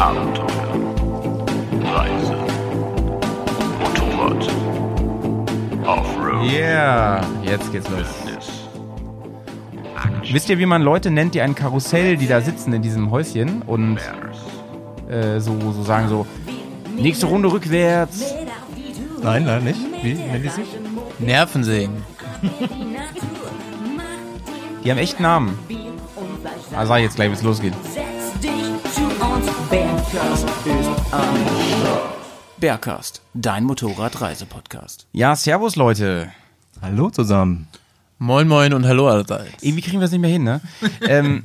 Abenteuer, Reise, Motorrad, Offroad, Yeah, jetzt geht's los. Wisst ihr, wie man Leute nennt, die ein Karussell, die da sitzen in diesem Häuschen und äh, so, so sagen so, nächste Runde rückwärts. Nein, nein, nicht. Wie nennt die sich? Nervensägen. Die haben echt Namen. Ah, sag ich jetzt gleich, bis es losgeht. Bergkast ist am Bergcast, dein Motorradreisepodcast. Ja, servus Leute. Hallo zusammen. Moin moin und hallo allerseits. Irgendwie kriegen wir es nicht mehr hin, ne? ähm,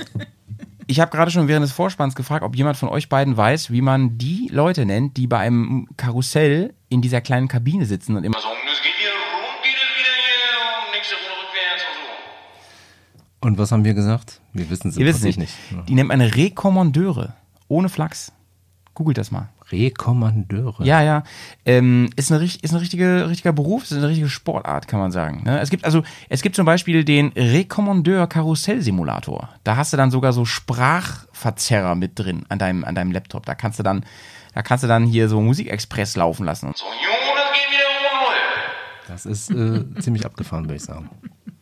ich habe gerade schon während des Vorspanns gefragt, ob jemand von euch beiden weiß, wie man die Leute nennt, die bei einem Karussell in dieser kleinen Kabine sitzen und immer so und es geht hier rum, geht es wieder hier, und nächste Runde rückwärts und so. Und was haben wir gesagt? Wir wissen es nicht. nicht. Die nennt man Rekommandeure. Ohne Flachs. Googelt das mal. Rekommandeure. Ja, ja. Ähm, ist eine, richt- ist ein richtige, richtiger Beruf, ist eine richtige Sportart, kann man sagen. Ne? Es gibt also, es gibt zum Beispiel den Rekommandeur Karussell-Simulator. Da hast du dann sogar so Sprachverzerrer mit drin an deinem, an deinem Laptop. Da kannst du dann, da kannst du dann hier so Musikexpress laufen lassen. und so. Das ist äh, ziemlich abgefahren, würde ich sagen.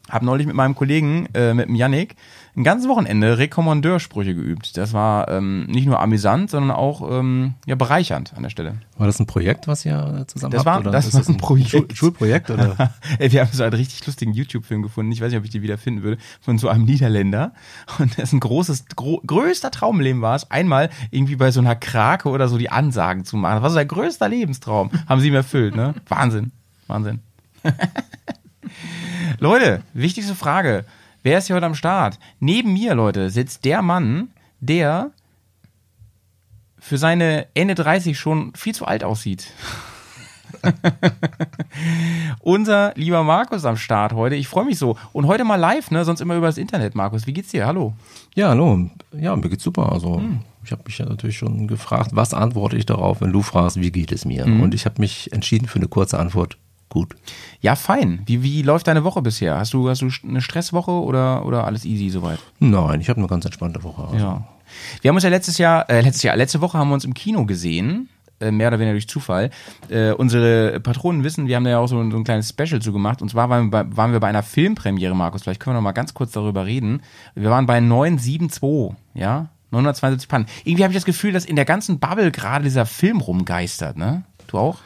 Hab neulich mit meinem Kollegen, äh, mit dem Yannick, ein ganzes Wochenende Rekommandeursprüche geübt. Das war ähm, nicht nur amüsant, sondern auch ähm, ja, bereichernd an der Stelle. War das ein Projekt, was ihr zusammen Das habt? war- das ist war ein Projekt. Schul Schulprojekt? Oder? Ey, wir haben so einen richtig lustigen YouTube-Film gefunden. Ich weiß nicht, ob ich die wieder finden würde. Von so einem Niederländer. Und das ist ein großes, gro größter Traum im Leben war es, einmal irgendwie bei so einer Krake oder so die Ansagen zu machen. Das war so sein größter Lebenstraum. Haben sie ihm erfüllt, ne? Wahnsinn. Wahnsinn. Leute, wichtigste Frage. Wer ist hier heute am Start? Neben mir, Leute, sitzt der Mann, der für seine Ende 30 schon viel zu alt aussieht. Unser lieber Markus am Start heute. Ich freue mich so. Und heute mal live, ne? Sonst immer über das Internet, Markus. Wie geht's dir? Hallo. Ja, hallo. Ja, mir geht's super. Also ich habe mich ja natürlich schon gefragt, was antworte ich darauf, wenn du fragst, wie geht es mir? Und ich habe mich entschieden für eine kurze Antwort. Gut. Ja, fein. Wie, wie läuft deine Woche bisher? Hast du, hast du eine Stresswoche oder, oder alles easy soweit? Nein, ich habe eine ganz entspannte Woche. Also. Ja. Wir haben uns ja letztes Jahr, äh, letztes Jahr, letzte Woche haben wir uns im Kino gesehen. äh, Mehr oder weniger durch Zufall. Äh, unsere Patronen wissen, wir haben da ja auch so, ein- so ein kleines Special zu gemacht. Und zwar waren wir, bei, waren wir bei einer Filmpremiere, Markus. Vielleicht können wir noch mal ganz kurz darüber reden. Wir waren bei 972, ja? 972 Pannen. Irgendwie habe ich das Gefühl, dass in der ganzen Bubble gerade dieser Film rumgeistert, ne? Du auch?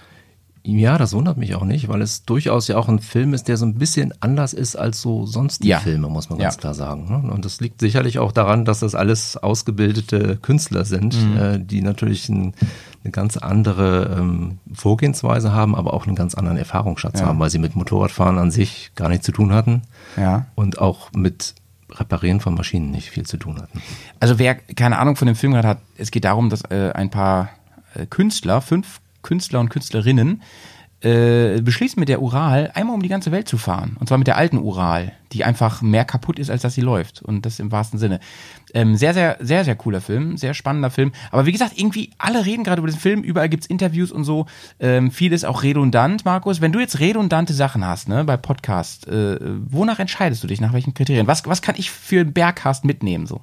Ja, das wundert mich auch nicht, weil es durchaus ja auch ein Film ist, der so ein bisschen anders ist als so sonst die Ja. Filme, muss man ganz Ja. klar sagen. ne? Und das liegt sicherlich auch daran, dass das alles ausgebildete Künstler sind, Mhm. äh, die natürlich ein, eine ganz andere ähm, Vorgehensweise haben, aber auch einen ganz anderen Erfahrungsschatz Ja. haben, weil sie mit Motorradfahren an sich gar nichts zu tun hatten und auch mit Reparieren von Maschinen nicht viel zu tun hatten. Also wer keine Ahnung von dem Film gerade hat, es geht darum, dass äh, ein paar äh, Künstler, fünf Künstler und Künstlerinnen, äh, beschließen mit der Ural einmal um die ganze Welt zu fahren. Und zwar mit der alten Ural, die einfach mehr kaputt ist, als dass sie läuft. Und das im wahrsten Sinne. Ähm, sehr, sehr, sehr, sehr cooler Film, sehr spannender Film. Aber wie gesagt, irgendwie alle reden gerade über den Film, überall gibt's Interviews und so. Ähm, viel ist auch redundant, Markus. Wenn du jetzt redundante Sachen hast, ne, bei Podcast, äh, wonach entscheidest du dich? Nach welchen Kriterien? Was, was kann ich für einen Berghast mitnehmen so?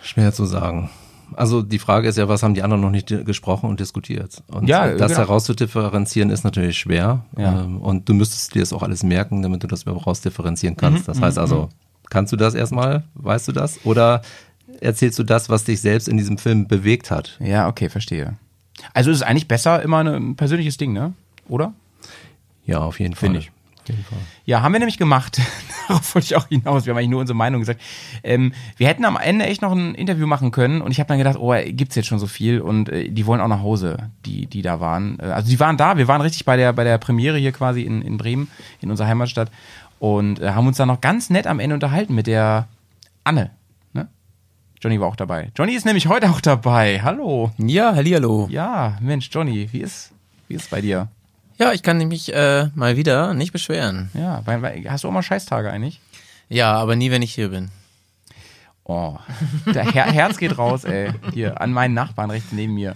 Schwer zu sagen. Also die Frage ist ja, was haben die anderen noch nicht gesprochen und diskutiert? Und Ja, das genau. herauszudifferenzieren ist natürlich schwer. Ja. Ähm, Und du müsstest dir das auch alles merken, damit du das überhaupt rausdifferenzieren kannst. Das heißt also, kannst du das erstmal? Weißt du das? Oder erzählst du das, was dich selbst in diesem Film bewegt hat? Ja, okay, verstehe. Also ist es eigentlich besser immer eine- ein persönliches Ding, ne? Oder? Ja, auf jeden Fall. Finde ich. Ja, haben wir nämlich gemacht. Darauf wollte ich auch hinaus. Wir haben eigentlich nur unsere Meinung gesagt. Ähm, wir hätten am Ende echt noch ein Interview machen können und ich habe dann gedacht, oh, gibt's jetzt schon so viel und äh, die wollen auch nach Hause, die, die da waren. Äh, also die waren da, wir waren richtig bei der, bei der Premiere hier quasi in, in Bremen, in unserer Heimatstadt und äh, haben uns dann noch ganz nett am Ende unterhalten mit der Anne. Ne? Johnny war auch dabei. Johnny ist nämlich heute auch dabei. Hallo. Ja, hallihallo. Ja, Mensch, Johnny, wie ist, wie ist bei dir? Ja, ich kann mich äh, mal wieder nicht beschweren. Ja, weil, weil, hast du auch mal Scheißtage eigentlich? Ja, aber nie, wenn ich hier bin. Oh, der Her Herz geht raus, ey. Hier, an meinen Nachbarn rechts neben mir.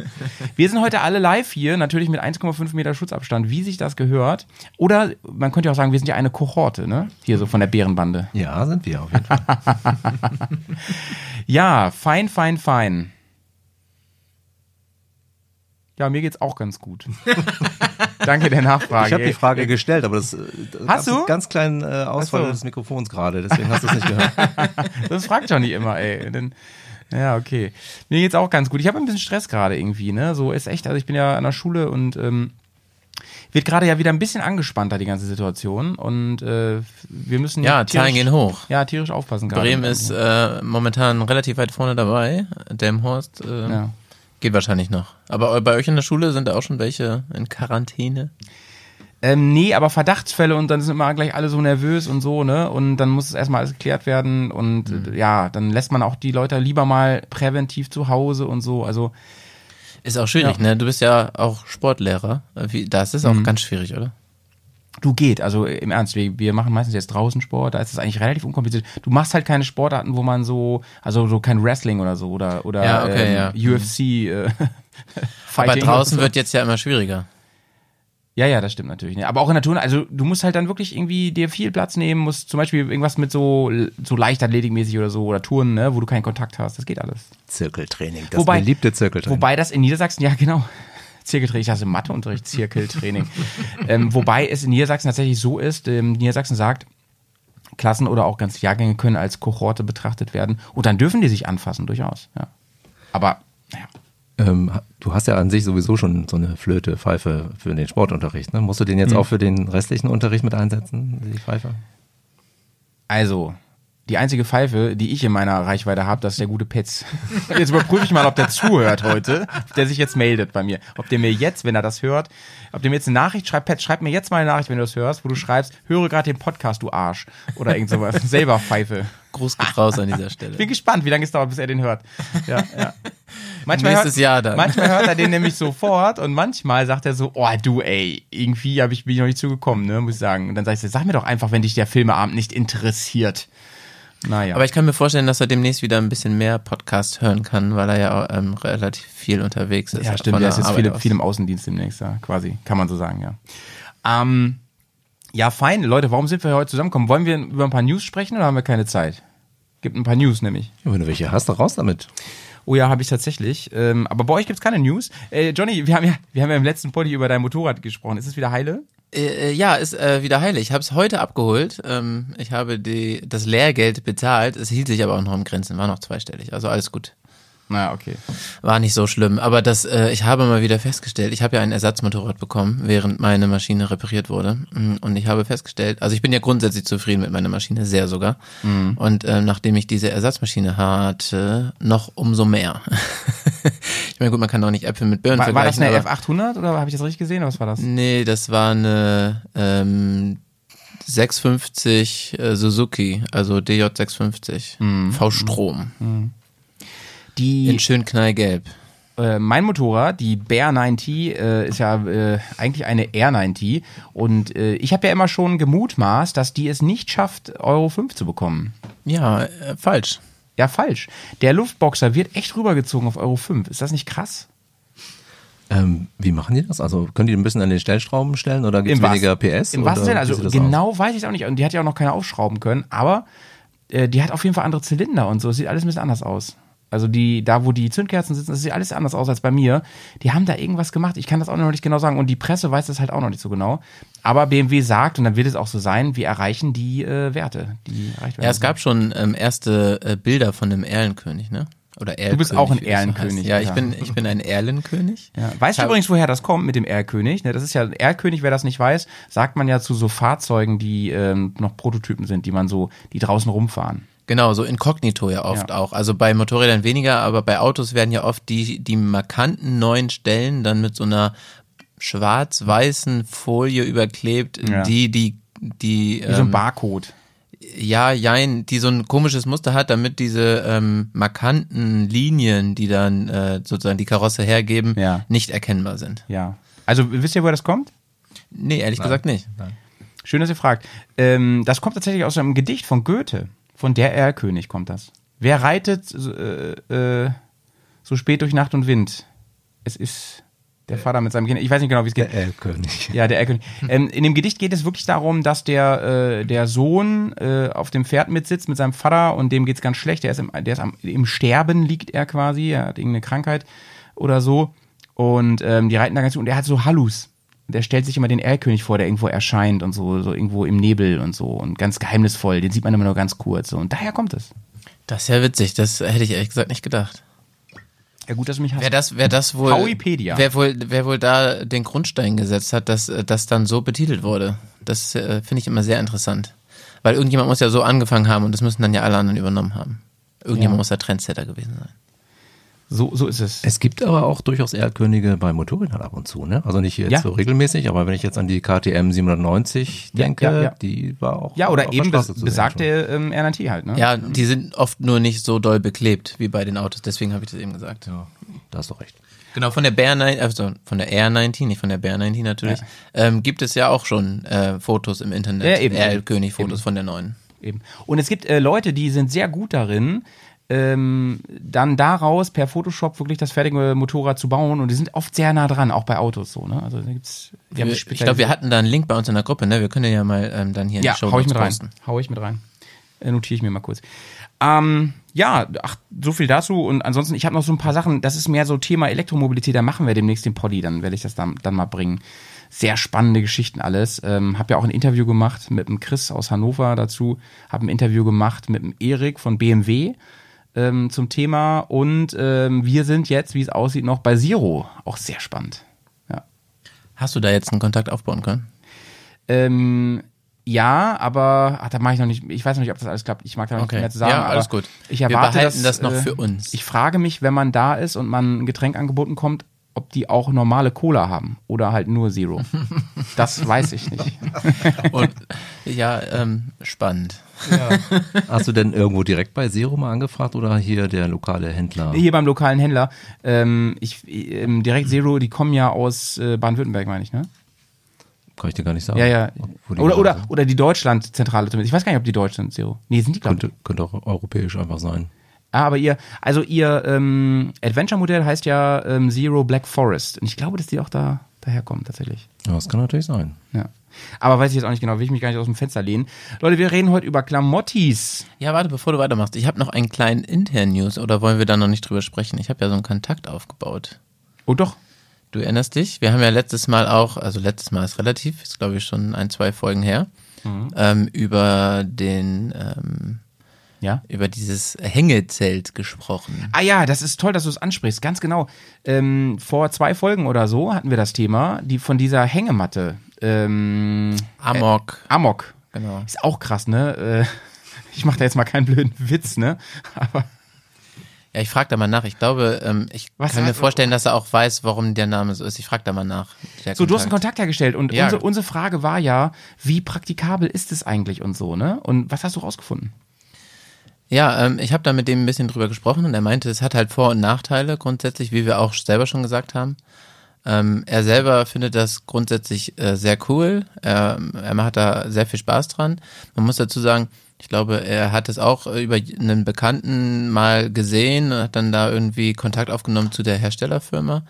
Wir sind heute alle live hier, natürlich mit 1,5 Meter Schutzabstand, wie sich das gehört. Oder man könnte ja auch sagen, wir sind ja eine Kohorte, ne? Hier so von der Bärenbande. Ja, sind wir auf jeden Fall. Ja, fein, fein, fein. Ja, mir geht's auch ganz gut. Danke der Nachfrage. Ich habe die. Frage gestellt, aber das, äh, das Hast du? einen ganz kleinen äh, Ausfall so. des Mikrofons gerade, deswegen hast du es nicht gehört. Das fragt doch nicht immer, ey. Denn, ja, okay. Mir geht's auch ganz gut. Ich habe ein bisschen Stress gerade irgendwie, ne? So ist echt, also ich bin ja an der Schule und ähm, wird gerade ja wieder ein bisschen angespannter, die ganze Situation. Und äh, wir müssen Ja, Zahlen gehen hoch. Ja, tierisch aufpassen gerade. Bremen ist äh, momentan relativ weit vorne dabei. Delmhorst äh, Ja. Geht wahrscheinlich noch. Aber bei euch in der Schule sind da auch schon welche in Quarantäne? Ähm, nee, aber Verdachtsfälle und dann sind immer gleich alle so nervös und so, ne? Und dann muss es erstmal alles geklärt werden und Mhm. äh, ja, dann lässt man auch die Leute lieber mal präventiv zu Hause und so. Also Ist auch schwierig, ne? Du bist ja auch Sportlehrer. Wie, das ist auch Mhm. ganz schwierig, oder? Du geht, also im Ernst, wir, wir machen meistens jetzt draußen Sport, da ist es eigentlich relativ unkompliziert. Du machst halt keine Sportarten, wo man so, also so kein Wrestling oder so oder oder Ja, okay, ähm, ja. UFC. Äh, Aber draußen so. wird jetzt ja immer schwieriger. Ja, ja, das stimmt natürlich. Ne? Aber auch in der Turn, also du musst halt dann wirklich irgendwie dir viel Platz nehmen, musst zum Beispiel irgendwas mit so, so Leichtathletikmäßig oder so oder Touren, ne, wo du keinen Kontakt hast. Das geht alles. Zirkeltraining, das Wobei- beliebte Zirkeltraining. Wobei das in Niedersachsen, ja genau, Zirkeltraining, ich hasse Matheunterricht, Zirkeltraining. ähm, wobei es in Niedersachsen tatsächlich so ist, ähm, Niedersachsen sagt, Klassen oder auch ganze Jahrgänge können als Kohorte betrachtet werden und dann dürfen die sich anfassen, durchaus. Ja. Aber, naja. Ähm, du hast ja an sich sowieso schon so eine Flöte, Pfeife für den Sportunterricht. Ne? Musst du den jetzt auch für den restlichen Unterricht mit einsetzen, die Pfeife? Also, die einzige Pfeife, die ich in meiner Reichweite habe, das ist der gute Petz. Jetzt überprüfe ich mal, ob der zuhört heute, ob der sich jetzt meldet bei mir. Ob der mir jetzt, wenn er das hört, ob der mir jetzt eine Nachricht schreibt, Petz, schreib mir jetzt mal eine Nachricht, wenn du das hörst, wo du schreibst, höre gerade den Podcast, du Arsch. Oder irgend sowas. Selber Pfeife. Gruß geht raus an dieser Stelle. Bin gespannt, wie lange es dauert, bis er den hört. Ja, ja. Manchmal Nächstes hört, Jahr dann. Manchmal hört er den nämlich sofort und manchmal sagt er so, oh du ey, irgendwie hab ich, bin ich noch nicht zugekommen, ne, muss ich sagen. Und dann sag ich sag mir doch einfach, wenn dich der Filmeabend nicht interessiert. Naja. Aber ich kann mir vorstellen, dass er demnächst wieder ein bisschen mehr Podcast hören kann, weil er ja ähm, relativ viel unterwegs ist. Ja, stimmt. der ist jetzt viel, viel im Außendienst demnächst, ja, quasi. Kann man so sagen, ja. Ähm, ja, fein. Leute, warum sind wir heute zusammengekommen? Wollen wir über ein paar News sprechen oder haben wir keine Zeit? Gibt ein paar News nämlich. Ja, wenn du welche hast, dann raus damit. Oh ja, habe ich tatsächlich. Ähm, aber bei euch gibt's keine News. Äh, Johnny, wir haben ja, wir haben ja im letzten Poddy über dein Motorrad gesprochen. Ist es wieder heile? Äh, äh, ja, ist äh, wieder heile. Ich habe es heute abgeholt. Ähm, ich habe die, das Lehrgeld bezahlt. Es hielt sich aber auch noch im Grenzen, war noch zweistellig. Also alles gut. Na, okay. War nicht so schlimm. Aber das, äh, ich habe mal wieder festgestellt, ich habe ja ein Ersatzmotorrad bekommen, während meine Maschine repariert wurde. Mm, Und ich habe festgestellt, also ich bin ja grundsätzlich zufrieden mit meiner Maschine, sehr sogar. Mhm. Und ähm, nachdem ich diese Ersatzmaschine hatte, noch umso mehr. ich meine, gut, man kann doch nicht Äpfel mit Birnen War, war das vergleichen. eine aber- F800 oder habe ich das richtig gesehen? Oder was war das? Nee, das war eine ähm, 650 äh, Suzuki, also DJ650 V-Strom Die, in schön knallgelb. äh, mein Motorrad, die Bear 90, äh, ist ja äh, eigentlich eine R90 und ich habe ja immer schon gemutmaßt, dass die es nicht schafft, Euro 5 zu bekommen. Ja, äh, falsch. Ja, falsch. Der Luftboxer wird echt rübergezogen auf Euro 5. Ist das nicht krass? Ähm, wie machen die das? Also können die ein bisschen an den Stellschrauben stellen oder gibt es weniger PS? Im wahrsten Sinne, wie also genau weiß ich es auch nicht. Und die hat ja auch noch keine aufschrauben können, aber äh, die hat auf jeden Fall andere Zylinder und so. Es sieht alles ein bisschen anders aus. Also die, da wo die Zündkerzen sitzen, das sieht alles anders aus als bei mir. Die haben da irgendwas gemacht. Ich kann das auch noch nicht genau sagen. Und die Presse weiß das halt auch noch nicht so genau. Aber BMW sagt, und dann wird es auch so sein, wir erreichen die äh, Werte. Die erreicht werden Ja, es gab schon ähm, erste äh, Bilder von dem Erlenkönig, ne? Oder Erlkönig. bist auch ein. Erlenkönig, Ja, ich bin, ich bin ein Erlenkönig. Ja. Weißt du übrigens, woher das kommt mit dem Erlkönig? Ne, das ist ja Erlkönig, wer das nicht weiß, sagt man ja zu so Fahrzeugen, die ähm, noch Prototypen sind, die man so, die draußen rumfahren. Genau, so inkognito ja oft Ja. auch. Also bei Motorrädern weniger, aber bei Autos werden ja oft die, die markanten neuen Stellen dann mit so einer schwarz-weißen Folie überklebt, Ja. die, die, die, Wie so ein ähm, Barcode. ja, jein, die so ein komisches Muster hat, damit diese ähm, markanten Linien, die dann äh, sozusagen die Karosse hergeben, Ja. nicht erkennbar sind. Ja. Also wisst ihr, woher das kommt? Nee, ehrlich gesagt nicht. Schön, dass ihr fragt. Ähm, das kommt tatsächlich aus einem Gedicht von Goethe. Von der Erlkönig kommt das. Wer reitet äh, äh, so spät durch Nacht und Wind? Es ist der Vater mit seinem Kind. Ich weiß nicht genau, wie es geht. Der L-König. Ja, der Erlkönig. ähm, in dem Gedicht geht es wirklich darum, dass der, äh, der Sohn äh, auf dem Pferd mitsitzt mit seinem Vater und dem geht's ganz schlecht. Der ist, im, der ist am, im Sterben, liegt er quasi. Er hat irgendeine Krankheit oder so. Und ähm, die reiten da ganz gut und er hat so Hallus. Der stellt sich immer den Erlkönig vor, der irgendwo erscheint und so, so irgendwo im Nebel und so und ganz geheimnisvoll. Den sieht man immer nur ganz kurz. So. Und daher kommt es. Das ist ja witzig, das hätte ich ehrlich gesagt nicht gedacht. Ja, gut, dass du mich hast. Wer das, wer das wohl, Howipedia. wer wohl, wer wohl da den Grundstein gesetzt hat, dass äh, das dann so betitelt wurde. Das äh, finde ich immer sehr interessant. Weil irgendjemand muss ja so angefangen haben und das müssen dann ja alle anderen übernommen haben. Irgendjemand Ja. muss der Trendsetter gewesen sein. So, so ist es. Es gibt aber auch durchaus Erlkönige bei Motorrädern ab und zu, ne? Also nicht jetzt Ja. so regelmäßig, aber wenn ich jetzt an die KTM 790 Ja, denke, ja, ja. die war auch Ja, oder der eben bes besagte ähm, RNT halt, ne? Ja, die sind oft nur nicht so doll beklebt wie bei den Autos, deswegen habe ich das eben gesagt. Ja, da hast du recht. Genau, von der Bear 9, also von der Air 19, nicht von der Bear 19 natürlich, ähm, gibt es ja auch schon äh, Fotos im Internet. Ja, eben. Erlkönig-Fotos von der neuen. Eben. Und es gibt äh, Leute, die sind sehr gut darin, ähm, dann daraus per Photoshop wirklich das fertige Motorrad zu bauen und die sind oft sehr nah dran, auch bei Autos so, ne? Also da gibt's Wir, ich glaube, wir hatten da einen Link bei uns in der Gruppe, ne? Wir können ja mal ähm, dann hier in Ja, die Show hau ich mit rein. posten. Hau ich mit rein. Äh, notiere ich mir mal kurz. Ähm, ja, ach, so viel dazu. Und ansonsten, ich habe noch so ein paar Sachen, das ist mehr so Thema Elektromobilität, da machen wir demnächst den Poddy, dann werde ich das dann, dann mal bringen. Sehr spannende Geschichten alles. Ähm, habe ja auch ein Interview gemacht mit dem Chris aus Hannover dazu. Habe ein Interview gemacht mit dem Erik von BMW ähm, zum Thema. Und ähm, wir sind jetzt, wie es aussieht, noch bei Zero. Auch sehr spannend. Ja. Hast du da jetzt einen Kontakt aufbauen können? Ähm, ja, aber ach, da mache ich noch nicht. Ich weiß noch nicht, ob das alles klappt. Ich mag da noch Okay. nicht mehr zu sagen. Ja, alles gut. Ich Wir erwarte, behalten dass, das noch äh, für uns. Ich frage mich, wenn man da ist und man ein Getränk angeboten kommt, ob die auch normale Cola haben oder halt nur Zero. das weiß ich nicht. Und ja, ähm, spannend. Hast du denn irgendwo direkt bei Zero mal angefragt oder hier der lokale Händler? Hier beim lokalen Händler. Ähm, ich, ähm, direkt Zero, die kommen ja aus äh, Baden-Württemberg, meine ich, ne? Kann ich dir gar nicht sagen. Ja, ja. Oder, genau oder, sind. oder die Deutschland-Zentrale zumindest. Ich weiß gar nicht, ob die Deutschland Zero. Nee, sind die, glaube ich. Könnte, könnte auch europäisch einfach sein. Ah, aber ihr, also ihr ähm, Adventure-Modell heißt ja ähm, Zero Black Forest. Und ich glaube, dass die auch da daherkommen, tatsächlich. Ja, das kann natürlich sein. Ja. Aber weiß ich jetzt auch nicht genau, will ich mich gar nicht aus dem Fenster lehnen. Leute, wir reden heute über Klamottis. Ja, warte, bevor du weitermachst. Ich habe noch einen kleinen internen News oder wollen wir da noch nicht drüber sprechen? Ich habe ja so einen Kontakt aufgebaut. Oh doch. Du erinnerst dich? Wir haben ja letztes Mal auch, also letztes Mal ist relativ, ist glaube ich schon ein, zwei Folgen her, ähm, über den, ähm, Ja. über dieses Hängezelt gesprochen. Ah ja, das ist toll, dass du es ansprichst. Ganz genau. Ähm, vor zwei Folgen oder so hatten wir das Thema, die von dieser Hängematte. Ähm, Amok. Amok. Genau. Ist auch krass, ne? Äh, ich mache da jetzt mal keinen blöden Witz, ne? Aber Ja, ich frage da mal nach. Ich glaube, ähm, ich Was kann mir vorstellen, dass er auch weiß, warum der Name so ist. Ich frage da mal nach. So, du hast einen Kontakt hergestellt und Ja. unsere, unsere Frage war ja, wie praktikabel ist es eigentlich und so, ne? Und was hast du rausgefunden? Ja, ähm, ich habe da mit dem ein bisschen drüber gesprochen und er meinte, es hat halt Vor- und Nachteile grundsätzlich, wie wir auch selber schon gesagt haben. Ähm, er selber findet das grundsätzlich äh, sehr cool. Er, er hat da sehr viel Spaß dran. Man muss dazu sagen, ich glaube, er hat es auch äh, über einen Bekannten mal gesehen und hat dann da irgendwie Kontakt aufgenommen zu der Herstellerfirma.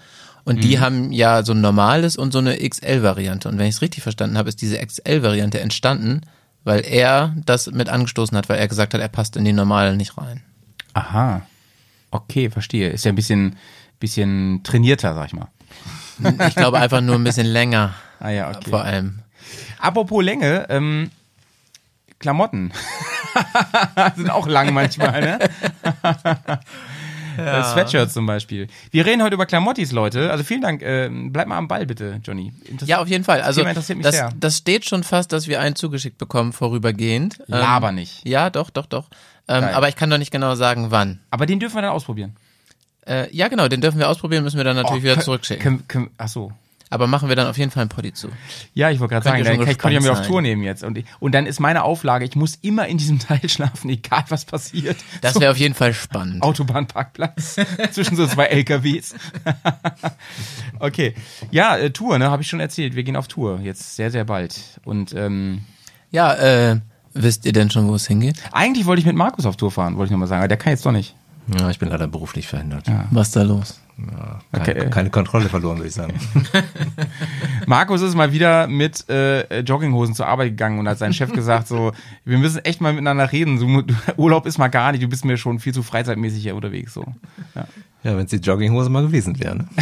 Und die haben ja so ein normales und so eine XL-Variante. Und wenn ich es richtig verstanden habe, ist diese XL-Variante entstanden, weil er das mit angestoßen hat, weil er gesagt hat, er passt in die normale nicht rein. Aha. Okay, verstehe. Ist ja ein bisschen, bisschen trainierter, sag ich mal. Ich glaube einfach nur ein bisschen länger. Ah ja, okay. Vor allem. Apropos Länge, ähm, Klamotten. Sind auch lang manchmal, ne? Äh, Sweatshirts zum Beispiel. Wir reden heute über Klamottis, Leute. Also vielen Dank. Ähm, bleib mal am Ball, bitte, Johnny. Interess- Ja, auf jeden Fall. Also das, sehr. das steht schon fast, dass wir einen zugeschickt bekommen, vorübergehend. Ähm, Laber nicht. Ja, doch, doch, doch. Ähm, aber ich kann doch nicht genau sagen, wann. Aber den dürfen wir dann ausprobieren. Äh, ja, genau, den dürfen wir ausprobieren, müssen wir dann natürlich Oh, wieder zurückschicken. Können, können, ach so. Aber machen wir dann auf jeden Fall einen Poddy zu. Ja, ich wollte gerade sagen, dann kann ich, könnt ihr mir auf Tour nehmen jetzt. Und, ich- und dann ist meine Auflage, ich muss immer in diesem Teil schlafen, egal was passiert. Das So, wäre auf jeden Fall spannend. Autobahnparkplatz zwischen so zwei LKWs. okay. Ja, äh, Tour, ne, habe ich schon erzählt. Wir gehen auf Tour jetzt sehr, sehr bald. Und ähm, Ja, äh, wisst ihr denn schon, wo es hingeht? eigentlich wollte ich mit Markus auf Tour fahren, wollte ich nochmal sagen, aber der kann jetzt doch nicht. Ja, ich bin leider beruflich verhindert. Was ist da los? Keine, Okay. keine Kontrolle verloren, würde ich sagen. Markus ist mal wieder mit äh, Jogginghosen zur Arbeit gegangen und hat sein Chef gesagt, so, wir müssen echt mal miteinander reden. So, Urlaub ist mal gar nicht, du bist mir schon viel zu freizeitmäßig hier unterwegs. So. Ja. Ja, wenn es die Jogginghose mal gewesen wäre. Ne?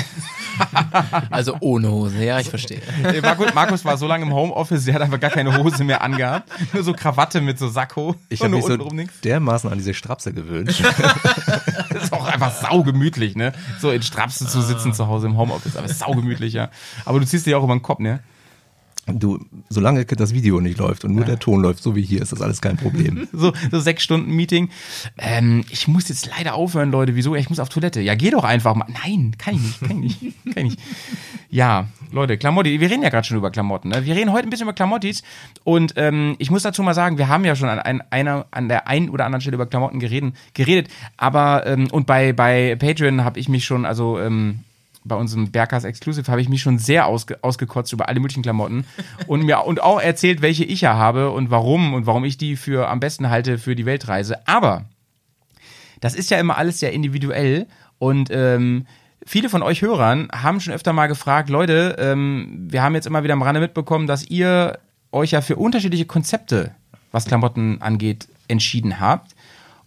Also ohne Hose, ja, ich verstehe. Markus, Markus war so lange im Homeoffice, der hat einfach gar keine Hose mehr angehabt. Nur so Krawatte mit so Sakko. Ich habe mich so nix. dermaßen an diese Strapse gewöhnt. Das ist auch einfach saugemütlich, ne? So in Strapse zu sitzen zu Hause im Homeoffice. Aber saugemütlich, ja. Aber du ziehst dich auch über den Kopf, ne? Du, solange das Video nicht läuft und nur der Ton läuft, so wie hier, ist das alles kein Problem. So, so sechs Stunden Meeting. Ähm, ich muss jetzt leider aufhören, Leute. Wieso? Ich muss auf Toilette. Ja, geh doch einfach mal. Nein, kann ich nicht, kann ich nicht, kann ich nicht. Ja, Leute, Klamotti. Wir reden ja gerade schon über Klamotten. Ne? Wir reden heute ein bisschen über Klamottis. Und ähm, ich muss dazu mal sagen, wir haben ja schon an, ein, einer, an der einen oder anderen Stelle über Klamotten geredet. geredet aber, ähm, und bei, bei Patreon habe ich mich schon, also ähm, bei unserem Berghaus Exclusive habe ich mich schon sehr ausge ausgekotzt über alle möglichen Klamotten und mir und auch erzählt, welche ich ja habe und warum und warum ich die für am besten halte für die Weltreise. Aber das ist ja immer alles sehr individuell und ähm, viele von euch Hörern haben schon öfter mal gefragt, Leute, ähm, wir haben jetzt immer wieder am Rande mitbekommen, dass ihr euch ja für unterschiedliche Konzepte, was Klamotten angeht, entschieden habt.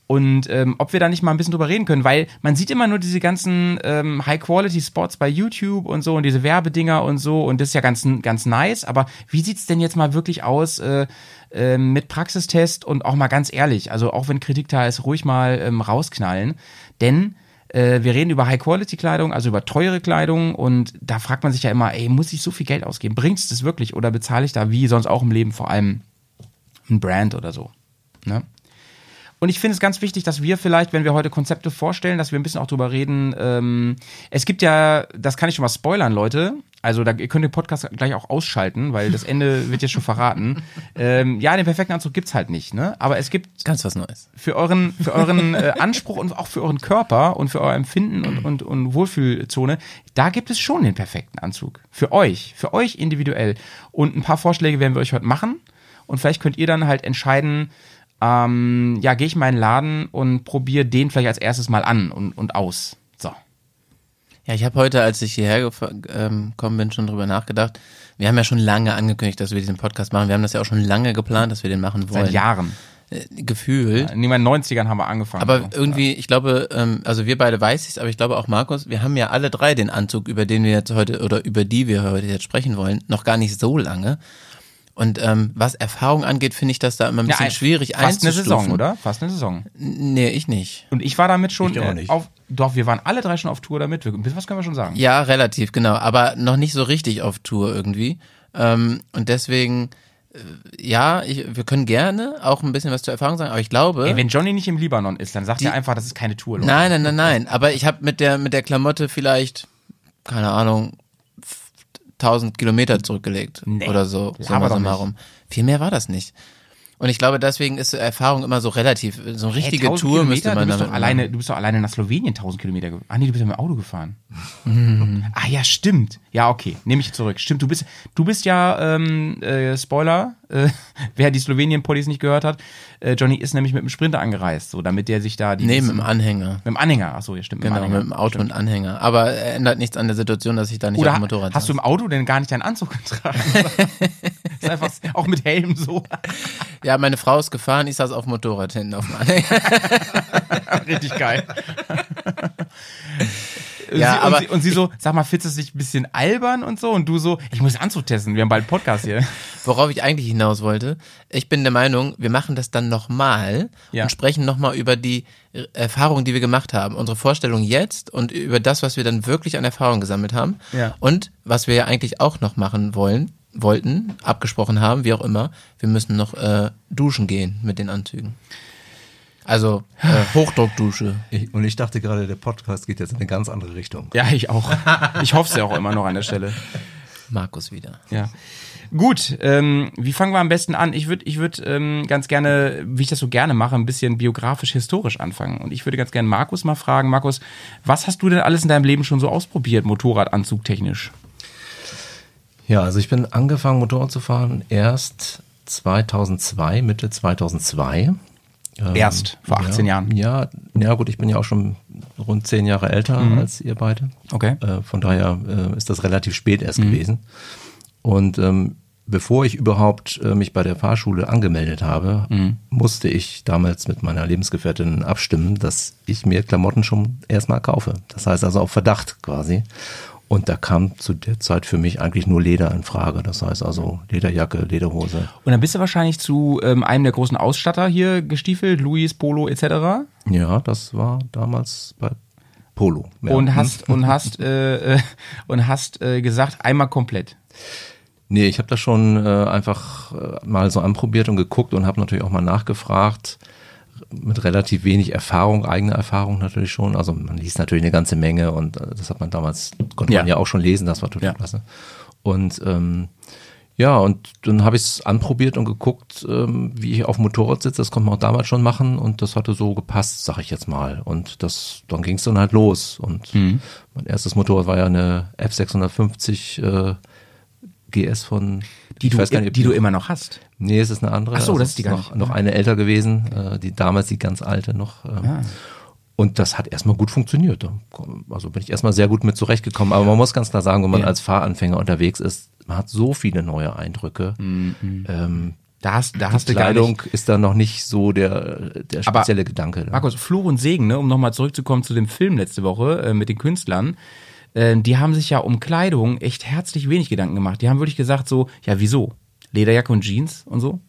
Und ähm, ob wir da nicht mal ein bisschen drüber reden können, weil man sieht immer nur diese ganzen ähm, High-Quality-Spots bei YouTube und so und diese Werbedinger und so und das ist ja ganz, ganz nice, aber wie sieht's denn jetzt mal wirklich aus äh, äh, mit Praxistest und auch mal ganz ehrlich, also auch wenn Kritik da ist, ruhig mal ähm, rausknallen, denn äh, wir reden über High-Quality-Kleidung, also über teure Kleidung und da fragt man sich ja immer, ey, muss ich so viel Geld ausgeben? Bringt es das wirklich oder bezahle ich da wie sonst auch im Leben vor allem ein Brand oder so? Ne? Und ich finde es ganz wichtig, dass wir vielleicht, wenn wir heute Konzepte vorstellen, dass wir ein bisschen auch drüber reden. Ähm, es gibt ja, das kann ich schon mal spoilern, Leute. Also da, ihr könnt den Podcast gleich auch ausschalten, weil das Ende wird jetzt schon verraten. Ähm, ja, den perfekten Anzug gibt's halt nicht, ne? Aber es gibt Ganz was Neues. für euren, für euren äh, Anspruch und auch für euren Körper und für euer Empfinden und, und, und Wohlfühlzone, da gibt es schon den perfekten Anzug. Für euch, für euch individuell. Und ein paar Vorschläge werden wir euch heute machen. Und vielleicht könnt ihr dann halt entscheiden, ähm, ja, gehe ich mal in den Laden und probiere den vielleicht als erstes mal an und, und aus. So. Ja, ich habe heute, als ich hierher ähm, gekommen bin, schon drüber nachgedacht. Wir haben ja schon lange angekündigt, dass wir diesen Podcast machen. Wir haben das ja auch schon lange geplant, dass wir den machen wollen. Seit Jahren. Äh, Gefühlt. In den 90ern haben wir angefangen. Aber irgendwie, ich glaube, ähm, also wir beide weiß ich's, aber ich glaube auch Markus, wir haben ja alle drei den Anzug, über den wir jetzt heute oder über die wir heute jetzt sprechen wollen, noch gar nicht so lange. Und ähm, was Erfahrung angeht, finde ich das da immer ein bisschen ein- schwierig Fast eine einzustufen. Saison, oder? Fast eine Saison. Nee, ich nicht. Und ich war damit schon Ich auch äh, nicht. auf. Doch, wir waren alle drei schon auf Tour damit. Was können wir schon sagen? Ja, relativ, genau. Aber noch nicht so richtig auf Tour irgendwie. Ähm, und deswegen, äh, ja, ich, wir können gerne auch ein bisschen was zur Erfahrung sagen, aber ich glaube. Ey, wenn Johnny nicht im Libanon ist, dann sagt Die- er einfach, das ist keine Tour. Leute. Nein, nein, nein, nein. Aber ich habe mit der mit der Klamotte vielleicht, keine Ahnung, 1000 Kilometer zurückgelegt Nee, oder so. laber Summa doch nicht. summarum. Viel mehr war das nicht. Und ich glaube, deswegen ist Erfahrung immer so relativ. So eine richtige Hey, 1000 Tour müsste Kilometer? man du bist doch alleine. Du bist doch alleine nach Slowenien 1000 Kilometer gefahren. Ah nee, du bist ja mit dem Auto gefahren. Mhm. Ah ja, stimmt. Ja, okay, nehme ich zurück. Stimmt, du bist, du bist ja, ähm, äh, Spoiler, äh, wer die Slowenien-Poddies nicht gehört hat, äh, Johnny ist nämlich mit dem Sprinter angereist, so damit der sich da die... Nee, mit dem Anhänger. mit dem Anhänger, achso, ja stimmt. Genau, Anhänger. mit dem Auto und Anhänger. Aber er ändert nichts an der Situation, dass ich da nicht Oder auf dem Motorrad hast du saß. im Auto denn gar nicht deinen Anzug getragen? ist einfach auch mit Helm so. Ja, meine Frau ist gefahren, ich saß auf dem Motorrad hinten auf dem Anhänger. Richtig geil. Ja, sie, aber und, sie, und sie so, sag mal, findest du es nicht ein bisschen albern und so? Und du so, ich muss Anzug testen, wir haben bald einen Podcast hier. Worauf ich eigentlich hinaus wollte, ich bin der Meinung, wir machen das dann nochmal Ja. und sprechen nochmal über die Erfahrungen, die wir gemacht haben. Unsere Vorstellung jetzt und über das, was wir dann wirklich an Erfahrung gesammelt haben. Ja. Und was wir ja eigentlich auch noch machen wollen, wollten, abgesprochen haben, wie auch immer, wir müssen noch äh, duschen gehen mit den Anzügen. Also äh, Hochdruckdusche. Ich, und ich dachte gerade, der Podcast geht jetzt in eine ganz andere Richtung. Ja, ich auch. Ich hoffe es ja auch immer noch an der Stelle. Markus wieder. Ja. Gut, ähm, wie fangen wir am besten an? Ich würde ich würd, ähm, ganz gerne, wie ich das so gerne mache, ein bisschen biografisch-historisch anfangen. Und ich würde ganz gerne Markus mal fragen. Markus, was hast du denn alles in deinem Leben schon so ausprobiert, Motorradanzug technisch? Ja, also ich bin angefangen, Motorrad zu fahren erst 2002, Mitte 2002. Ähm, Erst, vor 18 ja, Jahren. Ja, ja gut, ich bin ja auch schon rund zehn Jahre älter als ihr beide. Okay. Äh, von daher äh, ist das relativ spät erst gewesen. Und ähm, bevor ich überhaupt äh, mich bei der Fahrschule angemeldet habe, musste ich damals mit meiner Lebensgefährtin abstimmen, dass ich mir Klamotten schon erstmal kaufe. Das heißt also auf Verdacht quasi. Und da kam zu der Zeit für mich eigentlich nur Leder in Frage. Das heißt also Lederjacke, Lederhose. Und dann bist du wahrscheinlich zu ähm, einem der großen Ausstatter hier gestiefelt, Louis, Polo etc. Ja, das war damals bei Polo. Ja. Und hast und hast äh, äh, und hast äh, gesagt einmal komplett. Nee, ich habe das schon äh, einfach äh, mal so anprobiert und geguckt und habe natürlich auch mal nachgefragt. Mit relativ wenig Erfahrung, eigene Erfahrung natürlich schon. Also man liest natürlich eine ganze Menge und äh, das hat man damals, konnte Ja. man ja auch schon lesen, das war total Ja. klasse. Und ähm, ja, und dann habe ich es anprobiert und geguckt, ähm, wie ich auf dem Motorrad sitze. Das konnte man auch damals schon machen und das hatte so gepasst, sag ich jetzt mal. Und das, dann ging es dann halt los. Und Mhm. mein erstes Motorrad war ja eine F650 äh, GS von Die, du, nicht, die du immer noch hast. Nee, es ist eine andere. Ach so, Also das ist die gar noch, nicht. noch eine älter gewesen, äh, die damals die ganz alte noch. Ähm, Ah. Und das hat erstmal gut funktioniert. Also bin ich erstmal sehr gut mit zurechtgekommen. Aber man muss ganz klar sagen, wenn man Ja. als Fahranfänger unterwegs ist, man hat so viele neue Eindrücke. Mhm. Ähm, Da hast, da die hast du gar Kleidung nicht. ist da noch nicht so der, der Aber- spezielle Gedanke. Markus, Fluch und Segen, ne, um nochmal zurückzukommen zu dem Film letzte Woche äh, mit den Künstlern, äh, die haben sich ja um Kleidung echt herzlich wenig Gedanken gemacht. Die haben wirklich gesagt so, ja wieso? Lederjacke und Jeans und so?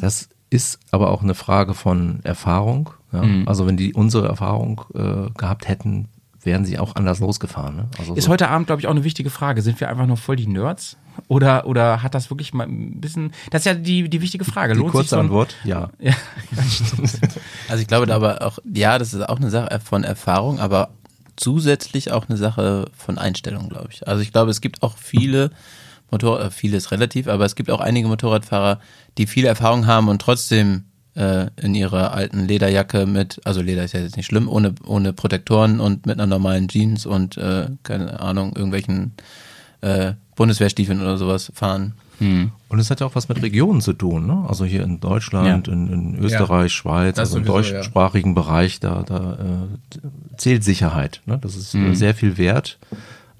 Das ist aber auch eine Frage von Erfahrung. Ja? Mhm. Also wenn die unsere Erfahrung äh, gehabt hätten, wären sie auch anders losgefahren. Ne? Also Ist so- heute Abend, glaube ich, auch eine wichtige Frage. Sind wir einfach nur voll die Nerds? Oder, oder hat das wirklich mal ein bisschen, das ist ja die, die wichtige Frage. die Lohnt sich kurze so ein- Antwort, ja. Ja, Also ich glaube da aber auch, ja, das ist auch eine Sache von Erfahrung, aber zusätzlich auch eine Sache von Einstellung, glaube ich. Also ich glaube, es gibt auch viele Motorrad, äh, viele ist relativ, aber es gibt auch einige Motorradfahrer, die viel Erfahrung haben und trotzdem äh, in ihrer alten Lederjacke mit, also Leder ist ja jetzt nicht schlimm, ohne, ohne Protektoren und mit einer normalen Jeans und äh, keine Ahnung, irgendwelchen äh, Bundeswehrstiefeln oder sowas fahren. Und es hat ja auch was mit Regionen zu tun, ne? Also hier in Deutschland, Ja. in, in Österreich, Schweiz, Das also im sowieso, deutschsprachigen Bereich, da, da äh, zählt Sicherheit. Ne? Das ist äh, sehr viel wert.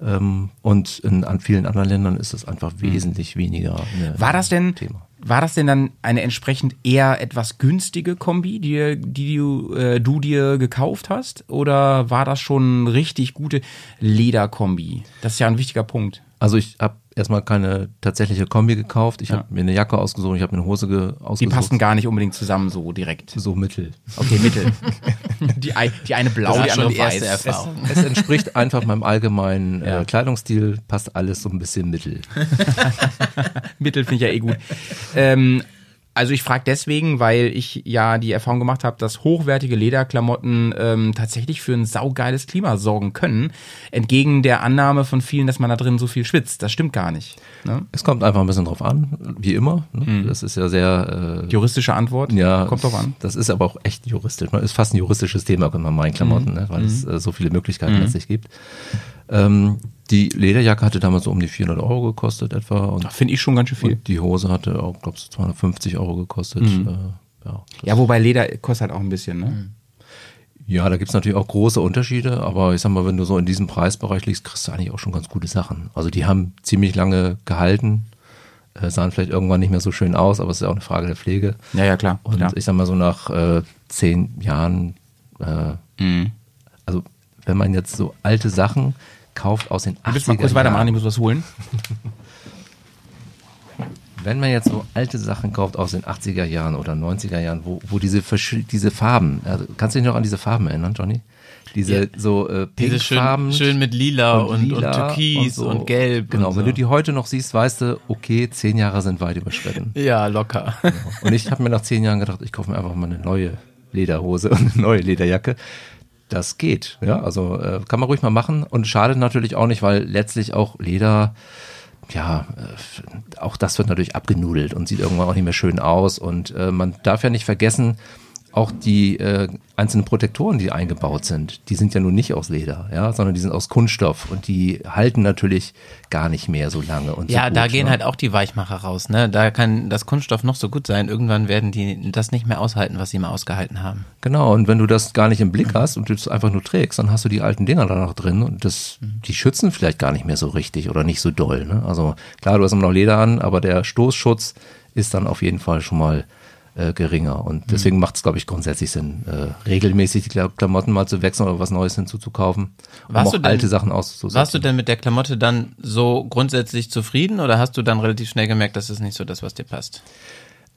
Ähm, und in an vielen anderen Ländern ist es einfach Mhm. wesentlich weniger. War das denn, Thema. war das denn dann eine entsprechend eher etwas günstige Kombi, die, die du, äh, du dir gekauft hast? Oder war das schon richtig gute Lederkombi? Das ist ja ein wichtiger Punkt. Also ich habe erstmal keine tatsächliche Kombi gekauft. Ich Ja. habe mir eine Jacke ausgesucht, ich habe mir eine Hose ge ausgesucht. Die passen gar nicht unbedingt zusammen so direkt. so mittel. Okay, Mittel. die, ein, die eine blau, Das die andere weiß. Erfahrung. Es entspricht einfach meinem allgemeinen Ja. äh, Kleidungsstil, passt alles so ein bisschen mittel. Mittel finde ich ja eh gut. ähm, also ich frage deswegen, weil ich ja die Erfahrung gemacht habe, dass hochwertige Lederklamotten ähm, tatsächlich für ein saugeiles Klima sorgen können. Entgegen der Annahme von vielen, dass man da drin so viel schwitzt. Das stimmt gar nicht. Ne? Es kommt einfach ein bisschen drauf an, wie immer. Ne? Das ist ja sehr äh, Juristische Antwort? Ja, Kommt drauf an. Das ist aber auch echt juristisch. Ist fast ein juristisches Thema, könnte man meinen, Klamotten, Mhm. ne? weil es äh, so viele Möglichkeiten letztlich gibt. Ähm, die Lederjacke hatte damals so um die 400 Euro gekostet etwa und, Finde ich schon ganz schön viel. und die Hose hatte auch, glaube ich, 250 Euro gekostet. Mhm. Äh, ja. Ja, wobei Leder kostet halt auch ein bisschen, ne? ja, da gibt's natürlich auch große Unterschiede, aber ich sag mal, wenn du so in diesem Preisbereich liegst, kriegst du eigentlich auch schon ganz gute Sachen. Also die haben ziemlich lange gehalten, äh, sahen vielleicht irgendwann nicht mehr so schön aus, aber es ist ja auch eine Frage der Pflege. Ja, ja, klar. Und klar. ich sag mal so nach äh, zehn Jahren, äh, Mhm. also wenn man jetzt so alte Sachen kauft aus den 80er Du willst mal kurz weitermachen, ich muss was holen. Wenn man jetzt so alte Sachen kauft aus den 80er Jahren oder 90er Jahren, wo, wo diese, diese Farben, also, kannst du dich noch an diese Farben erinnern, Johnny? Diese Ja. so äh, Diese schön, Pinkfarben. schön mit lila und, und, lila türkis und, so. gelb. Genau, und wenn so. du die heute noch siehst, weißt du, okay, zehn Jahre sind weit überschritten. Ja, locker. Und ich habe mir nach zehn Jahren gedacht, ich kaufe mir einfach mal eine neue Lederhose und eine neue Lederjacke. Das geht, ja, also äh, kann man ruhig mal machen und schadet natürlich auch nicht, weil letztlich auch Leder, ja, äh, auch das wird natürlich abgenudelt und sieht irgendwann auch nicht mehr schön aus und äh, man darf ja nicht vergessen, auch die äh, einzelnen Protektoren, die eingebaut sind, die sind ja nun nicht aus Leder, ja, sondern die sind aus Kunststoff und die halten natürlich gar nicht mehr so lange und so Ja, gut, da gehen ne? halt auch die Weichmacher raus, ne? Da kann das Kunststoff noch so gut sein. Irgendwann werden die das nicht mehr aushalten, was sie mal ausgehalten haben. Genau, und wenn du das gar nicht im Blick hast und du es einfach nur trägst, dann hast du die alten Dinger da noch drin und das, die schützen vielleicht gar nicht mehr so richtig oder nicht so doll. Ne? Also klar, du hast immer noch Leder an, aber der Stoßschutz ist dann auf jeden Fall schon mal äh, geringer. Und deswegen macht es, glaube ich, grundsätzlich Sinn, äh, regelmäßig die Kla- Klamotten mal zu wechseln oder was Neues hinzuzukaufen, um Warst auch du denn- alte Sachen auszusetzen. Warst du denn mit der Klamotte dann so grundsätzlich zufrieden oder hast du dann relativ schnell gemerkt, das ist nicht so das, was dir passt?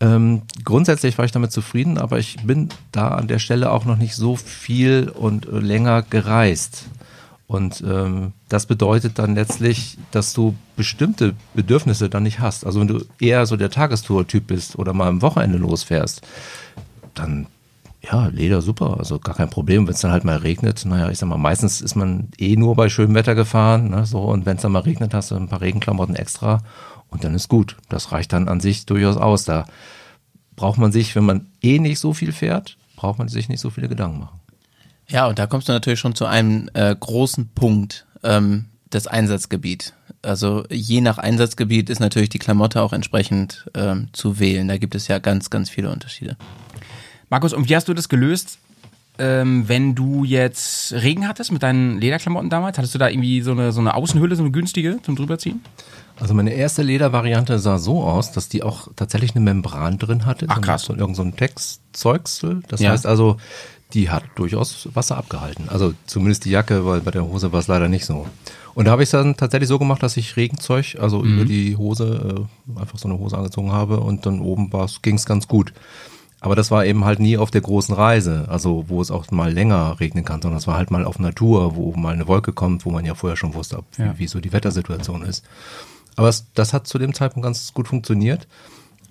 Ähm, grundsätzlich war ich damit zufrieden, aber ich bin da an der Stelle auch noch nicht so viel und äh, länger gereist. Und ähm, das bedeutet dann letztlich, dass du bestimmte Bedürfnisse dann nicht hast. Also wenn du eher so der Tagestour-Typ bist oder mal am Wochenende losfährst, dann ja, Leder super, also gar kein Problem. Wenn es dann halt mal regnet, naja, ich sag mal, meistens ist man eh nur bei schönem Wetter gefahren, ne, so, und wenn es dann mal regnet, hast du ein paar Regenklamotten extra und dann ist gut. Das reicht dann an sich durchaus aus. Da braucht man sich, wenn man eh nicht so viel fährt, braucht man sich nicht so viele Gedanken machen. Ja, und da kommst du natürlich schon zu einem äh, großen Punkt, ähm, das Einsatzgebiet. Also je nach Einsatzgebiet ist natürlich die Klamotte auch entsprechend ähm, zu wählen. Da gibt es ja ganz, ganz viele Unterschiede. Markus, und wie hast du das gelöst, ähm, wenn du jetzt Regen hattest mit deinen Lederklamotten damals? Hattest du da irgendwie so eine, so eine Außenhülle, so eine günstige zum drüberziehen? Also meine erste Ledervariante sah so aus, dass die auch tatsächlich eine Membran drin hatte. Ach, so, krass. So irgend so ein Textzeugsel. Das Ja. heißt also, die hat durchaus Wasser abgehalten. Also zumindest die Jacke, weil bei der Hose war es leider nicht so. Und da habe ich es dann tatsächlich so gemacht, dass ich Regenzeug, also Mhm. über die Hose, äh, einfach so eine Hose angezogen habe und dann oben ging es ganz gut. Aber das war eben halt nie auf der großen Reise, also wo es auch mal länger regnen kann, sondern es war halt mal auf Natur, wo mal eine Wolke kommt, wo man ja vorher schon wusste, ob, Ja. wie, wie so die Wettersituation ist. Aber es, das hat zu dem Zeitpunkt ganz gut funktioniert.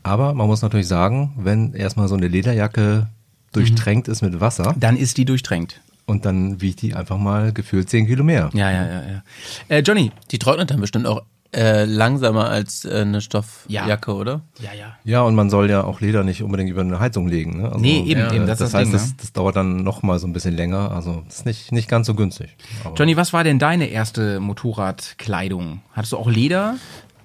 Aber man muss natürlich sagen, wenn erstmal so eine Lederjacke durchtränkt ist mit Wasser Dann ist die durchtränkt. und dann wiegt die einfach mal gefühlt 10 Kilo mehr. Ja, ja, ja, ja. Äh, Johnny. Die trocknet dann bestimmt auch äh, langsamer als äh, eine Stoffjacke, oder? Ja, ja. Ja, und man soll ja auch Leder nicht unbedingt über eine Heizung legen. Ne? Also, Nee, eben, äh, eben, das das, ist das heißt, Ding, das, ne? das dauert dann noch mal so ein bisschen länger. Also das ist nicht, nicht ganz so günstig. Aber Johnny, was war denn deine erste Motorradkleidung? Hattest du auch Leder?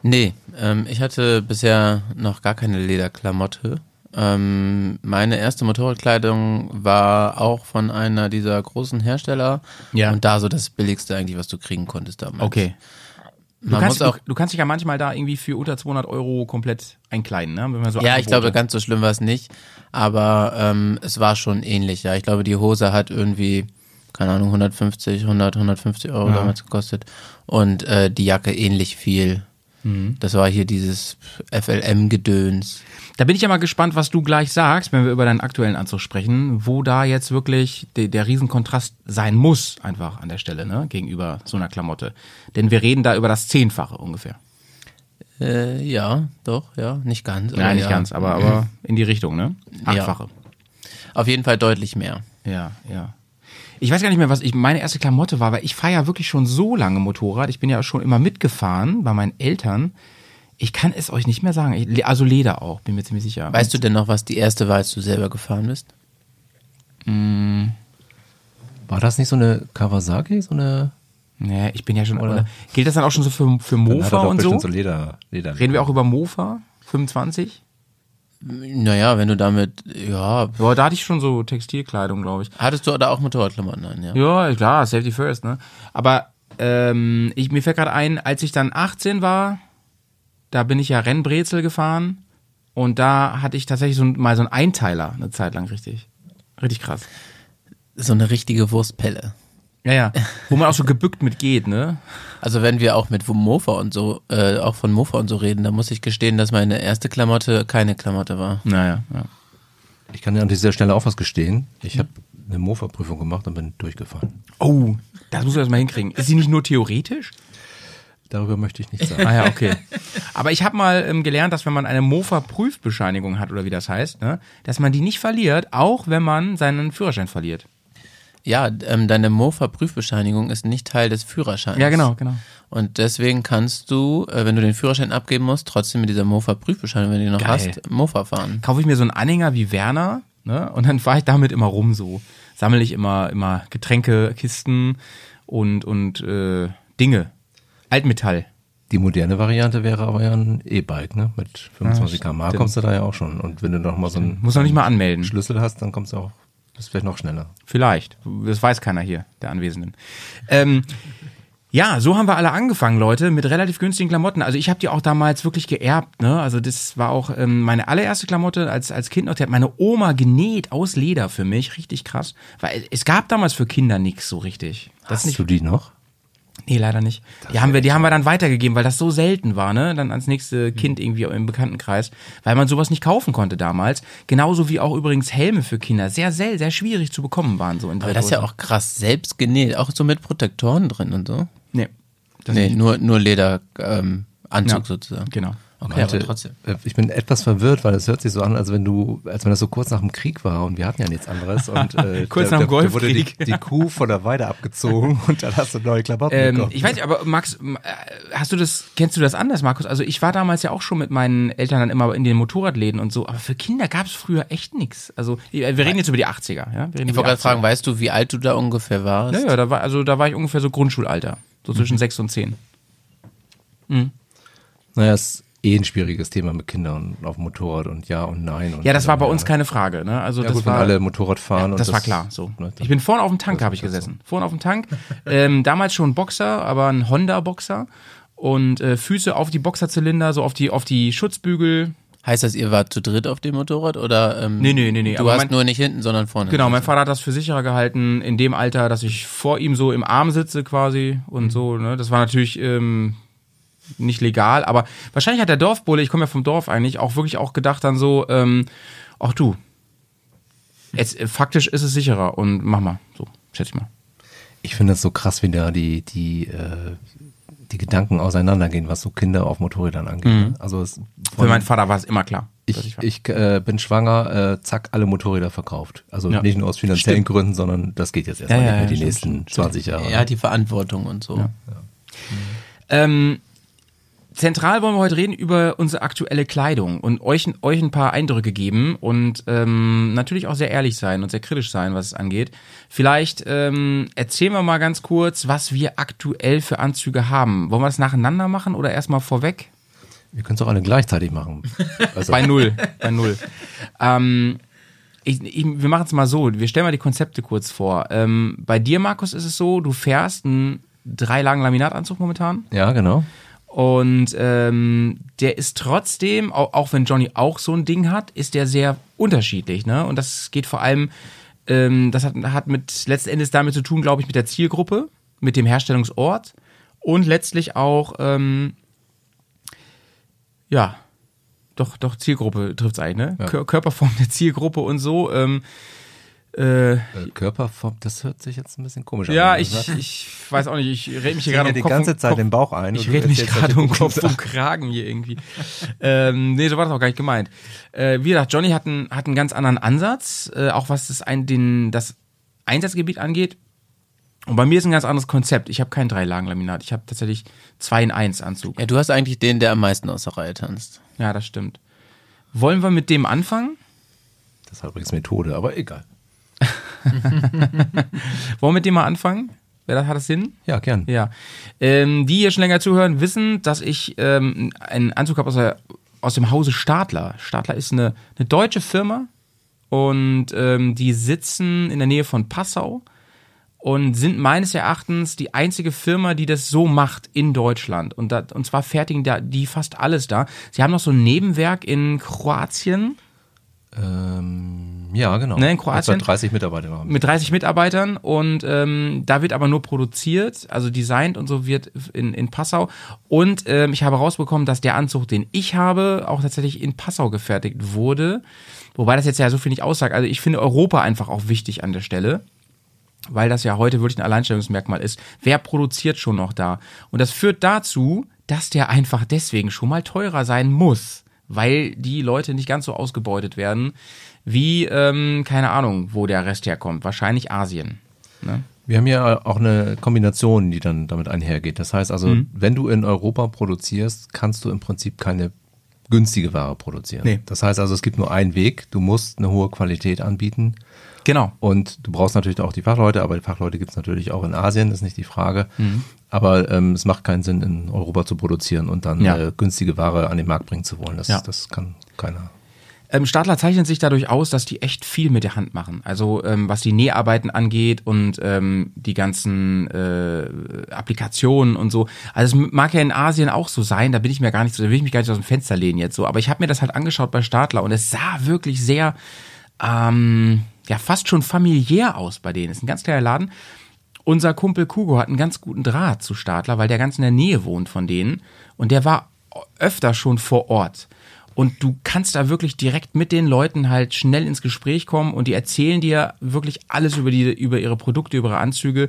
Nee, ähm, ich hatte bisher noch gar keine Lederklamotte. Ähm, meine erste Motorradkleidung war auch von einer dieser großen Hersteller. Ja. Und da so das billigste eigentlich, was du kriegen konntest damals. Okay. Du kannst, auch, du, du kannst dich ja manchmal da irgendwie für unter 200 Euro komplett einkleiden, ne? So ja, ich glaube, ganz so schlimm war es nicht. Aber ähm, es war schon ähnlich, ja. Ich glaube, die Hose hat irgendwie, keine Ahnung, 150, 100, 150 Euro Ja. damals gekostet. Und äh, die Jacke ähnlich viel. Mhm. Das war hier dieses FLM-Gedöns. Da bin ich ja mal gespannt, was du gleich sagst, wenn wir über deinen aktuellen Anzug sprechen, wo da jetzt wirklich de, der Riesenkontrast sein muss, einfach an der Stelle, ne, gegenüber so einer Klamotte. Denn wir reden da über das Zehnfache ungefähr. Äh, ja, doch, ja, nicht ganz. Nein, nicht ja. ganz, aber, aber in die Richtung, ne? Ja. Achtfache. Auf jeden Fall deutlich mehr. Ja, ja. Ich weiß gar nicht mehr, was ich meine erste Klamotte war, weil ich fahre ja wirklich schon so lange Motorrad. Ich bin ja schon immer mitgefahren bei meinen Eltern. Ich kann es euch nicht mehr sagen. Ich, also Leder auch, bin mir ziemlich sicher. Weißt du denn noch, was die erste war, als du selber gefahren bist? war das nicht so eine Kawasaki, so eine? Nee, ich bin ja schon. Oder? Gilt das dann auch schon so für, für Dann hat er Mofa doch und so? bestimmt so Leder, Leder. Reden wir auch über Mofa? 25? Naja, wenn du damit, ja, Ja, da hatte ich schon so Textilkleidung, glaube ich. hattest du da auch Motorradklamotten an, ja? Ja, klar, Safety First, ne? Aber ähm, ich, mir fällt gerade ein, als ich dann 18 war, da bin ich ja Rennbrezel gefahren und da hatte ich tatsächlich so ein, mal so einen Einteiler eine Zeit lang richtig. Richtig krass. So eine richtige Wurstpelle. Ja, ja. Wo man auch so gebückt mit geht, ne? Also wenn wir auch mit Mofa und so, äh, auch von Mofa und so reden, dann muss ich gestehen, dass meine erste Klamotte keine Klamotte war. Naja, ja. Ich kann dir an dieser Stelle auch was gestehen. Ich habe eine Mofa-Prüfung gemacht und bin durchgefahren. Oh, das muss du erst mal hinkriegen. Ist sie nicht nur theoretisch? Darüber möchte ich nicht sagen. Ah ja, okay. Aber ich habe mal ähm, gelernt, dass wenn man eine Mofa-Prüfbescheinigung hat oder wie das heißt, ne, dass man die nicht verliert, auch wenn man seinen Führerschein verliert. Ja, ähm, deine Mofa-Prüfbescheinigung ist nicht Teil des Führerscheins. Ja, genau, genau. Und deswegen kannst du, äh, wenn du den Führerschein abgeben musst, trotzdem mit dieser Mofa-Prüfbescheinigung, wenn du die noch Geil. hast, Mofa fahren. Kaufe ich mir so einen Anhänger wie Werner, ne, und dann fahre ich damit immer rum so. Sammle ich immer immer Getränke, Kisten und und äh, Dinge. Altmetall. Die moderne Variante wäre aber ja ein E-Bike, ne? Mit 25 km/h kommst du da ja auch schon. Und wenn du noch mal so einen Muss noch nicht mal anmelden. Schlüssel hast, dann kommst du auch, bist vielleicht noch schneller. Vielleicht. Das weiß keiner hier, der Anwesenden. Ähm, Ja, so haben wir alle angefangen, Leute, mit relativ günstigen Klamotten. Also ich habe die auch damals wirklich geerbt, ne? Also das war auch ähm, meine allererste Klamotte als als Kind noch. Die hat meine Oma genäht aus Leder für mich, richtig krass. Weil es gab damals für Kinder nichts so richtig. Das Hast nicht. du die noch? Nee, leider nicht. Die haben wir, die haben wir dann weitergegeben, weil das so selten war, ne? Dann ans nächste Kind irgendwie im Bekanntenkreis, weil man sowas nicht kaufen konnte damals. Genauso wie auch übrigens Helme für Kinder sehr, sehr, sehr schwierig zu bekommen waren so in Aber das ist ja auch krass, selbst genäht, auch so mit Protektoren drin und so. Nee. Das nee, nicht. nur, nur Leder, ähm, Ja, sozusagen. Genau. Okay, Meinte, aber trotzdem. äh, Ich bin etwas verwirrt, weil es hört sich so an, als wenn du, als wenn das so kurz nach dem Krieg war und wir hatten ja nichts anderes und äh, Kurz da, nach dem da, da wurde die, Golfkrieg. die Kuh von der Weide abgezogen und dann hast du neue Klamotten Ähm, bekommen. ich weiß nicht, aber Max, äh, hast du das, kennst du das anders, Markus? Also ich war damals ja auch schon mit meinen Eltern dann immer in den Motorradläden und so, aber für Kinder gab es früher echt nichts. Also wir reden jetzt über die 80er, ja? Wir reden Ich wollte gerade 80er. fragen, weißt du, wie alt du da ungefähr warst? Ja, ja, da war, also da war ich ungefähr so Grundschulalter. So zwischen sechs und zehn. Naja, es eh ein schwieriges Thema mit Kindern auf dem Motorrad und ja und nein. Und Ja, das war bei ja. uns keine Frage, ne? Also Ja, das gut, war wenn alle Motorrad fahren. und das, war klar, so. ne, Ich bin vorne auf dem Tank, das habe ich halt gesessen. Vorne auf dem Tank. ähm, damals schon Boxer, aber ein Honda-Boxer. Und äh, Füße auf die Boxerzylinder, so auf die, auf die Schutzbügel. Heißt das, ihr wart zu dritt auf dem Motorrad oder? Ähm, Nee, nee, nee, nee, Du aber hast mein- nur nicht hinten, sondern vorne. Genau, mein Vater hat das für sicherer gehalten, in dem Alter, dass ich vor ihm so im Arm sitze quasi und so. Ne? Das war natürlich ähm, nicht legal, aber wahrscheinlich hat der Dorfbulle, ich komme ja vom Dorf eigentlich, auch wirklich auch gedacht dann so, ähm, ach du, jetzt, äh, faktisch ist es sicherer und mach mal, so, schätze ich mal. Ich finde es so krass, wie da die, die, äh, die Gedanken auseinandergehen, was so Kinder auf Motorrädern angeht. ne? Also es, Mhm. Für meinen Vater war es immer klar. ich, ich äh, bin schwanger, äh, zack, alle Motorräder verkauft. Also Ja. nicht nur aus finanziellen Stimmt. Gründen, sondern das geht jetzt erstmal Ja, ja, nicht mehr ja, die stimmt, nächsten stimmt, 20 Jahre. Er hat die Verantwortung und so. Ähm, zentral wollen wir heute reden über unsere aktuelle Kleidung und euch, euch ein paar Eindrücke geben und ähm, natürlich auch sehr ehrlich sein und sehr kritisch sein, was es angeht. Vielleicht ähm, erzählen wir mal ganz kurz, was wir aktuell für Anzüge haben. Wollen wir das nacheinander machen oder erstmal vorweg? Wir können es auch alle gleichzeitig machen. Also, Bei null, bei null. Ähm, ich, ich, wir machen es mal so, wir stellen mal die Konzepte kurz vor. Ähm, bei dir, Markus, ist es so, du fährst einen drei Laminatanzug momentan. ja, genau. Und ähm, der ist trotzdem, auch, auch wenn Johnny auch so ein Ding hat, ist der sehr unterschiedlich. Ne? Und das geht vor allem, ähm, das hat, hat mit letzten Endes damit zu tun, glaube ich, mit der Zielgruppe, mit dem Herstellungsort und letztlich auch, ähm, ja, doch, doch, Zielgruppe trifft's eigentlich, ne? Ja. Kör- Körperform der Zielgruppe und so. Ähm, äh, Äh, Körperform, das hört sich jetzt ein bisschen komisch an. ja, ich, ich weiß auch nicht, ich rede mich hier Ich gerade ja um die Kopf ganze und- Zeit Kopf, den Bauch ein. ich rede mich erzählst gerade halt um Kopf und Kragen hier irgendwie. ähm, nee, so war das auch gar nicht gemeint. Äh, wie gesagt, Johnny hat einen, hat einen ganz anderen Ansatz, äh, auch was das, ein, den, das Einsatzgebiet angeht. Und bei mir ist ein ganz anderes Konzept. Ich habe kein Drei-Lagen-Laminat. Ich habe tatsächlich zwei in eins Anzug. Ja, du hast eigentlich den, der am meisten aus der Reihe tanzt. Ja, das stimmt. Wollen wir mit dem anfangen? Das ist halt übrigens Methode, aber egal. Wollen wir mit dem mal anfangen? Wer hat das Sinn? Ja, gern. Ja. Ähm, die hier schon länger zuhören, wissen, dass ich ähm, einen Anzug habe aus, der- aus dem Hause Stadler. Stadler ist eine, eine deutsche Firma und ähm, die sitzen in der Nähe von Passau und sind meines Erachtens die einzige Firma, die das so macht in Deutschland. Und, da, und zwar fertigen da, die fast alles da. Sie haben noch so ein Nebenwerk in Kroatien. Ähm, ja, genau. Ne, in Kroatien? Etwa 30 Mitarbeiter haben. mit 30 Mitarbeitern und ähm, da wird aber nur produziert, also designt und so wird in, in Passau. Und ähm, ich habe rausbekommen, dass der Anzug, den ich habe, auch tatsächlich in Passau gefertigt wurde. Wobei das jetzt ja so viel nicht aussagt. Also ich finde Europa einfach auch wichtig an der Stelle. Weil das ja heute wirklich ein Alleinstellungsmerkmal ist. Wer produziert schon noch da? Und das führt dazu, dass der einfach deswegen schon mal teurer sein muss. Weil die Leute nicht ganz so ausgebeutet werden, wie, ähm, keine Ahnung, wo der Rest herkommt. Wahrscheinlich Asien. Ne? Wir haben ja auch eine Kombination, die dann damit einhergeht. Das heißt also, Mhm. wenn du in Europa produzierst, kannst du im Prinzip keine günstige Ware produzieren. Nee. Das heißt also, es gibt nur einen Weg. Du musst eine hohe Qualität anbieten. Genau. Und du brauchst natürlich auch die Fachleute, aber die Fachleute gibt es natürlich auch in Asien, das ist nicht die Frage. Mhm. Aber ähm, es macht keinen Sinn, in Europa zu produzieren und dann Ja. äh, günstige Ware an den Markt bringen zu wollen. Das, Ja. das kann keiner. Ähm, Stadler zeichnet sich dadurch aus, dass die echt viel mit der Hand machen. Also ähm, was die Näharbeiten angeht und ähm, die ganzen äh, Applikationen und so. Also es mag ja in Asien auch so sein, da bin ich mir gar nicht so, da will ich mich gar nicht aus dem Fenster lehnen jetzt so. Aber ich habe mir das halt angeschaut bei Stadler und es sah wirklich sehr, ähm, ja, fast schon familiär aus bei denen. Ist ein ganz kleiner Laden. Unser Kumpel Kugo hat einen ganz guten Draht zu Stadler, weil der ganz in der Nähe wohnt von denen. Und der war öfter schon vor Ort. Und du kannst da wirklich direkt mit den Leuten halt schnell ins Gespräch kommen und die erzählen dir wirklich alles über die, über ihre Produkte, über ihre Anzüge.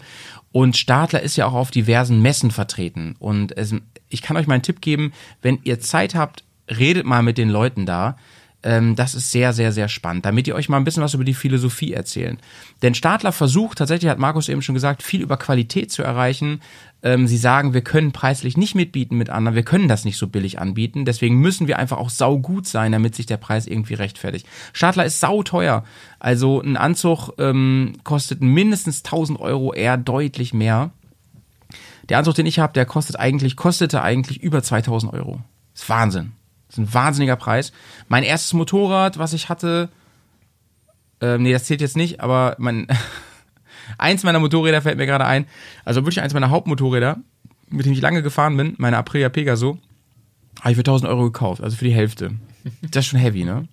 Und Stadler ist ja auch auf diversen Messen vertreten. Und es, ich kann euch mal einen Tipp geben, wenn ihr Zeit habt, redet mal mit den Leuten da. Ähm, das ist sehr, sehr, sehr spannend, damit ihr euch mal ein bisschen was über die Philosophie erzählen. Denn Stadler versucht, tatsächlich hat Markus eben schon gesagt, viel über Qualität zu erreichen. Ähm, sie sagen, wir können preislich nicht mitbieten mit anderen, wir können das nicht so billig anbieten, deswegen müssen wir einfach auch saugut sein, damit sich der Preis irgendwie rechtfertigt. Stadler ist sauteuer, also ein Anzug ähm, kostet mindestens 1000 Euro, eher deutlich mehr. Der Anzug, den ich habe, der kostet eigentlich, kostete eigentlich über 2000 Euro. Ist Wahnsinn. Ist ein wahnsinniger Preis. Mein erstes Motorrad, was ich hatte, ähm, nee, das zählt jetzt nicht, aber mein, eins meiner Motorräder fällt mir gerade ein. Also wirklich eins meiner Hauptmotorräder, mit dem ich lange gefahren bin, meine Aprilia Pegaso, habe ich für 1000 Euro gekauft, also für die Hälfte. Das ist schon heavy, ne?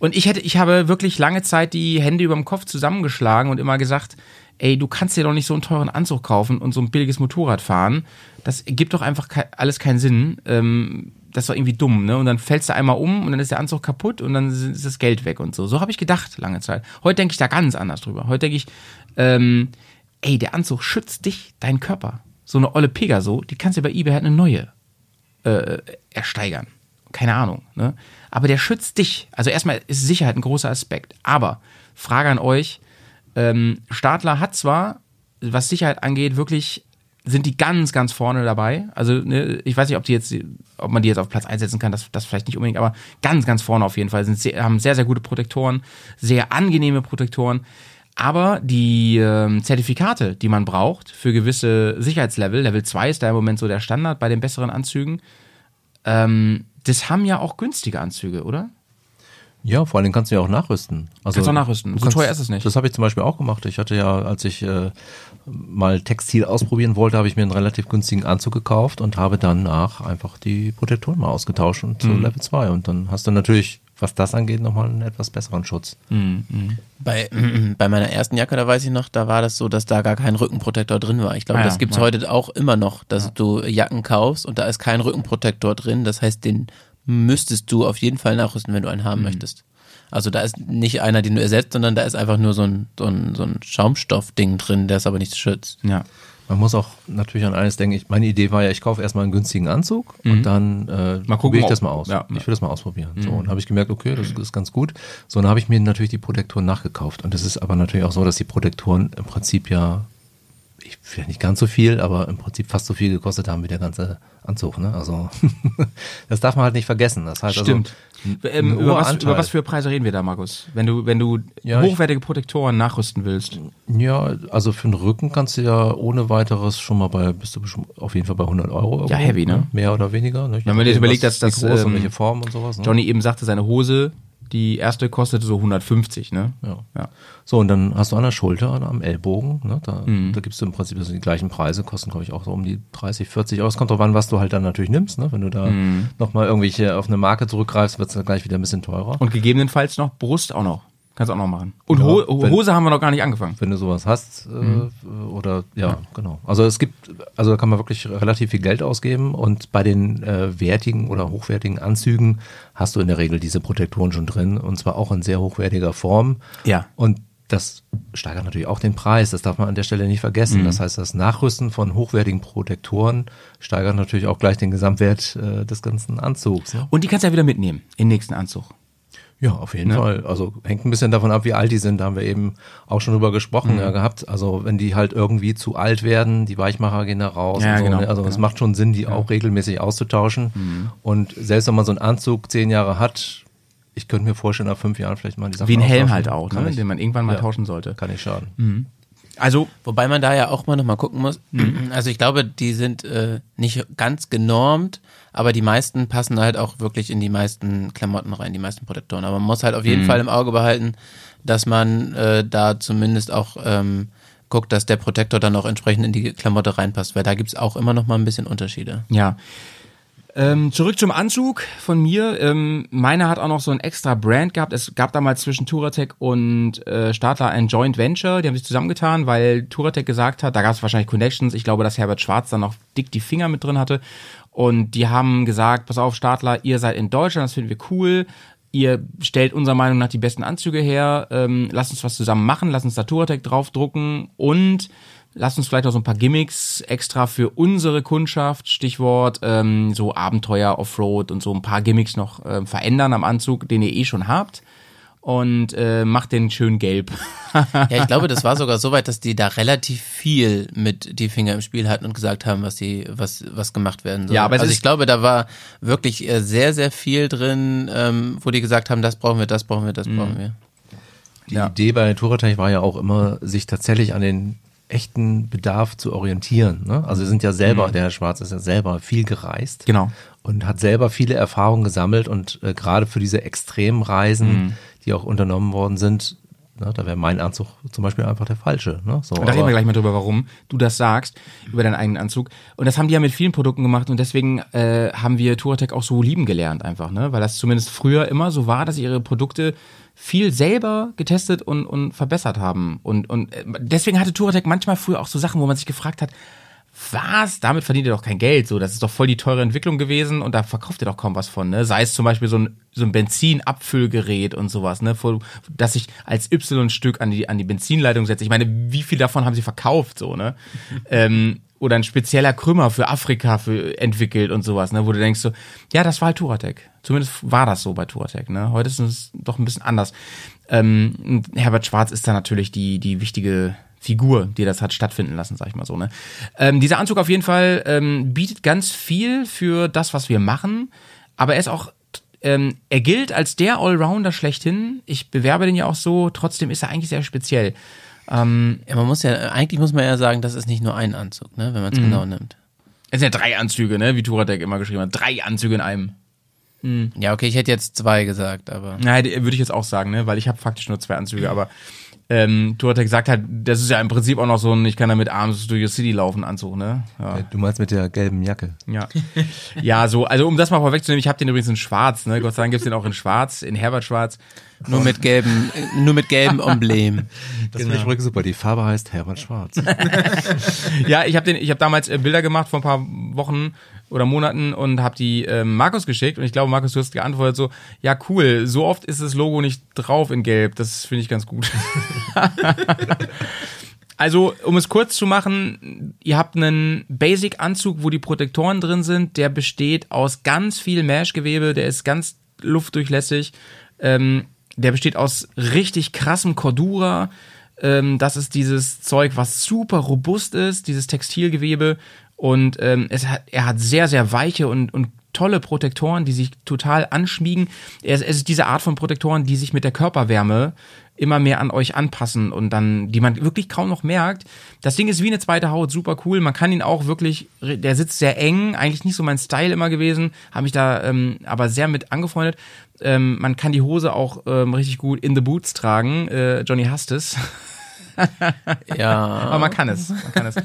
Und ich hätte, ich habe wirklich lange Zeit die Hände über dem Kopf zusammengeschlagen und immer gesagt, ey, du kannst dir doch nicht so einen teuren Anzug kaufen und so ein billiges Motorrad fahren. Das gibt doch einfach alles keinen Sinn. Ähm, das doch irgendwie dumm, ne? Und dann fällst du einmal um und dann ist der Anzug kaputt und dann ist das Geld weg und so. So habe ich gedacht lange Zeit. Heute denke ich da ganz anders drüber. Heute denke ich, ähm, ey, der Anzug schützt dich, deinen Körper. So eine olle Pegaso, die kannst du bei eBay halt eine neue äh, ersteigern. Keine Ahnung, ne? Aber der schützt dich. Also erstmal ist Sicherheit ein großer Aspekt. Aber Frage an euch, ähm, Stadler hat zwar, was Sicherheit angeht, wirklich sind die ganz, ganz vorne dabei. Also ne, ich weiß nicht, ob die jetzt, ob man die jetzt auf Platz einsetzen kann, das, das vielleicht nicht unbedingt, aber ganz, ganz vorne auf jeden Fall. Sind sehr, haben sehr, sehr gute Protektoren, sehr angenehme Protektoren. Aber die ähm, Zertifikate, die man braucht für gewisse Sicherheitslevel, Level 2 ist da im Moment so der Standard bei den besseren Anzügen, ähm, das haben ja auch günstige Anzüge, oder? Ja, vor allem kannst du ja auch nachrüsten. Also, Kannst auch nachrüsten. du So teuer ist es nicht. Das habe ich zum Beispiel auch gemacht. Ich hatte ja, als ich äh, mal Textil ausprobieren wollte, habe ich mir einen relativ günstigen Anzug gekauft und habe danach einfach die Protektoren mal ausgetauscht und Mhm. zu Level 2. Und dann hast du natürlich, was das angeht, nochmal einen etwas besseren Schutz. Bei, bei meiner ersten Jacke, da weiß ich noch, da war das so, dass da gar kein Rückenprotektor drin war. Ich glaube, Ah ja, das gibt's ja. heute auch immer noch, dass du Jacken kaufst und da ist kein Rückenprotektor drin. Das heißt, den müsstest du auf jeden Fall nachrüsten, wenn du einen Mhm. haben möchtest. Also da ist nicht einer, den du ersetzt, sondern da ist einfach nur so ein, so ein, so ein Schaumstoffding drin, der es aber nicht schützt. Ja. Man muss auch natürlich an eines denken. Ich, meine Idee war ja, ich kaufe erstmal einen günstigen Anzug und dann äh, Mhm. Mal gucken, probiere ich das mal aus. ja, ich will das mal ausprobieren. So, und habe ich gemerkt, okay, das ist ganz gut. So, und dann habe ich mir natürlich die Protektoren nachgekauft. Und es ist aber natürlich auch so, dass die Protektoren im Prinzip ja, ich vielleicht nicht ganz so viel, aber im Prinzip fast so viel gekostet haben wie der ganze Anzug. Ne? Also das darf man halt nicht vergessen. Das heißt Stimmt. Also, ähm, über, was, über was für Preise reden wir da, Markus? Wenn du, wenn du Ja, ich- hochwertige Protektoren nachrüsten willst. Ja, also für den Rücken kannst du ja ohne weiteres schon mal bei, bist du auf jeden Fall bei 100 Euro. Ja, heavy, ne? Mehr oder weniger. Ne? Wenn man jetzt überlegt, dass das, groß und ähm, welche Form und sowas. Ne? Johnny eben sagte, seine Hose, die erste kostete so 150, ne? Ja. Ja. So, und dann hast du an der Schulter, am Ellbogen, ne? da, Mhm. da gibst du im Prinzip also die gleichen Preise, kosten glaube ich auch so um die 30, 40 Euro. Es kommt drauf an, was du halt dann natürlich nimmst. Ne? Wenn du da Mhm. nochmal irgendwelche auf eine Marke zurückgreifst, wird es dann gleich wieder ein bisschen teurer. Und gegebenenfalls noch Brust auch noch. Kannst auch noch machen. Und Ja, Ho wenn- Hose haben wir noch gar nicht angefangen. wenn du sowas hast äh, Mhm. oder ja, genau. Also es gibt, also da kann man wirklich relativ viel Geld ausgeben und bei den äh, wertigen oder hochwertigen Anzügen hast du in der Regel diese Protektoren schon drin und zwar auch in sehr hochwertiger Form. Ja. Und das steigert natürlich auch den Preis, das darf man an der Stelle nicht Mhm. vergessen. Das heißt, das Nachrüsten von hochwertigen Protektoren steigert natürlich auch gleich den Gesamtwert äh, des ganzen Anzugs. Ne? Und die kannst du ja wieder mitnehmen in den nächsten Anzug. Ja, auf jeden Fall. Also hängt ein bisschen davon ab, wie alt die sind. Da haben wir eben auch schon drüber gesprochen Mhm. ja, gehabt. Also wenn die halt irgendwie zu alt werden, die Weichmacher gehen da raus. Ja, so, genau, ne? Also es genau. macht schon Sinn, die auch regelmäßig auszutauschen. Mhm. Und selbst wenn man so einen Anzug zehn Jahre hat, ich könnte mir vorstellen, nach fünf Jahren vielleicht mal die Sachen Wie ein Helm halt auch, ne? den man irgendwann mal Ja. tauschen sollte. Kann nicht schaden. Also Wobei man da ja auch mal nochmal gucken muss. Also ich glaube, die sind äh, nicht ganz genormt, aber die meisten passen halt auch wirklich in die meisten Klamotten rein, die meisten Protektoren. Aber man muss halt auf jeden Fall im Auge behalten, dass man äh, da zumindest auch ähm, guckt, dass der Protektor dann auch entsprechend in die Klamotte reinpasst, weil da gibt's auch immer noch mal ein bisschen Unterschiede. Ja. Ähm, zurück zum Anzug von mir. Ähm, meiner hat auch noch so ein extra Brand gehabt. Es gab damals zwischen Touratec und äh, Stadler ein Joint Venture. Die haben sich zusammengetan, weil Touratec gesagt hat, da gab es wahrscheinlich Connections. Ich glaube, dass Herbert Schwarz dann noch dick die Finger mit drin hatte. Und die haben gesagt, pass auf, Stadler, ihr seid in Deutschland, das finden wir cool. Ihr stellt unserer Meinung nach die besten Anzüge her. Ähm, lasst uns was zusammen machen. Lasst uns da Touratec draufdrucken und Lasst uns vielleicht auch so ein paar Gimmicks extra für unsere Kundschaft, Stichwort ähm, so Abenteuer, Offroad und so ein paar Gimmicks noch ähm, verändern am Anzug, den ihr eh schon habt. Und äh, macht den schön gelb. Ja, ich glaube, das war sogar so weit, dass die da relativ viel mit die Finger im Spiel hatten und gesagt haben, was sie, was, was gemacht werden soll. Ja, aber also ich glaube, da war wirklich äh, sehr, sehr viel drin, ähm, wo die gesagt haben, das brauchen wir, das brauchen wir, das Mhm. brauchen wir. Die Ja. Idee bei Touratech war ja auch immer, sich tatsächlich an den echten Bedarf zu orientieren. Ne? Also sie sind ja selber, der Herr Schwarz ist ja selber viel gereist. Genau. Und hat selber viele Erfahrungen gesammelt und äh, gerade für diese extremen Reisen, die auch unternommen worden sind, ne, da wäre mein Anzug zum Beispiel einfach der falsche. Ne? So, Da reden wir gleich mal drüber, warum du das sagst, über deinen eigenen Anzug. Und das haben die ja mit vielen Produkten gemacht und deswegen äh, haben wir Touratec auch so lieben gelernt einfach, ne? Weil das zumindest früher immer so war, dass ihre Produkte viel selber getestet und, und verbessert haben. Und, und äh, deswegen hatte Touratec manchmal früher auch so Sachen, wo man sich gefragt hat, was? Damit verdient ihr doch kein Geld. So, das ist doch voll die teure Entwicklung gewesen und da verkauft ihr doch kaum was von, ne? Sei es zum Beispiel so ein, so ein Benzinabfüllgerät und sowas, ne? Vor- Das sich als Y-Stück an die, an die Benzinleitung setzt. Ich meine, wie viel davon haben sie verkauft, so, ne? ähm, oder ein spezieller Krümmer für Afrika für, entwickelt und sowas, ne? Wo du denkst so, ja, das war halt Touratec. Zumindest war das so bei Touratec, ne? Heute ist es doch ein bisschen anders. Ähm, Herbert Schwarz ist da natürlich die, die wichtige Figur, die das hat stattfinden lassen, sag ich mal so. Ne? Ähm, dieser Anzug auf jeden Fall ähm, bietet ganz viel für das, was wir machen, aber er ist auch, ähm, er gilt als der Allrounder schlechthin. Ich bewerbe den ja auch so, trotzdem ist er eigentlich sehr speziell. Ja, man muss ja, eigentlich muss man ja sagen, das ist nicht nur ein Anzug, ne, wenn man es genau nimmt. Es sind ja drei Anzüge, ne? wie Touratec immer geschrieben hat. Drei Anzüge in einem. Ja, okay, ich hätte jetzt zwei gesagt, aber. Nein, würde ich jetzt auch sagen, ne? weil ich habe faktisch nur zwei Anzüge, aber ähm, Touratec sagt halt, das ist ja im Prinzip auch noch so ein, ich kann damit abends durch die City laufen Anzug, ne? Ja. Du meinst mit der gelben Jacke. Ja. ja, so, also um das mal vorwegzunehmen, ich habe den übrigens in schwarz, ne? Gott sei Dank gibt's den auch in schwarz, in Herbert schwarz. Nur mit gelben, äh, nur mit gelbem Emblem. Das finde ich übrigens super. Die Farbe heißt Herbert Schwarz. Ja, ich habe den ich habe damals äh, Bilder gemacht vor ein paar Wochen oder Monaten und habe die ähm, Markus geschickt und ich glaube Markus du hast geantwortet so, ja cool, so oft ist das Logo nicht drauf in gelb, das finde ich ganz gut. Also, um es kurz zu machen, ihr habt einen Basic-Anzug, wo die Protektoren drin sind. Der besteht aus ganz viel Mesh-Gewebe, der ist ganz luftdurchlässig. Ähm, der besteht aus richtig krassem Cordura. Ähm, das ist dieses Zeug, was super robust ist, dieses Textilgewebe. Und ähm, es hat, er hat sehr, sehr weiche und, und tolle Protektoren, die sich total anschmiegen. Es, es ist diese Art von Protektoren, die sich mit der Körperwärme immer mehr an euch anpassen und dann, die man wirklich kaum noch merkt. Das Ding ist wie eine zweite Haut, super cool. Man kann ihn auch wirklich, der sitzt sehr eng, eigentlich nicht so mein Style immer gewesen, habe mich da ähm, aber sehr mit angefreundet. Ähm, man kann die Hose auch ähm, richtig gut in the boots tragen. Äh, Johnny hasst es, Ja. aber man kann es. Man kann es.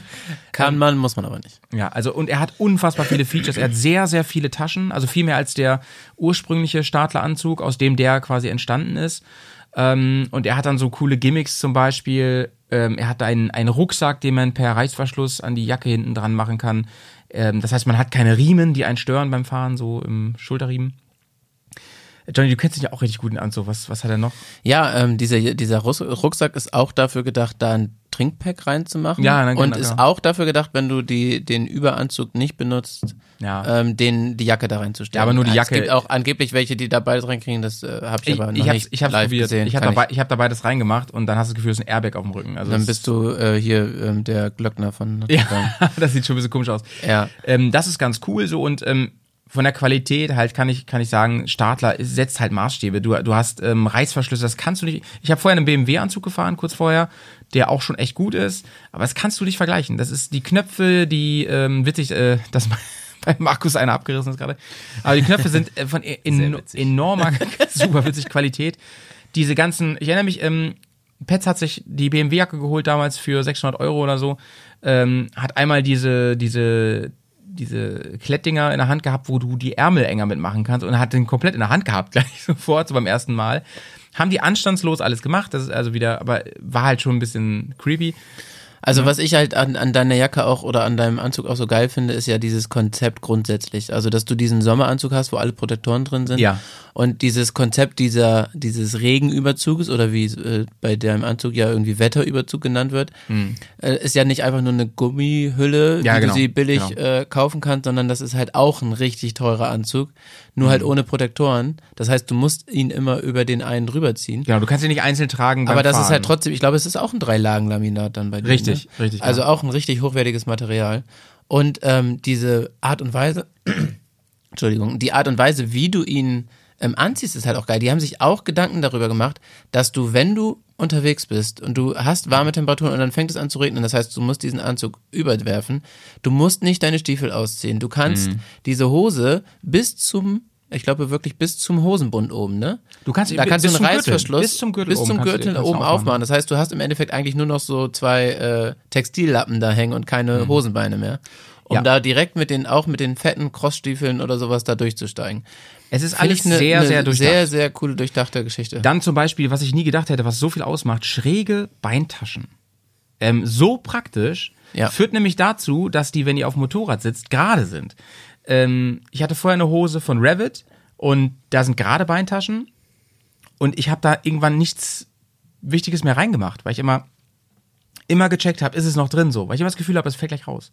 Kann man, muss man aber nicht. Ja, also und er hat unfassbar viele Features. Er hat sehr, sehr viele Taschen, also viel mehr als der ursprüngliche Startleranzug, aus dem der quasi entstanden ist. Ähm, und er hat dann so coole Gimmicks zum Beispiel. Ähm, er hat einen, einen Rucksack, den man per Reißverschluss an die Jacke hinten dran machen kann. Ähm, das heißt, man hat keine Riemen, die einen stören beim Fahren, so im Schulterriemen. Johnny, du kennst dich ja auch richtig gut in Anzug. Was, was hat er noch? Ja, ähm, dieser, dieser Rucksack ist auch dafür gedacht, da ein Trinkpack reinzumachen. Ja, dann und genau, ist genau. auch dafür gedacht, wenn du die, den Überanzug nicht benutzt, Ja. ähm, den, die Jacke da reinzustellen. Ja, aber nur die Jacke- Es gibt auch angeblich welche, die da beides reinkriegen, das äh, habe ich, Ich, aber noch ich hab's, nicht ich hab's live probiert. gesehen. Ich habe dabei, ich hab dabei das reingemacht und dann hast du das Gefühl, es ist ein Airbag auf dem Rücken. Also Dann bist du äh, hier ähm, der Glöckner von Notre Ja, Dame. das sieht schon ein bisschen komisch aus. Ja. Ähm, das ist ganz cool so und ähm, von der Qualität halt kann ich kann ich sagen, Startler setzt halt Maßstäbe. Du, du hast ähm, Reißverschlüsse, das kannst du nicht. Ich habe vorher einen BMW-Anzug gefahren, kurz vorher. der auch schon echt gut ist, aber das kannst du nicht vergleichen. Das ist die Knöpfe, die ähm, witzig, äh, dass bei Markus einer abgerissen ist gerade. Aber die Knöpfe sind äh, von en enormer, super witzig Qualität. Diese ganzen, ich erinnere mich, ähm, Petz hat sich die BMW-Jacke geholt damals für 600 Euro oder so, ähm, hat einmal diese, diese, diese Klettdinger in der Hand gehabt, wo du die Ärmel enger mitmachen kannst und hat den komplett in der Hand gehabt, gleich sofort, so beim ersten Mal. Haben die anstandslos alles gemacht, das ist also wieder, aber war halt schon ein bisschen creepy. Also was ich halt an, an deiner Jacke auch oder an deinem Anzug auch so geil finde, ist ja dieses Konzept grundsätzlich. Also dass du diesen Sommeranzug hast, wo alle Protektoren drin sind. Ja. Und dieses Konzept dieser dieses Regenüberzuges oder wie äh, bei deinem Anzug ja irgendwie Wetterüberzug genannt wird, äh, ist ja nicht einfach nur eine Gummihülle, Ja, wie genau, du sie billig genau. äh, kaufen kannst, sondern das ist halt auch ein richtig teurer Anzug, nur Mhm. halt ohne Protektoren. Das heißt, du musst ihn immer über den einen drüber ziehen. Genau, du kannst ihn nicht einzeln tragen. Aber das ist Fahren. halt trotzdem, ich glaube, es ist auch ein Dreilagen-Laminat dann bei dir. Richtig, ne? richtig, Also ja. auch ein richtig hochwertiges Material. Und ähm, diese Art und Weise, Entschuldigung, die Art und Weise, wie du ihn ähm, anziehst, ist halt auch geil. Die haben sich auch Gedanken darüber gemacht, dass du, wenn du unterwegs bist und du hast warme Temperaturen und dann fängt es an zu regnen, das heißt, du musst diesen Anzug überwerfen, du musst nicht deine Stiefel ausziehen. Du kannst Mhm. diese Hose bis zum ich glaube wirklich bis zum Hosenbund oben, ne? Du kannst- da kannst du einen. Reißverschluss Bis zum Gürtel bis oben zum du- Gürtel oben aufmachen. aufmachen. Das heißt, du hast im Endeffekt eigentlich nur noch so zwei äh, Textillappen da hängen und keine Hosenbeine mehr. Um Mhm. Ja. da direkt mit den, auch mit den fetten Crossstiefeln oder sowas da durchzusteigen. Es ist alles eine, sehr, eine sehr durchdacht. sehr, sehr coole, durchdachte Geschichte. Dann zum Beispiel, was ich nie gedacht hätte, was so viel ausmacht, schräge Beintaschen. Ähm, so praktisch, Ja. führt nämlich dazu, dass die, wenn ihr auf dem Motorrad sitzt, gerade sind. Ähm, ich hatte vorher eine Hose von Revit und da sind gerade Beintaschen und ich habe da irgendwann nichts Wichtiges mehr reingemacht, weil ich immer immer gecheckt habe, ist es noch drin so, weil ich immer das Gefühl habe, es fällt gleich raus.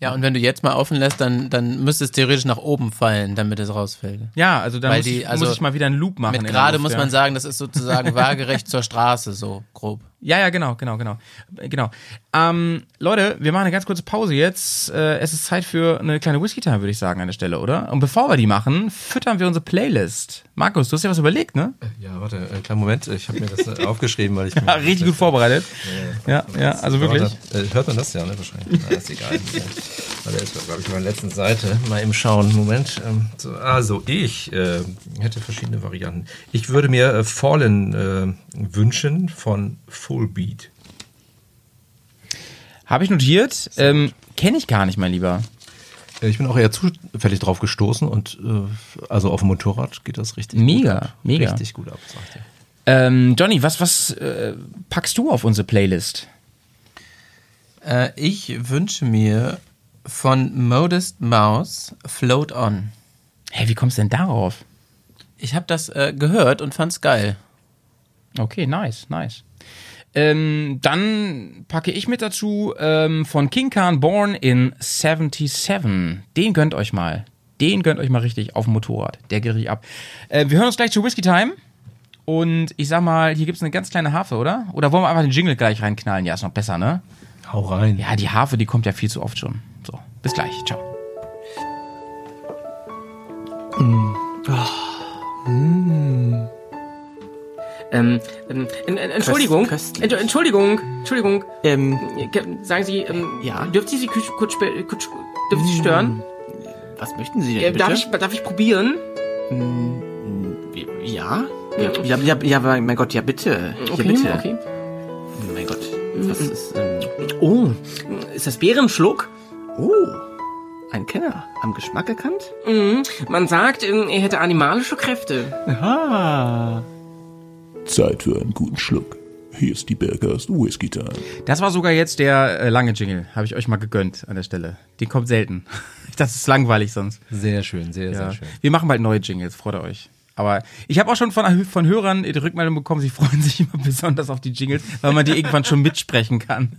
Ja, und wenn du jetzt mal offen lässt, dann, dann müsste es theoretisch nach oben fallen, damit es rausfällt. Ja, also da Weil muss, die- ich, also muss ich mal wieder einen Loop machen. Mit gerade muss ja. man sagen, das ist sozusagen waagerecht zur Straße, so grob. Ja, ja, genau, genau, genau. Genau. Ähm, Leute, wir machen eine ganz kurze Pause jetzt. Äh, es ist Zeit für eine kleine Whisky-Time, würde ich sagen, an der Stelle, oder? Und bevor wir die machen, füttern wir unsere Playlist. Markus, du hast ja was überlegt, ne? Ja, warte, äh, kleinen Moment. Ich habe mir das äh, aufgeschrieben, weil ich Ja, richtig gut vorbereitet. Ja, ja, also wirklich. Äh, hört man das ja, ne? Wahrscheinlich. Na, ist egal. Weil der ist, glaube ich, auf der letzten Seite. Mal eben schauen. Moment. Ähm, so, also, ich äh, hätte verschiedene Varianten. Ich würde mir äh, Fallen äh, wünschen von Full Beat. Habe ich notiert. Ähm, Kenne ich gar nicht, mein Lieber. Äh, Ich bin auch eher zufällig drauf gestoßen und äh, also auf dem Motorrad geht das richtig Mega, gut ab. mega. Richtig gut ab, sagt ihr. Ähm, Johnny, was, was äh, packst du auf unsere Playlist? Äh, ich wünsche mir von Modest Mouse Float On. Hey, wie kommst du denn darauf? Ich habe das äh, gehört und fand's geil. Okay, nice, nice. Ähm, dann packe ich mit dazu ähm, von King Khan Born in 77. Den gönnt euch mal. Den gönnt euch mal richtig auf dem Motorrad. Der geht richtig ab. Äh, wir hören uns gleich zu Whiskey Time. Und ich sag mal, hier gibt's eine ganz kleine Harfe, oder? Oder wollen wir einfach den Jingle gleich reinknallen? Ja, ist noch besser, ne? Hau rein. Ja, die Harfe, die kommt ja viel zu oft schon. So, bis gleich. Ciao. Ähm, ähm, en- en- Entschuldigung, köstlich. Ent- Entschuldigung, Entschuldigung. Ähm, Ge- Sagen Sie, ähm, Ja? dürfte ich Sie kurz, kurz, ich Sie stören? was möchten Sie denn Äh, bitte? darf, ich, darf ich probieren? Ja? Ja, ja, ja, ja, mein Gott, ja bitte. Ja, Okay, bitte. okay. Mein Gott. Was ist, ähm, Oh, ist das Bärenschluck? oh. Ein Kenner. Am Geschmack erkannt? Mhm. Man sagt, ähm, er hätte animalische Kräfte. Aha. Zeit für einen guten Schluck. Hier ist die Bergers Whisky Time. Das war sogar jetzt der äh, lange Jingle. Habe ich euch mal gegönnt an der Stelle. Den kommt selten. Das ist langweilig sonst. Sehr schön, sehr, Ja. sehr schön. Wir machen bald neue Jingles, freut ihr euch. Aber ich habe auch schon von, von Hörern die Rückmeldung bekommen, sie freuen sich immer besonders auf die Jingles, weil man die irgendwann schon mitsprechen kann.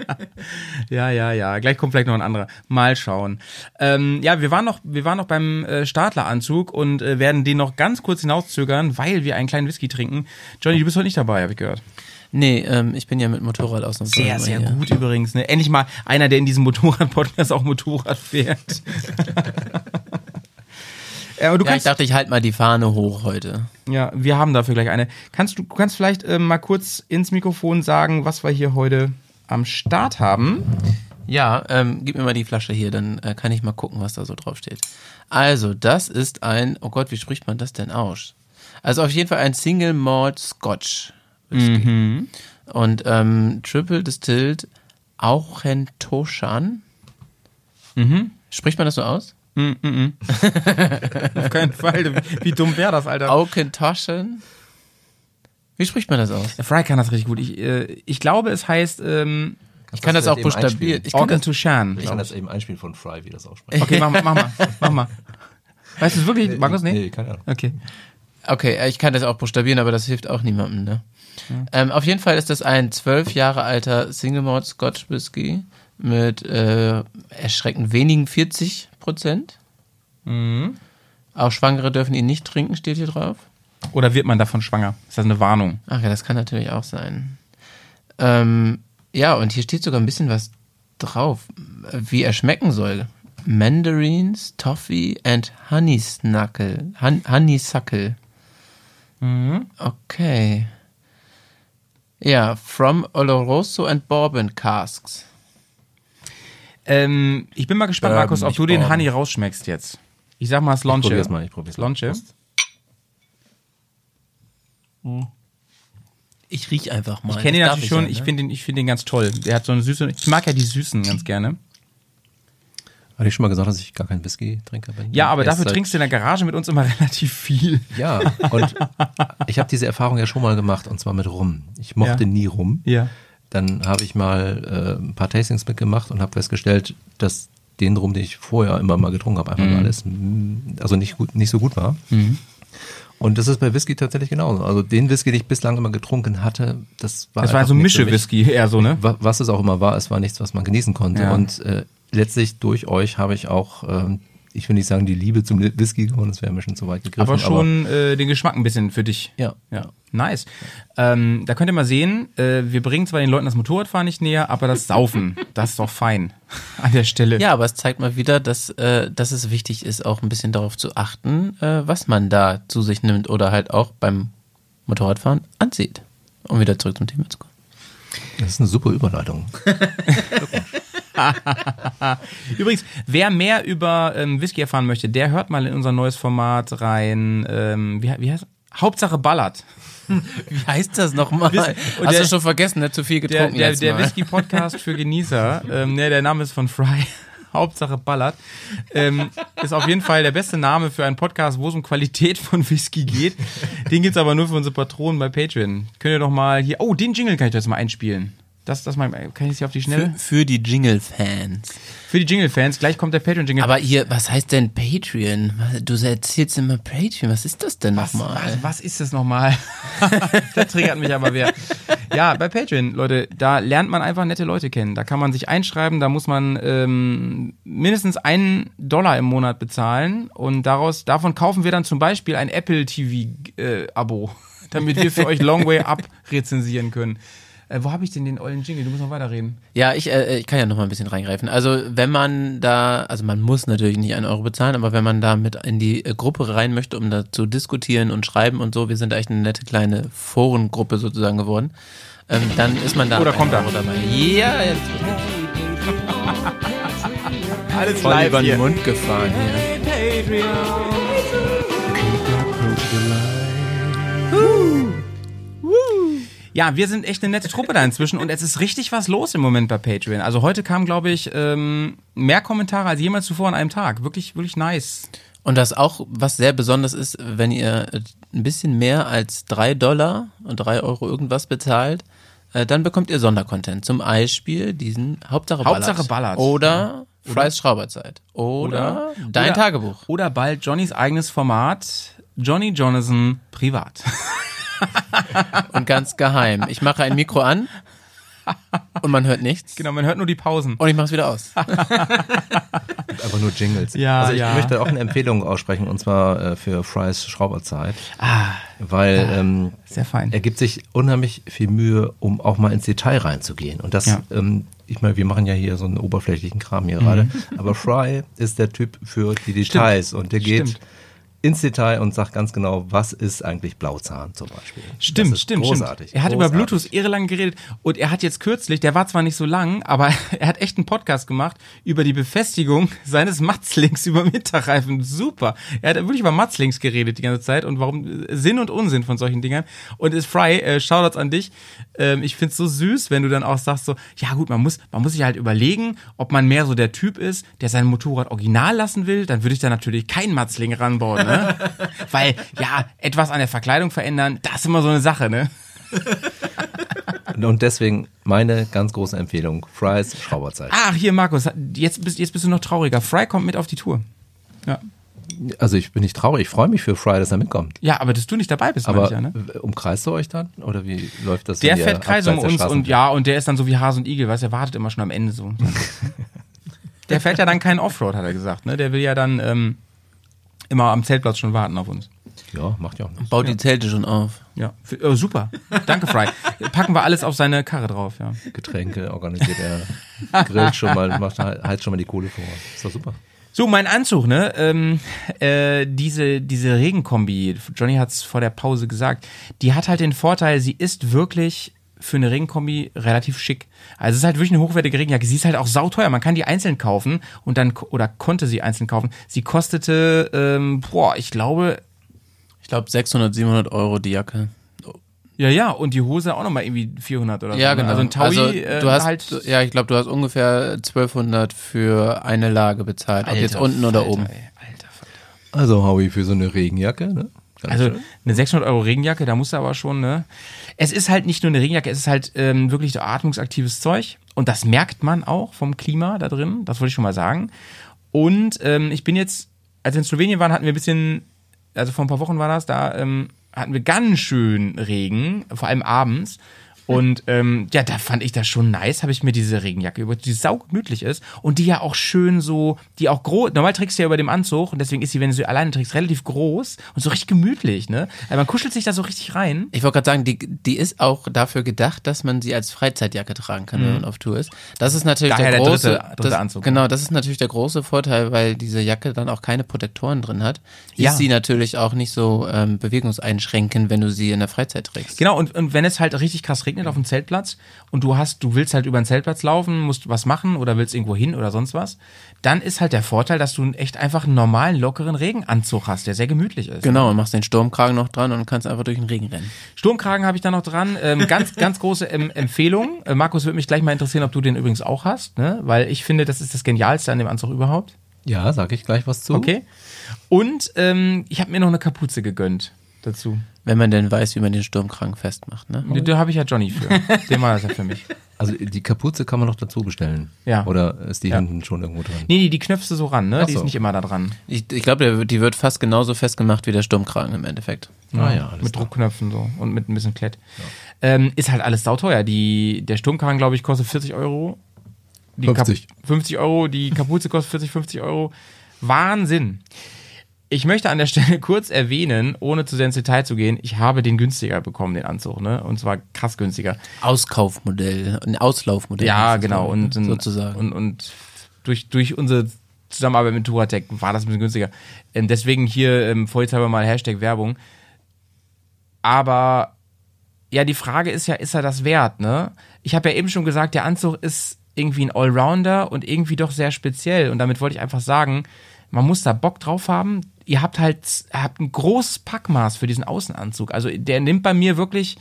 ja, ja, ja. Gleich kommt vielleicht noch ein anderer. Mal schauen. Ähm, ja, wir waren noch, wir waren noch beim äh, Startleranzug und äh, werden den noch ganz kurz hinauszögern, weil wir einen kleinen Whisky trinken. Johnny, du bist heute nicht dabei, habe ich gehört. Nee, ähm, ich bin ja mit Motorrad ausnahmsweise Sehr, sehr hier. gut übrigens. Ne? Endlich mal einer, der in diesem Motorrad-Podcast auch Motorrad fährt. Ja, aber du ja, ich kannst, dachte, ich halte mal die Fahne hoch heute. ja, wir haben dafür gleich eine. Kannst du kannst vielleicht ähm, mal kurz ins Mikrofon sagen, was wir hier heute am Start haben? Ja, ähm, gib mir mal die Flasche hier, dann äh, kann ich mal gucken, was da so drauf steht. Also, das ist ein, oh Gott, wie spricht man das denn aus? Also auf jeden Fall ein Single Malt Scotch. Whisky. Und ähm, Triple Distilled Auchentoshan. Spricht man das so aus? Auf keinen Fall. Wie dumm wäre das, Alter? Auchentoshan? Wie spricht man das aus? Der Fry kann das richtig gut. Ich, äh, ich glaube, es heißt ähm, Ich kann das du auch buchstabieren. Ich kann das. Ich kann das eben einspielen von Fry, wie das ausspricht. Okay, mach, mach mal. Mach mal. Weißt du es wirklich, Markus? Nee? Nee, keine Ahnung. Okay. okay, äh, ich kann das auch buchstabieren, aber das hilft auch niemandem, ne? Ähm, auf jeden Fall ist das ein zwölf Jahre alter Single Malt Scotch Whisky mit äh, erschreckend wenigen 40 Prozent. Auch Schwangere dürfen ihn nicht trinken, steht hier drauf. Oder wird man davon schwanger? Ist das eine Warnung? Ach ja, das kann natürlich auch sein. Ähm, ja, und hier steht sogar ein bisschen was drauf, wie er schmecken soll. Mandarins, Toffee and Honeysnuckle. Hon Honeysuckle. Okay. Ja, from Oloroso and Bourbon Casks. Ähm, ich bin mal gespannt, Ähm, Markus, ob du den. Honey rausschmeckst jetzt. Ich sag mal Slonche. probier's mal, ich probier's mal. Slonche. Ich riech einfach mal. Ich kenne darf natürlich schon. ja, Ich ne? finde ihn, ich finde ihn ganz toll. Der hat so eine süße. Ich mag ja die Süßen ganz gerne. Hatte ich schon mal gesagt, dass ich gar kein Whisky-Trinker bin? Ja, aber Erst dafür seit- trinkst du in der Garage mit uns immer relativ viel. Ja, und ich habe diese Erfahrung ja schon mal gemacht, und zwar mit Rum. Ich mochte Ja. nie Rum. Ja. Dann habe ich mal äh, ein paar Tastings mitgemacht und habe festgestellt, dass den Rum, den ich vorher immer mal getrunken habe, einfach Mhm. mal alles, mm, also nicht gut, nicht so gut war. Und das ist bei Whisky tatsächlich genauso. Also den Whisky, den ich bislang immer getrunken hatte, das war Das war so. Mische-Whisky eher so, ne? Wa- Was es auch immer war, es war nichts, was man genießen konnte. Ja. Und äh, letztlich durch euch habe ich auch, ähm, ich will nicht sagen, die Liebe zum Whisky gewonnen, das wäre mir schon zu weit gegriffen. Aber schon äh, den Geschmack ein bisschen für dich. ja, Ja, nice. Ähm, da könnt ihr mal sehen, äh, wir bringen zwar den Leuten das Motorradfahren nicht näher, aber das Saufen, das ist doch fein an der Stelle. Ja, aber es zeigt mal wieder, dass, äh, dass es wichtig ist, auch ein bisschen darauf zu achten, äh, was man da zu sich nimmt oder halt auch beim Motorradfahren anzieht. Um wieder zurück zum Thema zu kommen. Das ist eine super Überleitung. Übrigens, wer mehr über ähm, Whisky erfahren möchte, der hört mal in unser neues Format rein. Ähm, wie, wie heißt Hauptsache Ballert. Wie heißt das nochmal? Hast der- du schon vergessen, ne? Zu viel Der, getrunken der, der Mal. Whisky-Podcast für Genießer. Ähm, ne, der Name ist von Fry. Hauptsache Ballert. Ähm, ist auf jeden Fall der beste Name für einen Podcast, wo es um Qualität von Whisky geht. Den gibt's aber nur für unsere Patronen bei Patreon. Könnt ihr doch mal hier. Oh, den Jingle kann ich jetzt mal einspielen. Das, das mal, kann ich jetzt hier auf die Schnelle? Für, für die Jingle-Fans. Für die Jingle-Fans. Gleich kommt der Patreon-Jingle. Aber hier, was heißt denn Patreon? Du erzählst immer Patreon. Was ist das denn nochmal? was, was ist das nochmal? das triggert mich aber wer. Ja, bei Patreon, Leute, da lernt man einfach nette Leute kennen. Da kann man sich einschreiben, da muss man ähm, mindestens einen Dollar im Monat bezahlen und daraus, davon kaufen wir dann zum Beispiel ein Apple TV äh, Abo, damit wir für euch Long Way Up rezensieren können. Äh, wo habe ich denn den ollen Jingle? Du musst noch weiterreden. Ja, ich, äh, ich kann ja noch mal ein bisschen reingreifen. Also wenn man da, also man muss natürlich nicht einen Euro bezahlen, aber wenn man da mit in die äh, Gruppe rein möchte, um da zu diskutieren und schreiben und so, wir sind echt eine nette kleine Forengruppe sozusagen geworden, ähm, dann ist man da Oder kommt ein er? Euro dabei. Ja, jetzt Alles voll über den Mund gefahren hier. Ja, wir sind echt eine nette Truppe da inzwischen und es ist richtig was los im Moment bei Patreon. Also heute kamen, glaube ich, ähm, mehr Kommentare als jemals zuvor an einem Tag. Wirklich, wirklich nice. Und das auch, was sehr besonders ist, wenn ihr äh, ein bisschen mehr als drei Dollar und drei Euro irgendwas bezahlt, äh, dann bekommt ihr Sondercontent. Zum Beispiel diesen Hauptsache Ballert. Hauptsache Ballert. Oder Freies Schrauberzeit. Oder, dein oder, Tagebuch. Oder bald Johnnys eigenes Format, Johnny Jonathan privat. Und ganz geheim. Ich mache ein Mikro an und man hört nichts. genau, man hört nur die Pausen. Und ich mache es wieder aus. Einfach nur Jingles. Ja, also ich ja. möchte auch eine Empfehlung aussprechen, und zwar äh, für Fry's Schrauberzeit. weil ähm, Sehr fein. er gibt sich unheimlich viel Mühe, um auch mal ins Detail reinzugehen. Und das, Ja. ähm, ich meine, wir machen ja hier so einen oberflächlichen Kram hier gerade, aber Fry ist der Typ für die Details und der geht Stimmt. Ins Detail und sagt ganz genau, was ist eigentlich Blauzahn zum Beispiel. Stimmt, stimmt, großartig. stimmt. Er hat über großartig. Bluetooth irre lang geredet und er hat jetzt kürzlich, der war zwar nicht so lang, aber er hat echt einen Podcast gemacht über die Befestigung seines Matzlings über Winterreifen. Super. Er hat wirklich über Matzlings geredet die ganze Zeit und warum äh, Sinn und Unsinn von solchen Dingern. Und ist Fry, äh, Shoutouts an dich. Ähm, ich find's so süß, wenn du dann auch sagst so, ja gut, man muss, man muss sich halt überlegen, ob man mehr so der Typ ist, der sein Motorrad original lassen will, dann würde ich da natürlich kein Matzling ranbauen, ne? Weil, ja, etwas an der Verkleidung verändern, das ist immer so eine Sache, ne? Und deswegen meine ganz große Empfehlung, Fry's Schrauberzeit. Ach, hier, Markus, jetzt bist, jetzt bist du noch trauriger. Fry kommt mit auf die Tour. Ja, Also ich bin nicht traurig, ich freue mich für Fry, dass er mitkommt. ja aber dass du nicht dabei bist, Aber ich ja, ne? umkreist du euch dann? Oder wie läuft das? Der fährt Kreis um uns und ja, und der ist dann so wie Hase und Igel, weißt du, er wartet immer schon am Ende so. der fährt ja dann keinen Offroad, hat er gesagt, ne? Der will ja dann ähm, immer am Zeltplatz schon warten auf uns. Ja, macht ja auch nichts. Baut die Zelte schon auf. Ja, für, oh, super. Danke, Fry. Packen wir alles auf seine Karre drauf, ja. Getränke organisiert er, grillt schon mal, macht halt schon mal die Kohle vor. Ist doch super. So, mein Anzug, ne? Ähm, äh, diese, diese Regenkombi, Johnny hat's vor der Pause gesagt, die hat halt den Vorteil, sie ist wirklich für eine Regenkombi relativ schick. Also es ist halt wirklich eine hochwertige Regenjacke. Sie ist halt auch sauteuer. Man kann die einzeln kaufen und dann, oder konnte sie einzeln kaufen. Sie kostete, ähm, boah, ich glaube, Ich glaube 600, 700 Euro die Jacke. ja, ja, und die Hose auch nochmal irgendwie 400 oder so. Ja, ne? genau. Also ein Taui also, äh, du hast, halt. ja, ich glaube, du hast ungefähr 1200 für eine Lage bezahlt. Ob jetzt unten oder Falter, oben. ey, Alter, Falter. Also Howie für so eine Regenjacke, ne? Ganz Also schön. eine 600 Euro Regenjacke, da musst du aber schon, ne? Es ist halt nicht nur eine Regenjacke, es ist halt ähm, wirklich so atmungsaktives Zeug. Und das merkt man auch vom Klima da drin, das wollte ich schon mal sagen. Und ähm, ich bin jetzt, als wir in Slowenien waren, hatten wir ein bisschen, also vor ein paar Wochen war das, da ähm, hatten wir ganz schön Regen, vor allem abends. Und ähm, ja, da fand ich das schon nice, habe ich mir diese Regenjacke über, die saugemütlich ist und die ja auch schön so, die auch groß, normal trägst du ja über dem Anzug und deswegen ist sie, wenn du sie alleine trägst, relativ groß und so richtig gemütlich, ne? Also man kuschelt sich da so richtig rein. Ich wollte gerade sagen, die, die ist auch dafür gedacht, dass man sie als Freizeitjacke tragen kann, wenn man auf Tour ist. Das ist natürlich Mhm. Daher der der große, dritte- dritte das, Anzug. Genau, das ist natürlich der große Vorteil, weil diese Jacke dann auch keine Protektoren drin hat. Ist Ja. sie natürlich auch nicht so ähm, bewegungseinschränkend, wenn du sie in der Freizeit trägst. Genau, und, und wenn es halt richtig krass regnet auf dem Zeltplatz und du hast, du willst halt über den Zeltplatz laufen, musst was machen oder willst irgendwo hin oder sonst was, dann ist halt der Vorteil, dass du echt einfach einen normalen, lockeren Regenanzug hast, der sehr gemütlich ist. Genau, und machst den Sturmkragen noch dran und kannst einfach durch den Regen rennen. Sturmkragen habe ich da noch dran. Ähm, ganz, ganz große ähm, Empfehlung. Äh, Markus, würde mich gleich mal interessieren, ob du den übrigens auch hast, ne? Weil ich finde, das ist das Genialste an dem Anzug überhaupt. Ja, sag ich gleich was zu. Okay. Und ähm, ich habe mir noch eine Kapuze gegönnt dazu. Wenn man denn weiß, wie man den Sturmkragen festmacht, ne? Da habe ich ja Johnny für. Den war das ja für mich. Also die Kapuze kann man noch dazu bestellen. Ja. Oder ist die Ja. hinten schon irgendwo dran? Nee, nee, die knöpfst du so ran, ne? Ach Die so. ist nicht immer da dran. Ich, ich glaube, die wird fast genauso festgemacht wie der Sturmkragen im Endeffekt. Ah ja, alles mit klar. Druckknöpfen so und mit ein bisschen Klett. Ähm, ist halt alles sauteuer. Die, der Sturmkragen, glaube ich, kostet 40 Euro. Die 50. Kap 50 Euro. Die Kapuze kostet 40, 50 Euro. Wahnsinn. Ich möchte an der Stelle kurz erwähnen, ohne zu sehr ins Detail zu gehen, ich habe den günstiger bekommen, den Anzug, ne? Und zwar krass günstiger. Auskaufmodell, ein Auslaufmodell. Ja, genau. ich, Und, ne? sozusagen. Und, und durch, durch unsere Zusammenarbeit mit Touratec war das ein bisschen günstiger. Ähm, deswegen hier ähm, vollzeitig mal Hashtag Werbung. Aber ja, die Frage ist ja, ist er das wert, ne? Ich habe ja eben schon gesagt, der Anzug ist irgendwie ein Allrounder und irgendwie doch sehr speziell. Und damit wollte ich einfach sagen, man muss da Bock drauf haben. Ihr habt halt habt ein großes Packmaß für diesen Außenanzug. Also der nimmt bei mir wirklich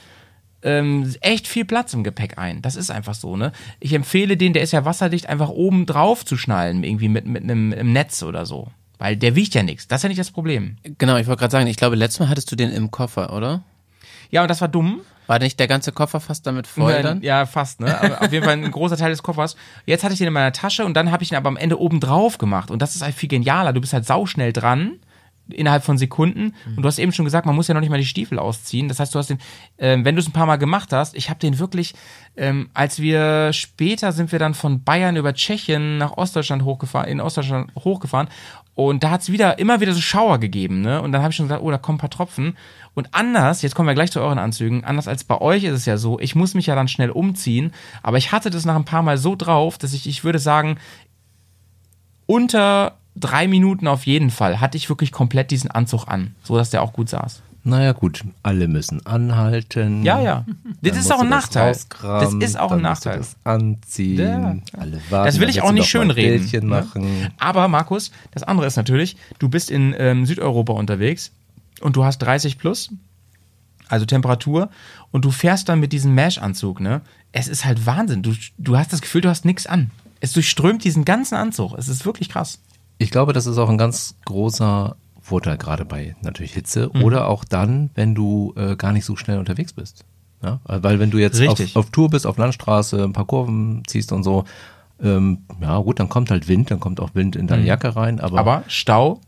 ähm, echt viel Platz im Gepäck ein. Das ist einfach so, ne? Ich empfehle den, der ist ja wasserdicht, einfach oben drauf zu schnallen, irgendwie mit, mit einem im Netz oder so. Weil der wiegt ja nichts. Das ist ja nicht das Problem. Genau, ich wollte gerade sagen, ich glaube, letztes Mal hattest du den im Koffer, oder? Ja, und das war dumm. War nicht der ganze Koffer fast damit voll Ja, dann? Ja, fast, ne? Aber auf jeden Fall ein großer Teil des Koffers. Jetzt hatte ich den in meiner Tasche und dann habe ich ihn aber am Ende oben drauf gemacht. Und das ist halt viel genialer. Du bist halt sauschnell dran innerhalb von Sekunden. Und du hast eben schon gesagt, man muss ja noch nicht mal die Stiefel ausziehen. Das heißt, du hast den, ähm, wenn du es ein paar Mal gemacht hast, ich habe den wirklich, ähm, als wir später sind wir dann von Bayern über Tschechien nach Ostdeutschland hochgefahren, in Ostdeutschland hochgefahren. Und da hat es wieder, immer wieder so Schauer gegeben, ne? Und dann habe ich schon gesagt, oh, da kommen ein paar Tropfen. Und anders, jetzt kommen wir gleich zu euren Anzügen, anders als bei euch ist es ja so, ich muss mich ja dann schnell umziehen, aber ich hatte das nach ein paar Mal so drauf, dass ich, ich würde sagen, unter drei Minuten auf jeden Fall hatte ich wirklich komplett diesen Anzug an, so dass der auch gut saß. Naja, gut, alle müssen anhalten. Ja, ja. Das ist auch ein Nachteil. Das ist auch ein Nachteil. Das anziehen, Ja. alle warten. Das will ich auch nicht schönreden, ne? machen. Aber Markus, das andere ist natürlich, du bist in ähm, Südeuropa unterwegs und du hast 30 plus, also Temperatur, und du fährst dann mit diesem Mesh-Anzug, ne? Es ist halt Wahnsinn. Du, du hast das Gefühl, du hast nichts an. Es durchströmt diesen ganzen Anzug. Es ist wirklich krass. Ich glaube, das ist auch ein ganz großer Vorteil, gerade bei natürlich Hitze Mhm. oder auch dann, wenn du äh, gar nicht so schnell unterwegs bist. Ja? Weil wenn du jetzt auf, auf Tour bist, auf Landstraße, ein paar Kurven ziehst und so, ähm, ja gut, dann kommt halt Wind, dann kommt auch Wind in deine Jacke rein, aber, Mhm. Aber Stau,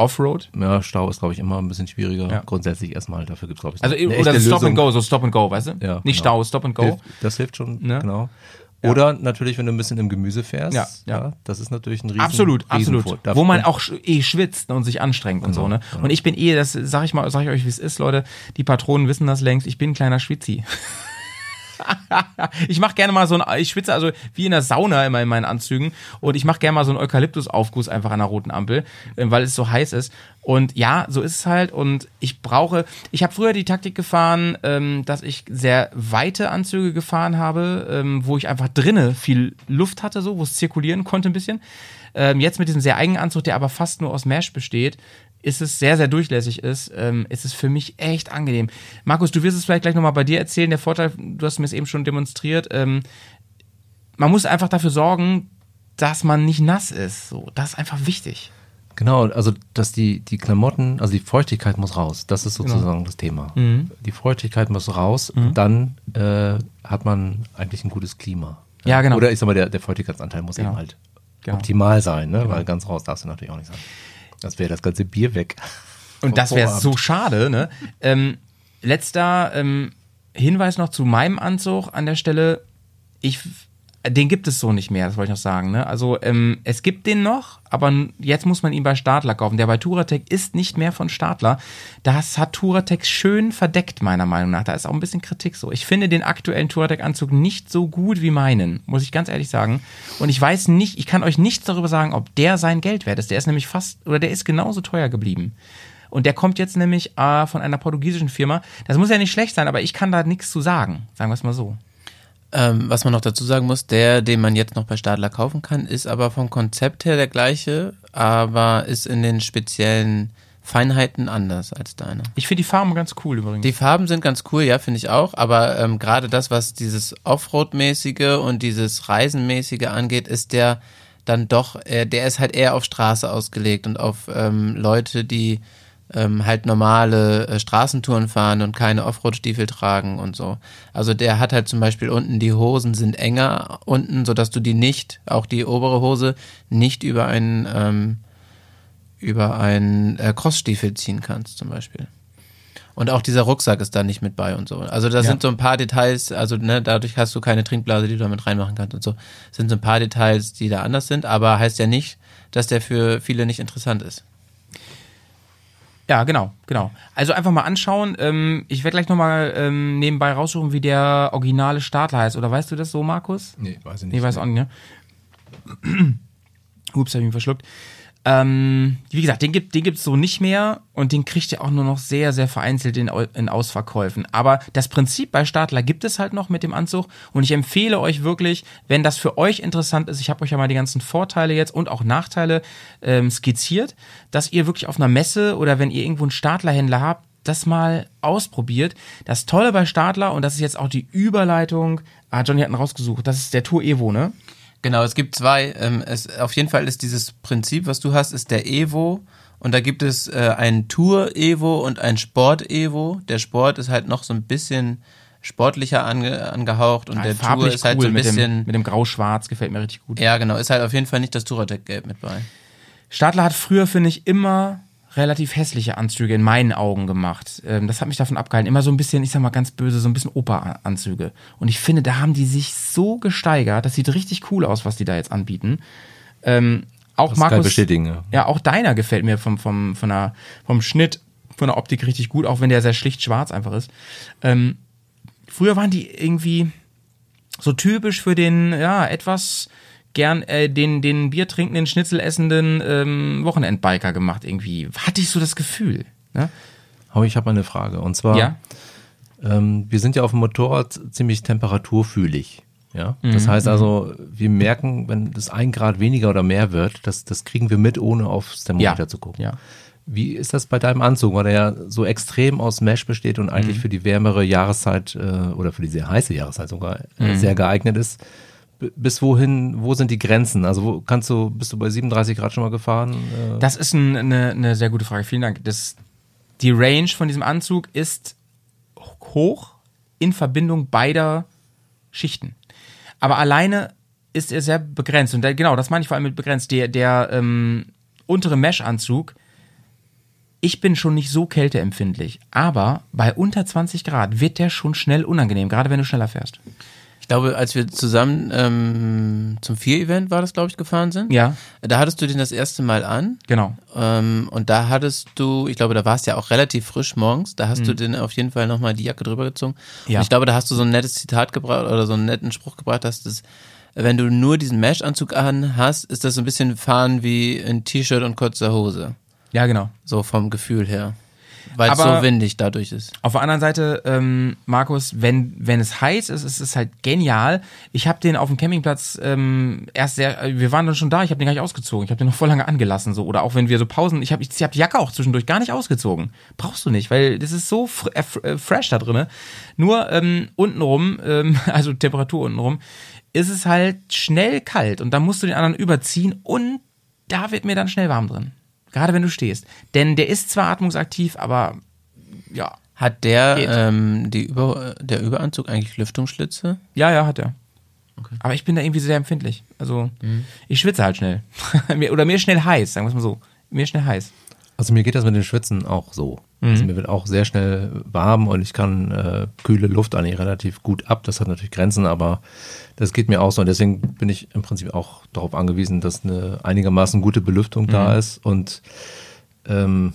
Offroad, ja, Stau ist, glaube ich, immer ein bisschen schwieriger. Ja. Grundsätzlich erstmal, dafür gibt es, glaube ich, also eine oder Stop Lösung. and Go, so Stop and Go, weißt du? Ja, Nicht genau. Stau, Stop and Go. Hilft, das hilft schon, Ne? genau. Oder natürlich, wenn du ein bisschen im Gemüse fährst. Ja, ja. das ist natürlich ein riesen Absolut, riesen absolut. Dafür- Wo man auch eh schwitzt und sich anstrengt und so, ne? Und ich bin eh, das sag ich mal, sag ich euch, wie es ist, Leute. Die Patronen wissen das längst. Ich bin ein kleiner Schwitzi. Ich mache gerne mal so ein, ich schwitze also wie in der Sauna immer in meinen Anzügen und ich mache gerne mal so einen Eukalyptusaufguss einfach an der roten Ampel, äh, weil es so heiß ist. Und ja, so ist es halt. Und ich brauche, ich habe früher die Taktik gefahren, ähm, dass ich sehr weite Anzüge gefahren habe, ähm, wo ich einfach drinne viel Luft hatte, so, wo es zirkulieren konnte ein bisschen. Ähm, jetzt mit diesem sehr eigenen Anzug, der aber fast nur aus Mesh besteht, ist es sehr, sehr durchlässig ist, ähm, ist es für mich echt angenehm. Markus, du wirst es vielleicht gleich nochmal bei dir erzählen. Der Vorteil, du hast mir es eben schon demonstriert, ähm, man muss einfach dafür sorgen, dass man nicht nass ist. So, das ist einfach wichtig. Genau, also dass die, die Klamotten, also die Feuchtigkeit muss raus. Das ist Genau. sozusagen das Thema. Mhm. Die Feuchtigkeit muss raus, dann äh, hat man eigentlich ein gutes Klima. Ja, genau. Oder ich sag mal, der, der Feuchtigkeitsanteil muss Genau. eben halt Genau. optimal sein, ne? weil ganz raus darfst du natürlich auch nicht sein. Das wäre das ganze Bier weg. Und das wäre so schade, ne? Ähm, letzter ähm, Hinweis noch zu meinem Anzug an der Stelle. Ich, den gibt es so nicht mehr, das wollte ich noch sagen. Ne? Also ähm, es gibt den noch, aber jetzt muss man ihn bei Stadler kaufen. Der bei Turatec ist nicht mehr von Stadler. Das hat Turatec schön verdeckt, meiner Meinung nach. Da ist auch ein bisschen Kritik so. Ich finde den aktuellen Turatec-Anzug nicht so gut wie meinen, muss ich ganz ehrlich sagen. Und ich weiß nicht, ich kann euch nichts darüber sagen, ob der sein Geld wert ist. Der ist nämlich fast, oder der ist genauso teuer geblieben. Und der kommt jetzt nämlich äh, von einer portugiesischen Firma. Das muss ja nicht schlecht sein, aber ich kann da nichts zu sagen. Sagen wir es mal so. Ähm, was man noch dazu sagen muss, der, den man jetzt noch bei Stadler kaufen kann, ist aber vom Konzept her der gleiche, aber ist in den speziellen Feinheiten anders als deiner. Ich finde die Farben ganz cool übrigens. Die Farben sind ganz cool, ja, finde ich auch, aber ähm, gerade das, was dieses Offroad-mäßige und dieses Reisenmäßige angeht, ist der dann doch, äh, der ist halt eher auf Straße ausgelegt und auf ähm, Leute, die ähm, halt normale äh, Straßentouren fahren und keine Offroad-Stiefel tragen und so. Also der hat halt zum Beispiel unten, die Hosen sind enger unten, sodass du die nicht, auch die obere Hose, nicht über einen, ähm, über einen äh, Crossstiefel ziehen kannst zum Beispiel. Und auch dieser Rucksack ist da nicht mit bei und so. Also da sind so ein paar Details, also ne, dadurch hast du keine Trinkblase, die du damit reinmachen kannst und so. Sind so ein paar Details, die da anders sind, aber heißt ja nicht, dass der für viele nicht interessant ist. Ja, genau, genau. Also einfach mal anschauen. Ähm, ich werde gleich nochmal ähm, nebenbei raussuchen, wie der originale Stadler heißt. Oder weißt du das so, Markus? Nee, weiß ich nicht. Nee, weiß auch nicht, ne? Ups, hab ich ihn verschluckt. Ähm, wie gesagt, den gibt den gibt's so nicht mehr und den kriegt ihr auch nur noch sehr, sehr vereinzelt in, in Ausverkäufen. Aber das Prinzip bei Stadler gibt es halt noch mit dem Anzug und ich empfehle euch wirklich, wenn das für euch interessant ist, ich habe euch ja mal die ganzen Vorteile jetzt und auch Nachteile ähm, skizziert, dass ihr wirklich auf einer Messe oder wenn ihr irgendwo einen Stadlerhändler habt, das mal ausprobiert. Das Tolle bei Stadler, und das ist jetzt auch die Überleitung, ah, Johnny hat ihn rausgesucht, das ist der Tour Evo, ne? Genau, es gibt zwei. Ähm, es, auf jeden Fall ist dieses Prinzip, was du hast, ist der Evo. Und da gibt es äh, ein Tour-Evo und ein Sport-Evo. Der Sport ist halt noch so ein bisschen sportlicher ange, angehaucht und Ja, der Tour ist halt cool so ein mit bisschen. dem, mit dem Grau-Schwarz, gefällt mir richtig gut. ja, genau, ist halt auf jeden Fall nicht das Touratec-Gelb mit bei. Stadler hat früher, finde ich, immer relativ hässliche Anzüge in meinen Augen gemacht. Ähm, das hat mich davon abgehalten. Immer so ein bisschen, ich sag mal ganz böse, so ein bisschen Oper-Anzüge. Und ich finde, da haben die sich so gesteigert. Das sieht richtig cool aus, was die da jetzt anbieten. Ähm, auch Das Markus, bestätigen, ja. ja, auch deiner gefällt mir vom, vom, von der, vom Schnitt, von der Optik richtig gut, auch wenn der sehr schlicht schwarz einfach ist. Ähm, früher waren die irgendwie so typisch für den, ja, etwas gern äh, den, den Bier trinkenden, Schnitzel essenden ähm, Wochenendbiker gemacht irgendwie. Hatte ich so das Gefühl. Ne? Aber ich habe eine Frage. Und zwar, Ja. ähm, wir sind ja auf dem Motorrad ziemlich temperaturfühlig. Ja, das Mhm. heißt also, wir merken, wenn das ein Grad weniger oder mehr wird, das, das kriegen wir mit, ohne aufs Thermometer Ja. zu gucken. Ja. Wie ist das bei deinem Anzug, weil der ja so extrem aus Mesh besteht und eigentlich Mhm. für die wärmere Jahreszeit äh, oder für die sehr heiße Jahreszeit sogar Mhm. äh, sehr geeignet ist? Bis wohin, wo sind die Grenzen? Also wo kannst du, bist du bei 37 Grad schon mal gefahren? Äh, Das ist ein, eine, eine sehr gute Frage. Vielen Dank. Das, die Range von diesem Anzug ist hoch in Verbindung beider Schichten. Aber alleine ist er sehr begrenzt. Und da, genau, das meine ich vor allem mit begrenzt. Der, der ähm, untere Mesh-Anzug, ich bin schon nicht so kälteempfindlich. Aber bei unter 20 Grad wird der schon schnell unangenehm, gerade wenn du schneller fährst. Ich glaube, als wir zusammen ähm, zum Vier-Event war das, glaube ich, gefahren sind. Ja. Da hattest du den das erste Mal an. Genau. Ähm, und da hattest du, ich glaube, da warst du ja auch relativ frisch morgens, da hast du den auf jeden Fall nochmal die Jacke drüber gezogen. Ja. Und ich glaube, da hast du so ein nettes Zitat gebracht oder so einen netten Spruch gebracht, dass das, wenn du nur diesen Mesh-Anzug an hast, ist das so ein bisschen fahren wie ein T-Shirt und kurzer Hose. Ja, genau. So vom Gefühl her. Weil es so windig dadurch ist. Auf der anderen Seite, ähm, Markus, wenn, wenn es heiß ist, ist es halt genial. Ich habe den auf dem Campingplatz ähm, erst sehr, äh, wir waren dann schon da, ich habe den gar nicht ausgezogen. Ich habe den noch voll lange angelassen. so Oder auch wenn wir so Pausen, ich habe ich, ich hab die Jacke auch zwischendurch gar nicht ausgezogen. Brauchst du nicht, weil das ist so fr äh, fr- äh, fresh da drinne. Nur ähm, untenrum, ähm, also Temperatur untenrum, ist es halt schnell kalt und da musst du den anderen überziehen und da wird mir dann schnell warm drin. Gerade wenn du stehst. Denn der ist zwar atmungsaktiv, aber ja, Hat der, ähm, die Über, der Überanzug eigentlich Lüftungsschlitze? Ja, ja, hat er. Aber ich bin da irgendwie sehr empfindlich. Also, ich schwitze halt schnell. Oder mir schnell heiß, sagen wir es mal so. Mir schnell heiß. Also mir geht das mit den Schwitzen auch so. Also mir wird auch sehr schnell warm und ich kann äh, kühle Luft eigentlich relativ gut ab. Das hat natürlich Grenzen, aber das geht mir auch so. Und deswegen bin ich im Prinzip auch darauf angewiesen, dass eine einigermaßen gute Belüftung da ist und ähm,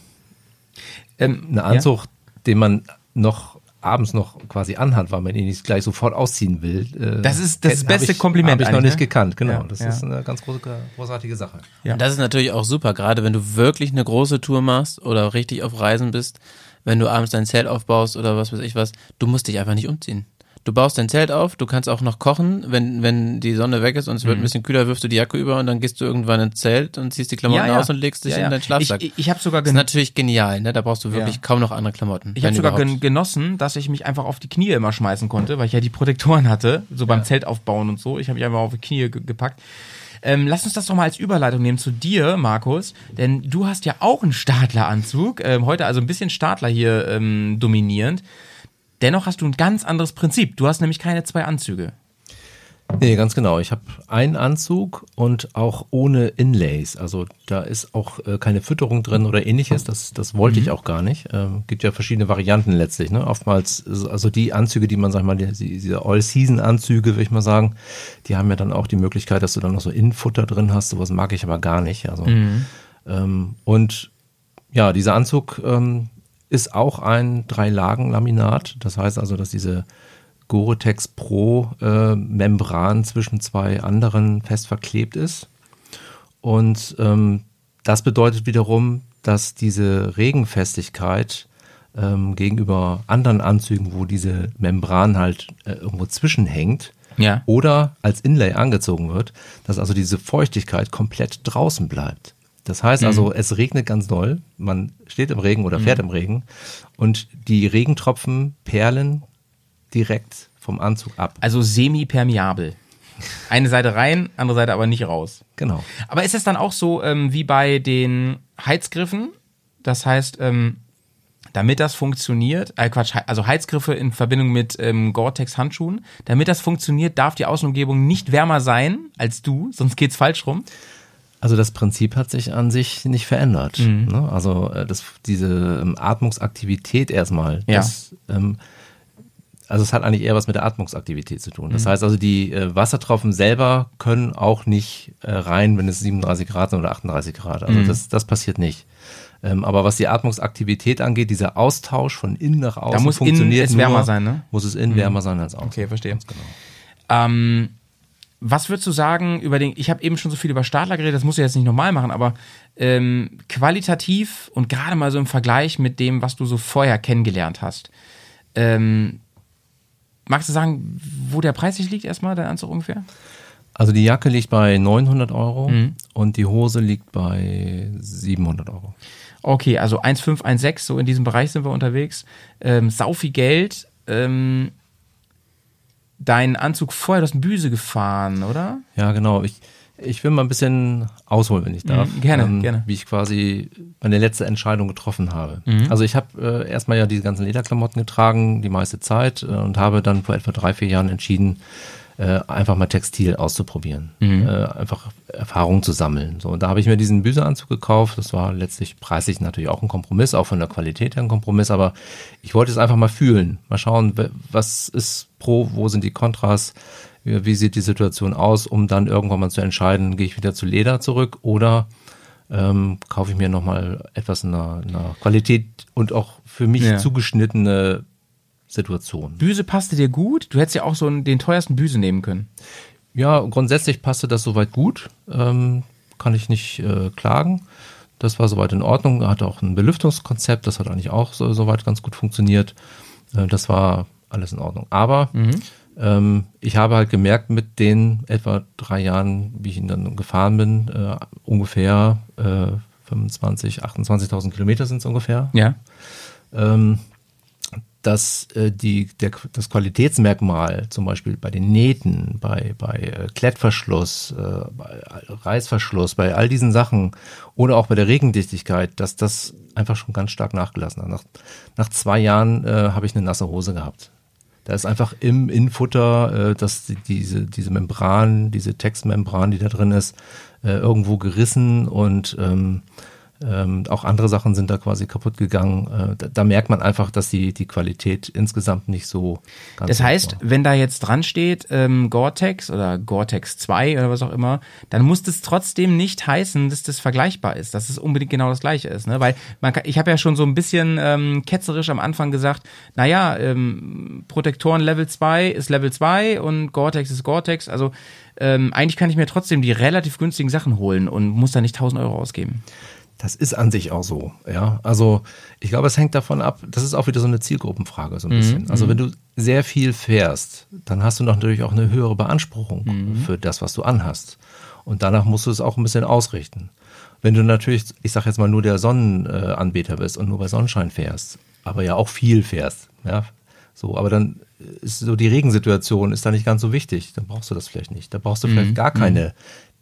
Ähm, ein Anzug, den man noch abends noch quasi anhat, weil man ihn nicht gleich sofort ausziehen will. Äh, Das ist das beste ich, Kompliment Habe ich noch nicht ne? gekannt, genau. Ja, das ja. ist eine ganz große, großartige Sache. Ja. Und das ist natürlich auch super, gerade wenn du wirklich eine große Tour machst oder richtig auf Reisen bist, wenn du abends dein Zelt aufbaust oder was weiß ich was, du musst dich einfach nicht umziehen. Du baust dein Zelt auf, du kannst auch noch kochen, wenn, wenn die Sonne weg ist und es Mhm. wird ein bisschen kühler, wirfst du die Jacke über und dann gehst du irgendwann ins Zelt und ziehst die Klamotten aus und legst dich Ja, in ja. deinen Schlafsack. Ich, ich habe sogar, das ist natürlich genial, ne? Da brauchst du wirklich Ja. kaum noch andere Klamotten. ich wenn hab sogar überhaupt. gen genossen, dass ich mich einfach auf die Knie immer schmeißen konnte, weil ich ja die Protektoren hatte, so beim Zelt aufbauen und so. Ich habe mich einfach auf die Knie ge gepackt. Ähm, lass uns das doch mal als Überleitung nehmen zu dir, Markus, denn du hast ja auch einen Startleranzug, ähm, heute also ein bisschen Startler hier ähm, dominierend. Dennoch hast du ein ganz anderes Prinzip. Du hast nämlich keine zwei Anzüge. Nee, ganz genau. Ich habe einen Anzug und auch ohne Inlays. Also da ist auch äh, keine Fütterung drin oder ähnliches. Das, das wollte ich auch gar nicht. Ähm, gibt ja verschiedene Varianten letztlich. Ne? Oftmals, also die Anzüge, die man, sag ich mal, die, diese All-Season-Anzüge, würde ich mal sagen, die haben ja dann auch die Möglichkeit, dass du dann noch so Innenfutter drin hast. Sowas mag ich aber gar nicht. Also, ähm, und ja, dieser Anzug ähm, ist auch ein Drei-Lagen-Laminat. Das heißt also, dass diese Gore-Tex Pro äh, Membran zwischen zwei anderen fest verklebt ist. Und ähm, das bedeutet wiederum, dass diese Regenfestigkeit ähm, gegenüber anderen Anzügen, wo diese Membran halt äh, irgendwo zwischenhängt Ja. oder als Inlay angezogen wird, dass also diese Feuchtigkeit komplett draußen bleibt. Das heißt also, es regnet ganz doll, man steht im Regen oder fährt im Regen und die Regentropfen perlen direkt vom Anzug ab. Also semi-permeabel. Eine Seite rein, andere Seite aber nicht raus. Genau. Aber ist es dann auch so ähm, wie bei den Heizgriffen? Das heißt, ähm, damit das funktioniert, äh Quatsch, also Heizgriffe in Verbindung mit ähm, Gore-Tex-Handschuhen, damit das funktioniert, darf die Außenumgebung nicht wärmer sein als du, sonst geht's falsch rum. Also das Prinzip hat sich an sich nicht verändert. Mhm. Ne? Also äh, das, diese ähm, Atmungsaktivität erstmal, Ja. das, ähm, also es hat eigentlich eher was mit der Atmungsaktivität zu tun. Mhm. Das heißt also, die äh, Wassertropfen selber können auch nicht äh, rein, wenn es 37 Grad sind oder 38 Grad. Also Mhm. das, das passiert nicht. Ähm, aber was die Atmungsaktivität angeht, dieser Austausch von innen nach außen muss innen funktioniert es nur, wärmer sein, ne? Muss es innen wärmer sein als außen. Okay, verstehe. Genau. Ähm, Was würdest du sagen über den, ich habe eben schon so viel über Stadler geredet, das musst du jetzt nicht normal machen, aber ähm, qualitativ und gerade mal so im Vergleich mit dem, was du so vorher kennengelernt hast, ähm, magst du sagen, wo der Preis sich liegt erstmal, dein Anzug ungefähr? Also die Jacke liegt bei 900 Euro Mhm. und die Hose liegt bei 700 Euro. Okay, also 1,5, 1,6, so in diesem Bereich sind wir unterwegs. Ähm, sau viel Geld. Ähm, dein Anzug vorher, du hast Büse gefahren, oder? Ja, genau. Ich, ich will mal ein bisschen ausholen, wenn ich darf. Mhm, gerne, gerne. Wie ich quasi meine letzte Entscheidung getroffen habe. Mhm. Also ich habe äh, erstmal ja diese ganzen Lederklamotten getragen, die meiste Zeit, äh, und habe dann vor etwa drei, vier Jahren entschieden, äh, einfach mal Textil auszuprobieren. Mhm. Äh, einfach Erfahrung zu sammeln. So, und da habe ich mir diesen Büseanzug gekauft. Das war letztlich preislich natürlich auch ein Kompromiss, auch von der Qualität her ein Kompromiss, aber ich wollte es einfach mal fühlen. Mal schauen, was ist pro, wo sind die Kontras, wie wie sieht die Situation aus, um dann irgendwann mal zu entscheiden, gehe ich wieder zu Leder zurück oder ähm, kaufe ich mir nochmal etwas in einer, in einer Qualität und auch für mich Ja. zugeschnittene Situation. Büse passte dir gut. Du hättest ja auch so einen, den teuersten Büse nehmen können. Ja, grundsätzlich passte das soweit gut. Ähm, kann ich nicht äh, klagen. Das war soweit in Ordnung. Er hatte auch ein Belüftungskonzept, das hat eigentlich auch so, soweit ganz gut funktioniert. Äh, das war alles in Ordnung. Aber ähm, ich habe halt gemerkt, mit den etwa drei Jahren, wie ich ihn dann gefahren bin, äh, ungefähr äh, 25, 28.000 Kilometer sind es ungefähr, Ja. ähm, dass äh, die, der, das Qualitätsmerkmal zum Beispiel bei den Nähten, bei, bei äh, Klettverschluss, äh, bei Reißverschluss, bei all diesen Sachen oder auch bei der Regendichtigkeit, dass das einfach schon ganz stark nachgelassen hat. Nach, nach zwei Jahren äh, habe ich eine nasse Hose gehabt. Da ist einfach im Infutter, äh, dass die, diese, diese Membran, diese Textmembran, die da drin ist, äh, irgendwo gerissen und ähm, ähm, auch andere Sachen sind da quasi kaputt gegangen. Äh, da, da merkt man einfach, dass die, die Qualität insgesamt nicht so ganz Das heißt, wenn da jetzt dran steht ähm, Gore-Tex oder Gore-Tex 2 oder was auch immer, dann muss das trotzdem nicht heißen, dass das vergleichbar ist, dass es unbedingt genau das gleiche ist. Ne? Weil man kann, ich habe ja schon so ein bisschen ähm, ketzerisch am Anfang gesagt, naja, ähm, Protektoren Level 2 ist Level 2 und Gore-Tex ist Gore-Tex. Also ähm, eigentlich kann ich mir trotzdem die relativ günstigen Sachen holen und muss da nicht 1000 Euro ausgeben. Das ist an sich auch so, ja. Also ich glaube, es hängt davon ab, das ist auch wieder so eine Zielgruppenfrage, so ein bisschen. Also wenn du sehr viel fährst, dann hast du natürlich auch eine höhere Beanspruchung für das, was du anhast. Und danach musst du es auch ein bisschen ausrichten. Wenn du natürlich, ich sag jetzt mal, nur der Sonnenanbeter bist und nur bei Sonnenschein fährst, aber ja auch viel fährst, ja, so, aber dann ist so die Regensituation ist da nicht ganz so wichtig. Dann brauchst du das vielleicht nicht. Da brauchst du vielleicht gar keine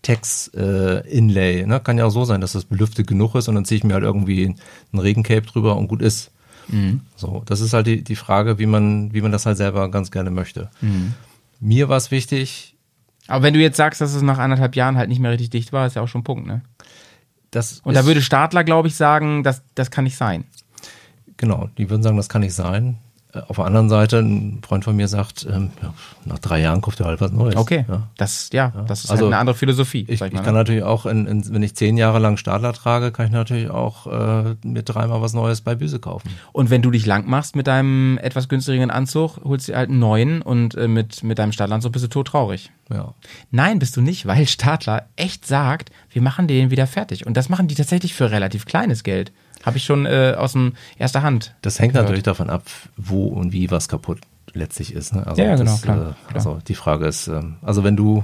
Text-Inlay. ne? Kann ja auch so sein, dass das belüftet genug ist und dann ziehe ich mir halt irgendwie ein Regencape drüber und gut ist. So, das ist halt die, die Frage, wie man, wie man das halt selber ganz gerne möchte. Mir war es wichtig, Aber wenn du jetzt sagst, dass es nach anderthalb Jahren halt nicht mehr richtig dicht war, ist ja auch schon ein Punkt, ne? das Und da würde Stadler, glaube ich, sagen, das, das kann nicht sein. Genau, die würden sagen, das kann nicht sein. Äh, Auf der anderen Seite, ein Freund von mir sagt, ähm, ja, nach drei Jahren kauft er halt was Neues. Okay, Ja. das, ja, das ist Also, halt eine andere Philosophie. Ich, ich kann ne? natürlich auch, in, in, wenn ich zehn Jahre lang Stadler trage, kann ich natürlich auch äh, mir dreimal was Neues bei Büse kaufen. Und wenn du dich lang machst mit deinem etwas günstigeren Anzug, holst du dir halt einen neuen und äh, mit, mit deinem Stadleranzug bist du todtraurig. Ja. Nein, bist du nicht, weil Stadler echt sagt, wir machen den wieder fertig. Und das machen die tatsächlich für relativ kleines Geld. Habe ich schon äh, aus dem erster Hand. Das hängt gehört. natürlich davon ab, wo und wie was kaputt letztlich ist. Ne? Also Ja, ja, genau, das, klar, äh, klar. Also die Frage ist, ähm, also wenn du,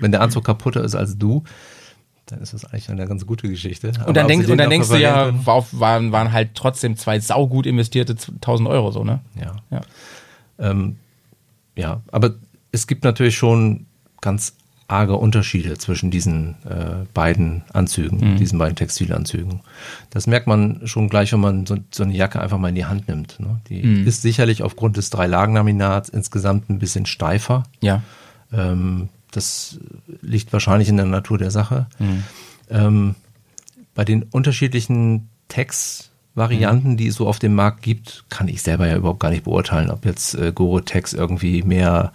wenn der Anzug kaputter ist als du, dann ist das eigentlich eine ganz gute Geschichte. Und dann, denkst, und dann denkst du ja, war, waren, waren halt trotzdem zwei saugut investierte 1000 Euro so, ne? Ja. Ja. Ähm, ja, aber es gibt natürlich schon ganz arge Unterschiede zwischen diesen äh, beiden Anzügen, diesen beiden Textilanzügen. Das merkt man schon gleich, wenn man so, so eine Jacke einfach mal in die Hand nimmt. Ne? Die ist sicherlich aufgrund des Drei-Lagen-Laminats insgesamt ein bisschen steifer. Ja. Ähm, das liegt wahrscheinlich in der Natur der Sache. Ähm, bei den unterschiedlichen Text-Varianten, die es so auf dem Markt gibt, kann ich selber ja überhaupt gar nicht beurteilen, ob jetzt äh, Gore-Tex irgendwie mehr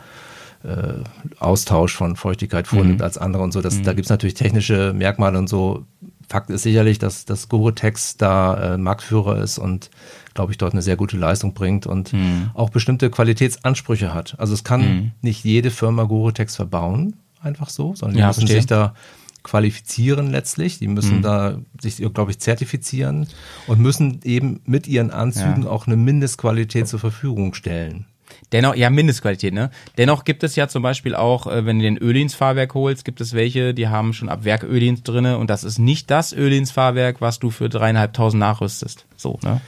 Austausch von Feuchtigkeit vornimmt als andere und so. Das, Da gibt es natürlich technische Merkmale und so. Fakt ist sicherlich, dass das Gore-Tex da äh, Marktführer ist und glaube ich dort eine sehr gute Leistung bringt und auch bestimmte Qualitätsansprüche hat. Also es kann nicht jede Firma Gore-Tex verbauen einfach so, sondern die Ja, müssen verstehe. sich da qualifizieren letztlich. Die Mhm. müssen da sich, glaube ich, zertifizieren und müssen eben mit ihren Anzügen Ja. auch eine Mindestqualität zur Verfügung stellen. Dennoch, ja, Mindestqualität, ne? Dennoch gibt es ja zum Beispiel auch, äh, wenn du den Öhlins-Fahrwerk holst, gibt es welche, die haben schon ab Werk Öhlins drinne und das ist nicht das Öhlins-Fahrwerk, was du für dreieinhalbtausend nachrüstest. So, ne?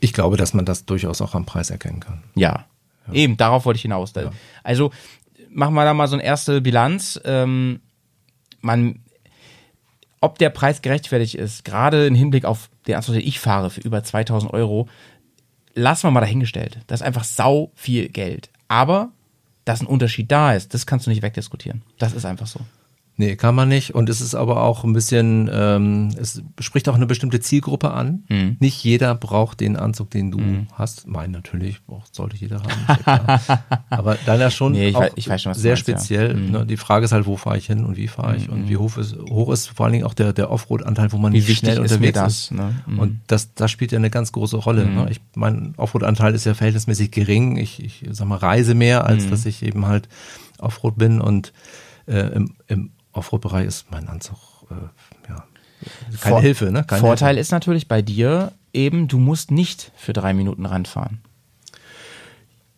Ich glaube, dass man das durchaus auch am Preis erkennen kann. Ja. Eben, darauf wollte ich hinaus. Also, machen wir da mal so eine erste Bilanz. Ähm, man, ob der Preis gerechtfertigt ist, gerade im Hinblick auf den Anzug, den ich fahre für über 2000 Euro, lassen wir mal dahingestellt. Das ist einfach sau viel Geld. Aber, dass ein Unterschied da ist, das kannst du nicht wegdiskutieren. Das ist einfach so. Nee, kann man nicht. Und es ist aber auch ein bisschen, ähm, es spricht auch eine bestimmte Zielgruppe an. Mhm. Nicht jeder braucht den Anzug, den du hast. Mein natürlich, braucht, sollte jeder haben. ja aber deiner schon Nee, ich auch wei- ich weiß schon, sehr meinst, ja. Mhm. speziell. Ne? Die Frage ist halt, wo fahre ich hin und wie fahre ich und wie hoch ist, hoch ist vor allen Dingen auch der, der Offroad-Anteil, wo man Wie nicht schnell unterwegs das, ist. ne? Mhm. Und das, das spielt ja eine ganz große Rolle. Ne? Ich, mein Offroad-Anteil ist ja verhältnismäßig gering. Ich, ich sag mal, reise mehr, als Mhm. dass ich eben halt Offroad bin und äh, im, im Offroad-Bereich ist mein Anzug äh, ja keine Vor- Hilfe, ne? Keine Vorteil Hilfe. ist natürlich bei dir eben, du musst nicht für drei Minuten ranfahren.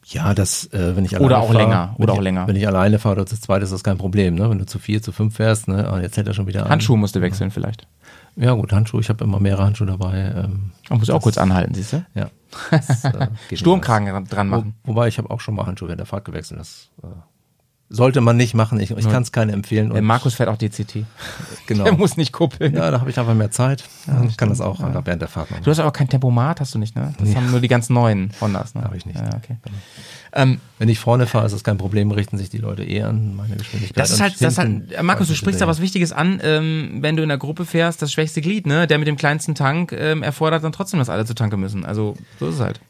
Ja, das, äh, wenn ich alleine Oder auch fahre, länger, oder ich, auch länger. Wenn ich alleine fahre oder zu zweit, ist das kein Problem, ne? Wenn du zu vier, zu fünf fährst, ne? Ah, jetzt hält er schon wieder an. Handschuhe musst du wechseln vielleicht. Ja gut, Handschuhe. Ich habe immer mehrere Handschuhe dabei. Ähm, Man muss auch kurz anhalten, siehst du? ja. Das, äh, Sturmkragen dran, machen. Wo, wobei ich habe auch schon mal Handschuhe während der Fahrt gewechselt. Das äh, sollte man nicht machen. Ich, ich kann es keinem empfehlen. Und, Markus fährt auch DCT. genau. Der muss nicht kuppeln. Ja, da habe ich einfach mehr Zeit. und kann das auch einfach während der Fahrt machen. Du hast aber kein Tempomat, hast du nicht, ne? Das haben nur die ganz neuen Hondas, ne? Hab ich nicht. Ja, okay. Ähm, Wenn ich vorne fahre, ist das kein Problem, richten sich die Leute eher an meine Geschwindigkeit. das ist halt, das halt, Markus, du sprichst da was Wichtiges an, ähm, wenn du in der Gruppe fährst, das schwächste Glied, ne? Der mit dem kleinsten Tank ähm, erfordert dann trotzdem, dass alle zu tanken müssen. Also, so ist es halt.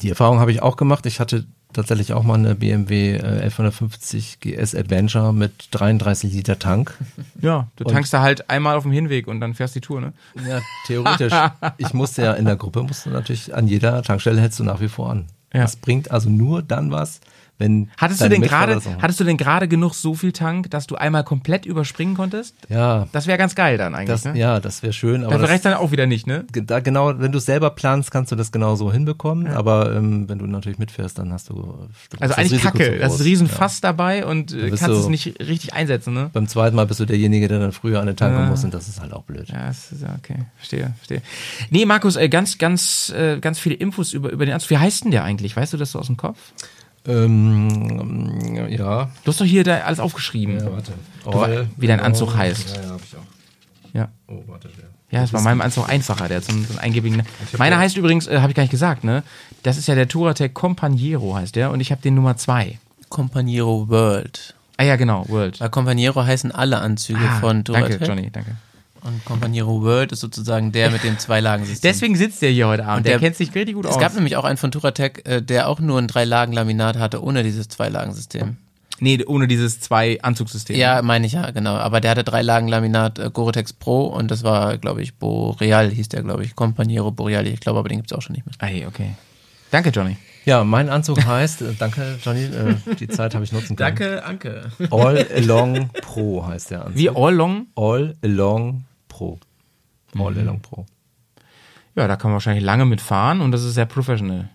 Die Erfahrung habe ich auch gemacht. Ich hatte tatsächlich auch mal eine BMW äh, 1150 GS Adventure mit 33 Liter Tank. Ja, du tankst da halt einmal auf dem Hinweg und dann fährst die Tour, ne? Ja, theoretisch. ich musste ja in der Gruppe, musste natürlich an jeder Tankstelle hältst du nach wie vor an. Ja. Das bringt also nur dann was, wenn Hattest du denn gerade, hattest du denn gerade genug so viel Tank, dass du einmal komplett überspringen konntest? Ja, Das wäre ganz geil dann eigentlich, das, ne? ja, das wäre schön. Aber das, reicht dann auch wieder nicht, ne? da genau, wenn du es selber planst, kannst du das genau so hinbekommen. Aber ähm, wenn du natürlich mitfährst, dann hast du. Also eigentlich Risiko Kacke. zu Das ist groß. ein riesen Ja. Dabei und äh, kannst du- es nicht richtig einsetzen, ne? Beim zweiten Mal bist du derjenige, der dann früher an den Tanken Ja. muss und das ist halt auch blöd. Ja, das ist ja okay. Verstehe, verstehe. Nee, Markus, äh, ganz, ganz, äh, ganz viele Infos über, über den Anzug. Wie heißt denn der eigentlich? Weißt du das so aus dem Kopf? Ähm, ja. Du hast doch hier da alles aufgeschrieben. Ja, warte. wei- wie dein Anzug heißt. Ja, ja, hab ich auch. Ja. Oh, warte. Der. Ja, das war meinem Anzug einfacher. Der hat so einen, so einen eingebigen. Meiner heißt übrigens, äh, habe ich gar nicht gesagt, ne? Das ist ja der Touratec Companiero heißt der und ich habe den Nummer zwei. Companiero World. Ah ja, genau, World. Bei Companiero heißen alle Anzüge Ah, von Touratec. danke, Johnny, danke. Und Companiero World ist sozusagen der mit dem Zweilagensystem. Deswegen sitzt der hier heute Abend. Und Der, der- kennt sich richtig gut es aus. gab nämlich auch einen von Touratec, äh, der auch nur ein Drei-Lagen-Laminat hatte, ohne dieses Zweilagensystem. nee, ohne dieses zwei Anzugssystem. Ja, meine ich ja, genau. Aber der hatte Drei-Lagen-Laminat äh, Gore-Tex Pro und das war, glaube ich, Boreal hieß der, glaube ich. Companiero Boreal. Ich glaube, aber den gibt's auch schon nicht mehr. Ey, okay. Danke, Johnny. Ja, mein Anzug heißt, äh, danke Johnny, äh, die Zeit habe ich nutzen können. Anke. All Along Pro heißt der Anzug. Wie all long? All Along Pro. All Mhm. Along Pro. Ja, da kann man wahrscheinlich lange mitfahren und das ist sehr professional.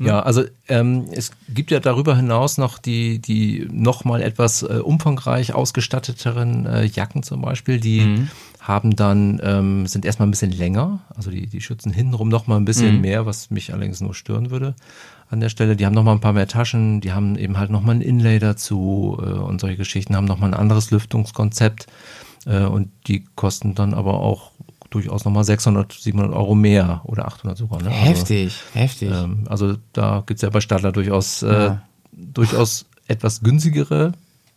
Ja, also ähm, es gibt ja darüber hinaus noch die, die nochmal etwas äh, umfangreich ausgestatteteren äh, Jacken zum Beispiel, die Mhm. haben dann, ähm, sind erstmal ein bisschen länger, also die, die schützen hintenrum nochmal ein bisschen Mhm. mehr, was mich allerdings nur stören würde an der Stelle. Die haben nochmal ein paar mehr Taschen, die haben eben halt nochmal ein Inlay dazu äh, und solche Geschichten, haben nochmal ein anderes Lüftungskonzept äh, und die kosten dann aber auch durchaus nochmal 600, 700 Euro mehr oder 800 sogar. Ne? Also, Heftig, heftig. ähm, also da gibt's ja bei Stadler durchaus, äh, Ja. durchaus etwas günstigere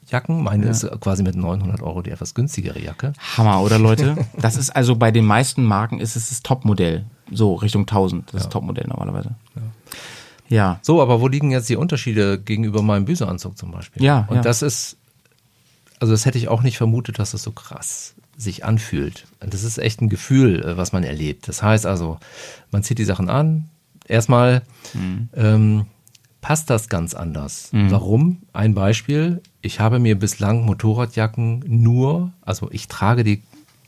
Jacken. Meine ist quasi mit 900 Euro die etwas günstigere Jacke. Hammer, oder Leute? Das ist also bei den meisten Marken ist es das Topmodell. So Richtung 1000, das Topmodell normalerweise. Ja. So, aber wo liegen jetzt die Unterschiede gegenüber meinem Büseanzug zum Beispiel? Ja, Und ja. das ist, also das hätte ich auch nicht vermutet, dass das so krass sich anfühlt. Das ist echt ein Gefühl, äh, was man erlebt. Das heißt also, man zieht die Sachen an. Erstmal Mhm. ähm, passt das ganz anders. Warum? Ein Beispiel. Ich habe mir bislang Motorradjacken nur, also ich trage die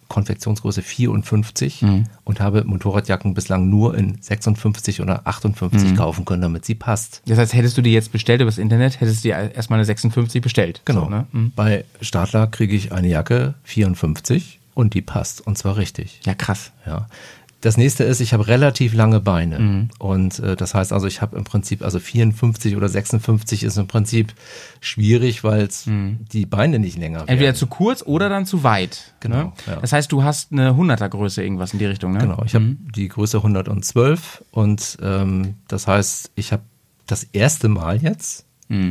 Konfektionsgröße 54 und habe Motorradjacken bislang nur in 56 oder 58 kaufen können, damit sie passt. Das heißt, hättest du die jetzt bestellt übers Internet, hättest du dir erstmal eine 56 bestellt. Genau. So, ne? Mhm. Bei Stadler kriege ich eine Jacke 54 und die passt und zwar richtig. Ja, krass. Ja. Das nächste ist, ich habe relativ lange Beine. Mhm. Und äh, das heißt also, ich habe im Prinzip, also 54 oder 56 ist im Prinzip schwierig, weil die Beine nicht länger werden. Mhm. Entweder zu kurz oder dann zu weit. Genau, Ne? ja. Das heißt, du hast eine 100er Größe irgendwas in die Richtung, ne? Genau, ich habe die Größe 112 und ähm, das heißt, ich habe das erste Mal jetzt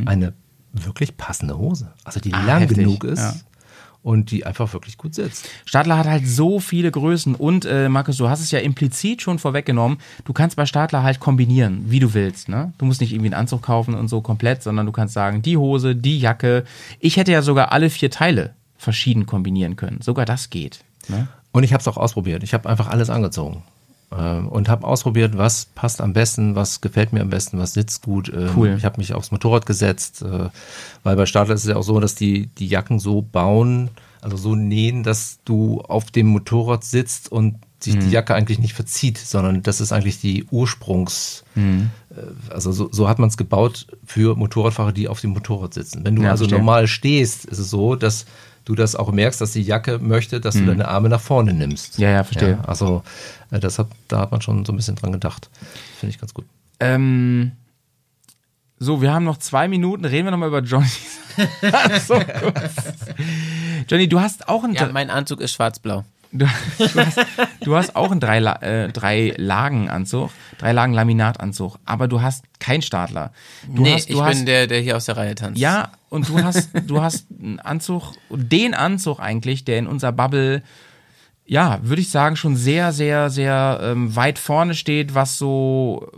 eine wirklich passende Hose. Also die Mhm. Ah, lang heftig, genug ist ja. Und die einfach wirklich gut sitzt. Stadler hat halt so viele Größen und äh, Markus, du hast es ja implizit schon vorweggenommen, du kannst bei Stadler halt kombinieren, wie du willst. Ne? Du musst nicht irgendwie einen Anzug kaufen und so komplett, sondern du kannst sagen, die Hose, die Jacke. Ich hätte ja sogar alle vier Teile verschieden kombinieren können. Sogar das geht. Ne? Und ich habe es auch ausprobiert. Ich habe einfach alles angezogen. Ähm, und habe ausprobiert, was passt am besten, was gefällt mir am besten, was sitzt gut. Ähm, Cool. Ich habe mich aufs Motorrad gesetzt, äh, weil bei Stadler ist es ja auch so, dass die die Jacken so bauen, also so nähen, dass du auf dem Motorrad sitzt und sich Mhm. die Jacke eigentlich nicht verzieht, sondern das ist eigentlich die Ursprungs, Mhm. äh, also so, so hat man es gebaut für Motorradfahrer, die auf dem Motorrad sitzen. Wenn du Ja, also verstehe. normal stehst, ist es so, dass du das auch merkst, dass die Jacke möchte, dass du deine Arme nach vorne nimmst. Mhm. Ja, ja, verstehe. also äh, das hat, da hat man schon so ein bisschen dran gedacht. Finde ich ganz gut. Ähm, so, wir haben noch zwei Minuten. Reden wir nochmal über Johnny. so kurz. Johnny, du hast auch ein Ja, mein Anzug ist schwarz-blau. Du, du, hast, du hast auch einen drei, äh, drei Lagen Anzug, drei Lagen Laminatanzug, aber du hast keinen Stadler. Du nee, hast, du ich hast, bin der, der hier aus der Reihe tanzt. ja, und du hast, du hast einen Anzug, den Anzug eigentlich, der in unserer Bubble, ja, würde ich sagen, schon sehr, sehr, sehr ähm, weit vorne steht, was so,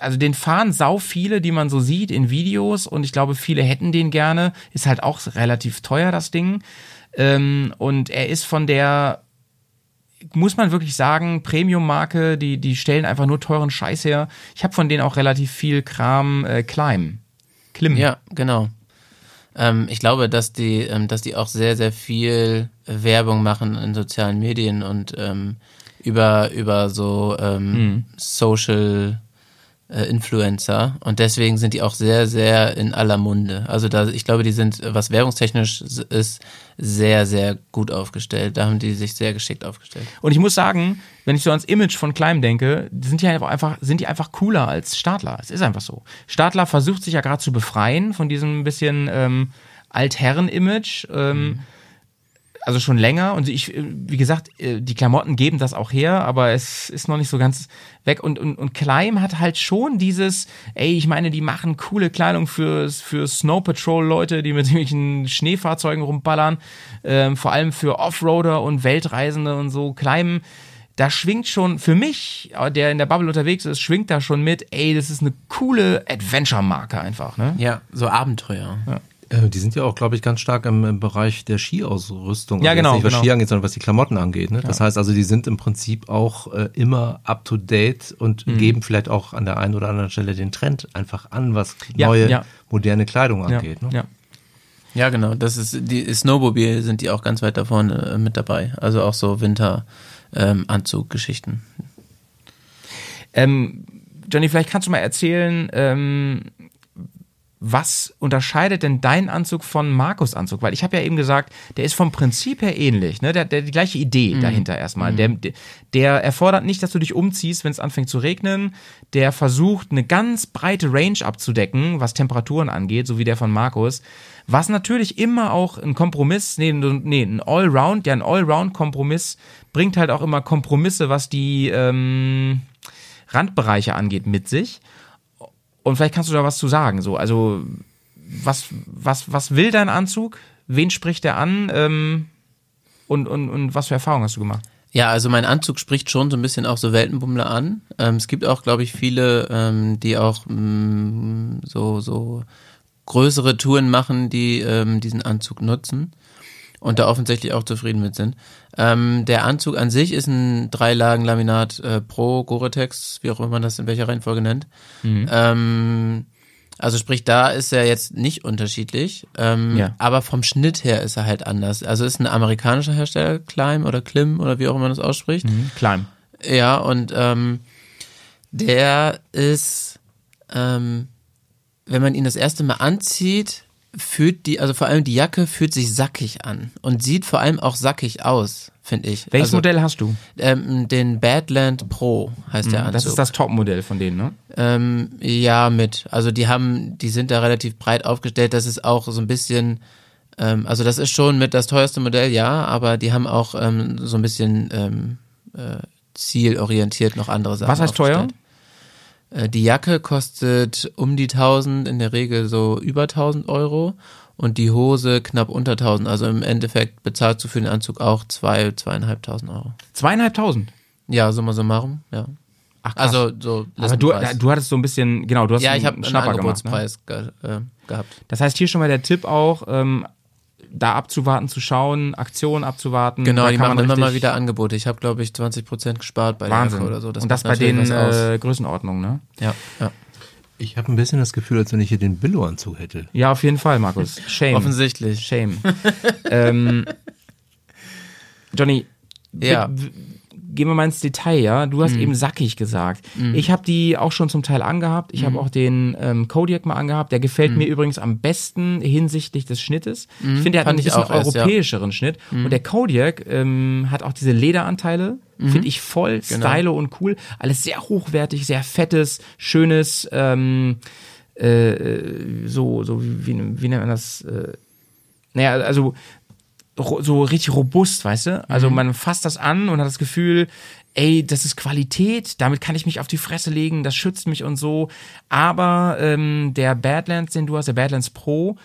also den fahren sau viele, die man so sieht in Videos und ich glaube, viele hätten den gerne. Ist halt auch relativ teuer, das Ding. Ähm, und er ist von der, muss man wirklich sagen, Premium-Marke, die, die stellen einfach nur teuren Scheiß her. Ich habe von denen auch relativ viel Kram äh, Climb. Klim. Ja, genau. Ähm, ich glaube, dass die, ähm, dass die auch sehr, sehr viel Werbung machen in sozialen Medien und ähm, über, über so ähm, Social äh, Influencer und deswegen sind die auch sehr, sehr in aller Munde. Also da, ich glaube, die sind, was werbungstechnisch s- ist, sehr, sehr gut aufgestellt. Da haben die sich sehr geschickt aufgestellt. Und ich muss sagen, wenn ich so ans Image von Climb denke, sind die einfach, sind die einfach cooler als Stadler. Es ist einfach so. Stadler versucht sich ja gerade zu befreien von diesem bisschen ähm, Altherren-Image. Ähm, Also schon länger und ich, äh, wie gesagt, äh, die Klamotten geben das auch her, aber es ist noch nicht so ganz weg und, und, und Climb hat halt schon dieses, ey, ich meine, die machen coole Kleidung für, für Snow Patrol Leute, die mit irgendwelchen Schneefahrzeugen rumballern, ähm, vor allem für Offroader und Weltreisende und so. Climb, da schwingt schon, für mich, äh, der in der Bubble unterwegs ist, schwingt da schon mit, ey, das ist eine coole Adventure-Marke einfach, ne? Ja, so Abenteuer. Äh, die sind ja auch, glaube ich, ganz stark im, im Bereich der Skiausrüstung. Ja, Also genau, Nicht was genau. Ski angeht, sondern was die Klamotten angeht. Ne? Das heißt also, die sind im Prinzip auch äh, immer up to date und Mhm. geben vielleicht auch an der einen oder anderen Stelle den Trend einfach an, was Ja, neue, ja. moderne Kleidung Ja, angeht. Ne? ja. Ja, genau. Das ist die Snowmobile sind die auch ganz weit da vorne äh, mit dabei. Also auch so Winter ähm. Ähm, Johnny, vielleicht kannst du mal erzählen, ähm, was unterscheidet denn dein Anzug von Markus Anzug? Weil ich habe ja eben gesagt, der ist vom Prinzip her ähnlich, ne? Der, der die gleiche Idee dahinter erstmal. Der, der erfordert nicht, dass du dich umziehst, wenn es anfängt zu regnen. Der versucht eine ganz breite Range abzudecken, was Temperaturen angeht, so wie der von Markus. Was natürlich immer auch ein Kompromiss, nee, nee ein Allround, ja ein Allround-Kompromiss bringt halt auch immer Kompromisse, was die ähm, Randbereiche angeht, mit sich. Und vielleicht kannst du da was zu sagen. So, also was, was, was will dein Anzug? Wen spricht er an? Ähm, und, und, und was für Erfahrungen hast du gemacht? Ja, also mein Anzug spricht schon so ein bisschen auch so Weltenbummler an. Ähm, es gibt auch, glaube ich, viele, ähm, die auch mh, so, so größere Touren machen, die ähm, diesen Anzug nutzen und da offensichtlich auch zufrieden mit sind. Ähm, der Anzug an sich ist ein Dreilagen-Laminat äh, Pro Gore-Tex, wie auch immer man das in welcher Reihenfolge nennt. Ähm, Also sprich, da ist er jetzt nicht unterschiedlich, ähm, Ja. aber vom Schnitt her ist er halt anders. Also ist ein amerikanischer Hersteller, Climb oder Klim oder wie auch immer man das ausspricht. Klein. Ja, und ähm, der ist, ähm, wenn man ihn das erste Mal anzieht, fühlt die, also vor allem die Jacke fühlt sich sackig an und sieht vor allem auch sackig aus, finde ich. Welches also, Modell hast du? Ähm, den Badland Pro heißt der Anzug. Das ist das Topmodell von denen, ne? Ähm, ja, mit. Also die haben, die sind da relativ breit aufgestellt. Das ist auch so ein bisschen, ähm, also das ist schon mit das teuerste Modell, ja, aber die haben auch ähm, so ein bisschen ähm, äh, zielorientiert noch andere Sachen. Was heißt teuer? Äh, die Jacke kostet um die 1000, in der Regel so über 1000 Euro und die Hose knapp unter 1000. Also im Endeffekt bezahlst du für den Anzug auch zwei, zweieinhalbtausend Euro. Zweieinhalbtausend. Ja, summa summarum, ja. Ach, krass. Also so aber du, du hattest so ein bisschen, genau, du hast Ja, einen ich habe einen Schnapper gemacht. Ne? Angebotspreis ge äh, gehabt. Das heißt, hier schon mal der Tipp auch, ähm, da abzuwarten, zu schauen, Aktionen abzuwarten. Genau, da die kann machen man immer mal wieder Angebote. Ich habe, glaube ich, 20% gespart bei der Wahnsinn. Oder so. Und das bei den äh, Größenordnungen, ne? Ja, ja. Ich habe ein bisschen das Gefühl, als wenn ich hier den Billo-Anzug hätte. Ja, auf jeden Fall, Markus. Shame. Offensichtlich. Shame. ähm, Johnny, Ja. Gehen wir mal ins Detail, ja. Du hast eben sackig gesagt. Ich habe die auch schon zum Teil angehabt. Ich habe auch den ähm, Kodiak mal angehabt. Der gefällt mir übrigens am besten hinsichtlich des Schnittes. Ich finde, der hat einen bisschen auch erst, ja. europäischeren Schnitt. Und der Kodiak ähm, hat auch diese Lederanteile. Finde ich voll stylo und cool. Alles sehr hochwertig, sehr fettes, schönes, ähm, äh, so, so wie, wie, wie nennt man das? Äh, naja, also so richtig robust, weißt du? Also man fasst das an und hat das Gefühl, ey, das ist Qualität, damit kann ich mich auf die Fresse legen, das schützt mich und so. Aber ähm, der Badlands, den du hast, der Badlands Pro,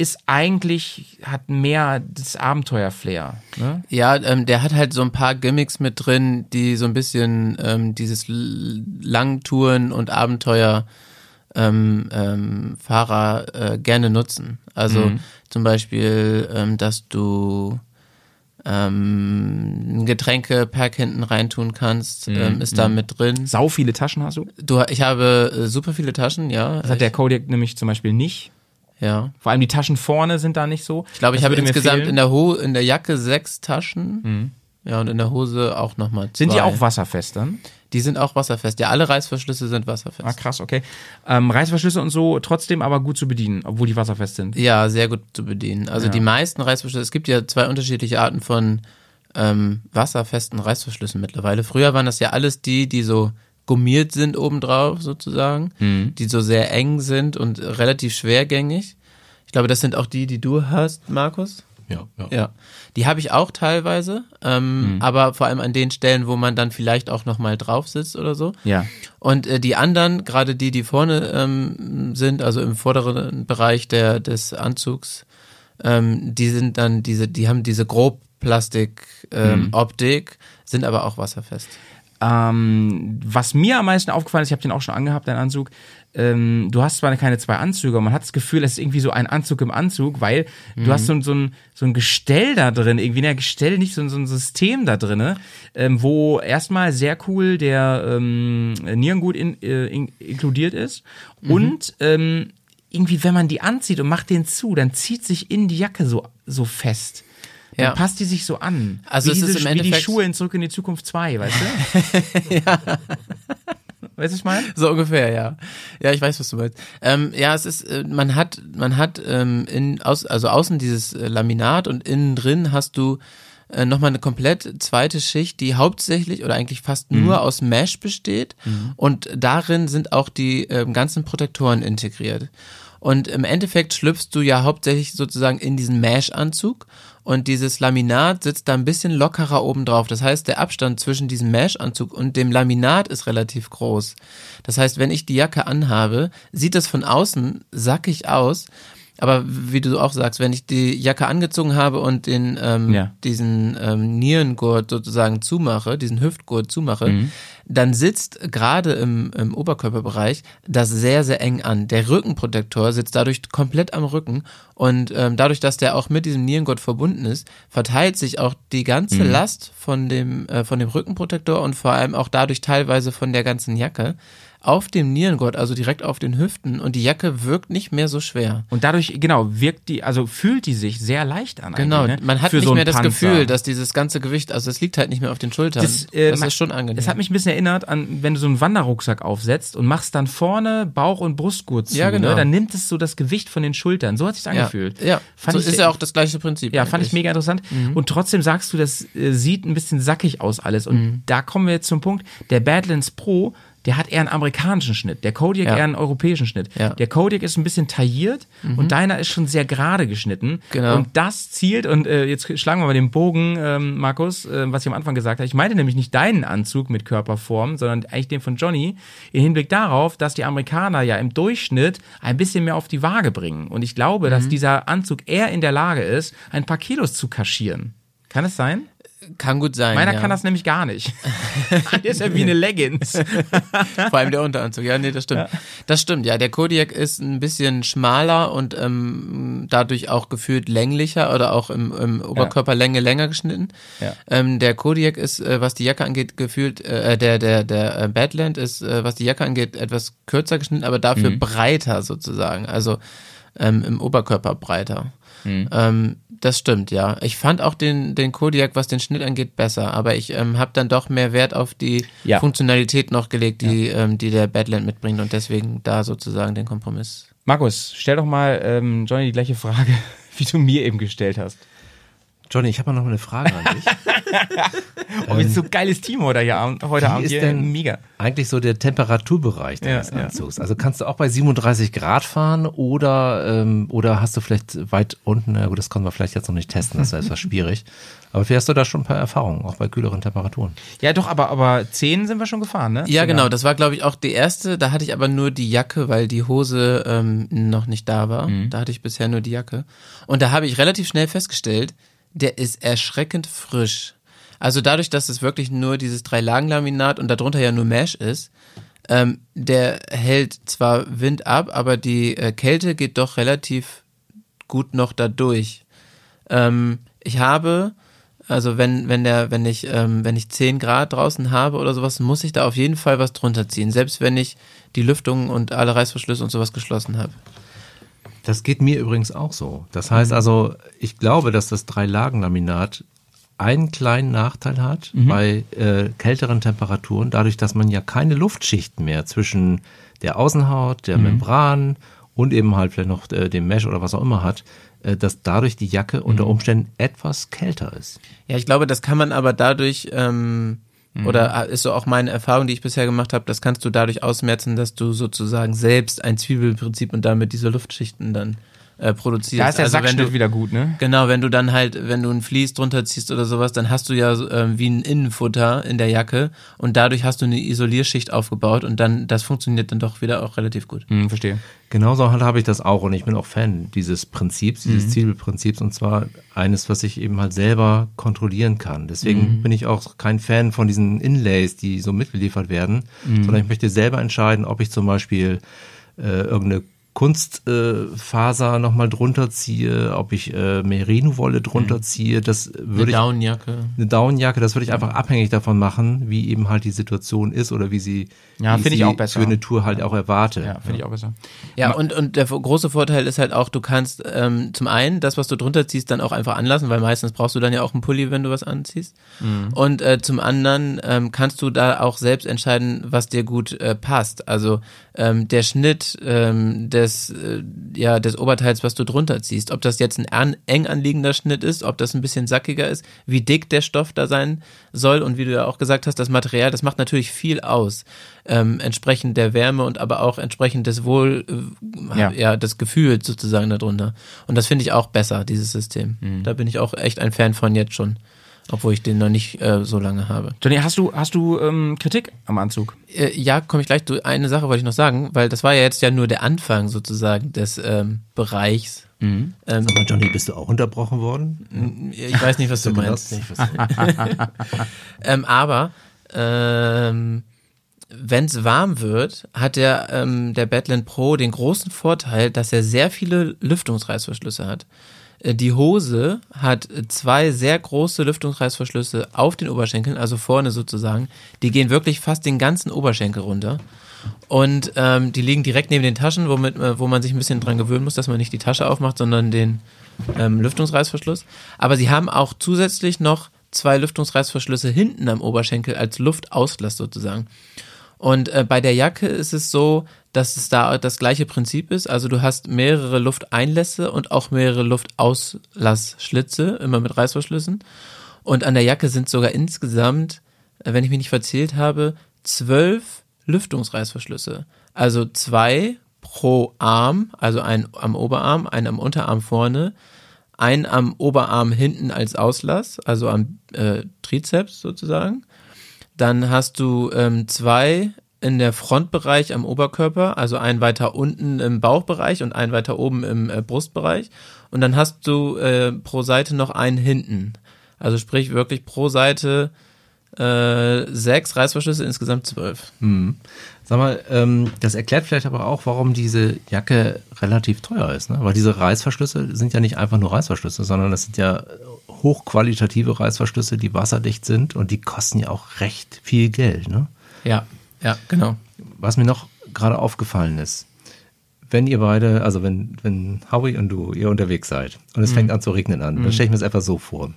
ist eigentlich, hat mehr das Abenteuer-Flair. Ne? Ja, ähm, der hat halt so ein paar Gimmicks mit drin, die so ein bisschen ähm, dieses Langtouren und Abenteuer ähm, ähm, Fahrer äh, gerne nutzen. Also zum Beispiel, ähm, dass du ähm, ein Getränkepack hinten reintun kannst, ähm, ist da mit drin. Sau viele Taschen hast du. Du, ich habe äh, super viele Taschen, ja. Das hat der Kodiak nämlich zum Beispiel nicht. ja. Vor allem die Taschen vorne sind da nicht so. Ich glaube, ich Das habe insgesamt in der, Ho in der Jacke sechs Taschen. Ja, und in der Hose auch nochmal zwei. Sind die auch wasserfest dann? Die sind auch wasserfest. Ja, alle Reißverschlüsse sind wasserfest. Ah, krass, okay. Ähm, Reißverschlüsse und so, trotzdem aber gut zu bedienen, obwohl die wasserfest sind. Ja, sehr gut zu bedienen. Also die meisten Reißverschlüsse, es gibt ja zwei unterschiedliche Arten von ähm, wasserfesten Reißverschlüssen mittlerweile. Früher waren das ja alles die, die so gummiert sind obendrauf sozusagen, die so sehr eng sind und relativ schwergängig. Ich glaube, das sind auch die, die du hast, Markus. Ja, ja. Ja, die habe ich auch teilweise, ähm, aber vor allem an den Stellen, wo man dann vielleicht auch noch mal drauf sitzt oder so. Ja. Und äh, die anderen, gerade die, die vorne ähm, sind, also im vorderen Bereich der, des Anzugs, ähm, die sind dann diese, die haben diese Grobplastik-Optik, ähm, Optik, sind aber auch wasserfest. Ähm, was mir am meisten aufgefallen ist, ich habe den auch schon angehabt, deinen Anzug, ähm, du hast zwar keine zwei Anzüge, aber man hat das Gefühl, es ist irgendwie so ein Anzug im Anzug, weil du hast so, ein- so, ein, so ein Gestell da drin, irgendwie, ne, Gestell, nicht so, ein- so ein System da drin, ähm, wo erstmal sehr cool der ähm, Nierengut in, äh, in, inkludiert ist und ähm, irgendwie, wenn man die anzieht und macht den zu, dann zieht sich in die Jacke so, so fest. Dann Ja. passt die sich so an. Also wie, es diese, ist im wie die Endeffekt- Schuhe in Zurück in die Zukunft 2, weißt du? ja. Weißt du, ich meine? So ungefähr, ja. Ja, ich weiß, was du meinst. Ähm, ja, es ist, äh, man hat, man hat ähm, in, aus, also außen dieses äh, Laminat und innen drin hast du äh, nochmal eine komplett zweite Schicht, die hauptsächlich oder eigentlich fast nur aus Mesh besteht und darin sind auch die ähm, ganzen Protektoren integriert. Und im Endeffekt schlüpfst du ja hauptsächlich sozusagen in diesen Mesh-Anzug und dieses Laminat sitzt da ein bisschen lockerer oben drauf. Das heißt, der Abstand zwischen diesem Mesh-Anzug und dem Laminat ist relativ groß. Das heißt, wenn ich die Jacke anhabe, sieht das von außen sackig aus. Aber wie du auch sagst, wenn ich die Jacke angezogen habe und den ähm, Ja. diesen ähm, Nierengurt sozusagen zumache, diesen Hüftgurt zumache, dann sitzt gerade im, im Oberkörperbereich das sehr, sehr eng an. Der Rückenprotektor sitzt dadurch komplett am Rücken und ähm, dadurch, dass der auch mit diesem Nierengurt verbunden ist, verteilt sich auch die ganze Last von dem, äh, von dem Rückenprotektor und vor allem auch dadurch teilweise von der ganzen Jacke auf dem Nierengurt, also direkt auf den Hüften und die Jacke wirkt nicht mehr so schwer. Und dadurch, genau, wirkt die, also fühlt die sich sehr leicht an. Genau, eigentlich, ne? man hat Für nicht so mehr das Panzer. Gefühl, dass dieses ganze Gewicht, also es liegt halt nicht mehr auf den Schultern. Das, äh, das ist schon angenehm. Das hat mich ein bisschen erinnert an, wenn du so einen Wanderrucksack aufsetzt und machst dann vorne Bauch- und Brustgurt zu, Ja, genau. ne? dann nimmt es so das Gewicht von den Schultern. So hat sich ja, angefühlt. ja. Fand so ich ist ja auch das gleiche Prinzip. Ja, fand ich eigentlich. mega interessant. Und trotzdem sagst du, das äh, sieht ein bisschen sackig aus alles. Und da kommen wir jetzt zum Punkt, der Badlands Pro, der hat eher einen amerikanischen Schnitt, der Kodiak Ja. eher einen europäischen Schnitt. Ja. Der Kodiak ist ein bisschen tailliert und deiner ist schon sehr gerade geschnitten. Genau. Und das zielt, und äh, jetzt schlagen wir mal den Bogen, ähm, Markus, äh, was ich am Anfang gesagt habe. Ich meinte nämlich nicht deinen Anzug mit Körperform, sondern eigentlich den von Johnny, im Hinblick darauf, dass die Amerikaner ja im Durchschnitt ein bisschen mehr auf die Waage bringen. Und ich glaube, dass dieser Anzug eher in der Lage ist, ein paar Kilos zu kaschieren. Kann es sein? Kann gut sein. Meiner ja. kann das nämlich gar nicht. der ist ja wie eine Leggings. Vor allem der Unteranzug. Ja, nee, das stimmt. Das stimmt, ja. Der Kodiak ist ein bisschen schmaler und ähm, dadurch auch gefühlt länglicher oder auch im, im Oberkörperlänge länger geschnitten. Ja. Ähm, der Kodiak ist, äh, was die Jacke angeht, gefühlt, äh, der, der, der äh, Badland ist, äh, was die Jacke angeht, etwas kürzer geschnitten, aber dafür breiter sozusagen. Also ähm, im Oberkörper breiter. Ähm, das stimmt, ja. Ich fand auch den, den Kodiak, was den Schnitt angeht, besser, aber ich ähm, habe dann doch mehr Wert auf die Ja. Funktionalität noch gelegt, die, ähm, die der Badland mitbringt und deswegen da sozusagen den Kompromiss. Markus, stell doch mal ähm, Johnny die gleiche Frage, wie du mir eben gestellt hast. Johnny, ich habe noch eine Frage an dich. Oh, wie so geiles Team heute, hier, Abend- heute Wie Abend ist hier. denn Mega. eigentlich so der Temperaturbereich deines Ja, ja. Anzugs? Also kannst du auch bei 37 Grad fahren oder, ähm, oder hast du vielleicht weit unten, na gut, das können wir vielleicht jetzt noch nicht testen, das wäre etwas schwierig. Aber vielleicht hast du da schon ein paar Erfahrungen, auch bei kühleren Temperaturen. Ja, doch, aber, aber 10 sind wir schon gefahren, ne? Ja, genau, das war, glaube ich, auch die erste. Da hatte ich aber nur die Jacke, weil die Hose ähm, noch nicht da war. Mhm. Da hatte ich bisher nur die Jacke. Und da habe ich relativ schnell festgestellt, der ist erschreckend frisch. Also dadurch, dass es wirklich nur dieses Drei-Lagen-Laminat und darunter ja nur Mesh ist, ähm, der hält zwar Wind ab, aber die äh, Kälte geht doch relativ gut noch dadurch. Ähm, ich habe, also wenn, wenn der, wenn ich, ähm, wenn ich 10 Grad draußen habe oder sowas, muss ich da auf jeden Fall was drunter ziehen, selbst wenn ich die Lüftung und alle Reißverschlüsse und sowas geschlossen habe. Das geht mir übrigens auch so. Das heißt also, ich glaube, dass das Drei-Lagen-Laminat einen kleinen Nachteil hat bei äh, kälteren Temperaturen, dadurch, dass man ja keine Luftschichten mehr zwischen der Außenhaut, der Membran und eben halt vielleicht noch äh, dem Mesh oder was auch immer hat, äh, dass dadurch die Jacke unter Umständen etwas kälter ist. Ja, ich glaube, das kann man aber dadurch, ähm, Mhm. oder ist so auch meine Erfahrung, die ich bisher gemacht habe, das kannst du dadurch ausmerzen, dass du sozusagen selbst ein Zwiebelprinzip und damit diese Luftschichten dann äh, produzierst. Da ist der Also wenn Sackschnitt du, wieder gut, ne? Genau, wenn du dann halt, wenn du ein Vlies drunter ziehst oder sowas, dann hast du ja ähm, wie ein Innenfutter in der Jacke und dadurch hast du eine Isolierschicht aufgebaut und dann, das funktioniert dann doch wieder auch relativ gut. Hm, verstehe. Genauso habe ich das auch und ich bin auch Fan dieses Prinzips, dieses Zielprinzips und zwar eines, was ich eben halt selber kontrollieren kann. Deswegen bin ich auch kein Fan von diesen Inlays, die so mitgeliefert werden, sondern ich möchte selber entscheiden, ob ich zum Beispiel äh, irgendeine Kunstfaser äh, nochmal drunter ziehe, ob ich äh, Merino-Wolle drunter ziehe. Das Eine würde ich Downjacke. eine Downjacke, das würde ich einfach abhängig davon machen, wie eben halt die Situation ist oder wie sie Ja, finde ich auch besser. für eine Tour halt auch erwarte. Ja, finde ich auch besser. Ja, und, und der große Vorteil ist halt auch, du kannst ähm, zum einen das, was du drunter ziehst, dann auch einfach anlassen, weil meistens brauchst du dann ja auch einen Pulli, wenn du was anziehst. Und äh, zum anderen ähm, kannst du da auch selbst entscheiden, was dir gut äh, passt. Also ähm, der Schnitt ähm, des, äh, ja, des Oberteils, was du drunter ziehst, ob das jetzt ein an, eng anliegender Schnitt ist, ob das ein bisschen sackiger ist, wie dick der Stoff da sein soll und wie du ja auch gesagt hast, das Material, das macht natürlich viel aus. Ähm, entsprechend der Wärme und aber auch entsprechend des Wohl, äh, Ja. ja. des Gefühls sozusagen darunter. Und das finde ich auch besser, dieses System. Da bin ich auch echt ein Fan von jetzt schon. Obwohl ich den noch nicht äh, so lange habe. Johnny, hast du, hast du ähm, Kritik am Anzug? Äh, ja, komme ich gleich zu. Eine Sache wollte ich noch sagen, weil das war ja jetzt ja nur der Anfang sozusagen des ähm, Bereichs. Ähm, Sag mal, Johnny, bist du auch unterbrochen worden? ich weiß nicht, was du meinst. Nicht, was- Ähm, aber ähm, wenn es warm wird, hat der, ähm, der Badland Pro den großen Vorteil, dass er sehr viele Lüftungsreißverschlüsse hat. Äh, Die Hose hat zwei sehr große Lüftungsreißverschlüsse auf den Oberschenkeln, also vorne sozusagen. Die gehen wirklich fast den ganzen Oberschenkel runter. Und ähm, die liegen direkt neben den Taschen, womit, äh, wo man sich ein bisschen dran gewöhnen muss, dass man nicht die Tasche aufmacht, sondern den ähm, Lüftungsreißverschluss. Aber sie haben auch zusätzlich noch zwei Lüftungsreißverschlüsse hinten am Oberschenkel als Luftauslass sozusagen. Und äh, bei der Jacke ist es so, dass es da das gleiche Prinzip ist. Also du hast mehrere Lufteinlässe und auch mehrere Luftauslassschlitze, immer mit Reißverschlüssen. Und an der Jacke sind sogar insgesamt, äh, wenn ich mich nicht verzählt habe, zwölf Lüftungsreißverschlüsse. Also zwei pro Arm, also ein am Oberarm, ein am Unterarm vorne, ein am Oberarm hinten als Auslass, also am äh, Trizeps sozusagen. Dann hast du ähm, zwei in der Frontbereich am Oberkörper, also einen weiter unten im Bauchbereich und einen weiter oben im äh, Brustbereich. Und dann hast du äh, pro Seite noch einen hinten. Also sprich wirklich pro Seite äh, sechs Reißverschlüsse, insgesamt zwölf. Sag mal, ähm, das erklärt vielleicht aber auch, warum diese Jacke relativ teuer ist. Ne? Weil diese Reißverschlüsse sind ja nicht einfach nur Reißverschlüsse, sondern das sind ja hochqualitative Reißverschlüsse, die wasserdicht sind und die kosten ja auch recht viel Geld. Ne? Ja, ja, genau. Was mir noch gerade aufgefallen ist, wenn ihr beide, also wenn, wenn Howie und du, ihr unterwegs seid und es fängt an zu regnen an, dann stelle ich mir das einfach so vor.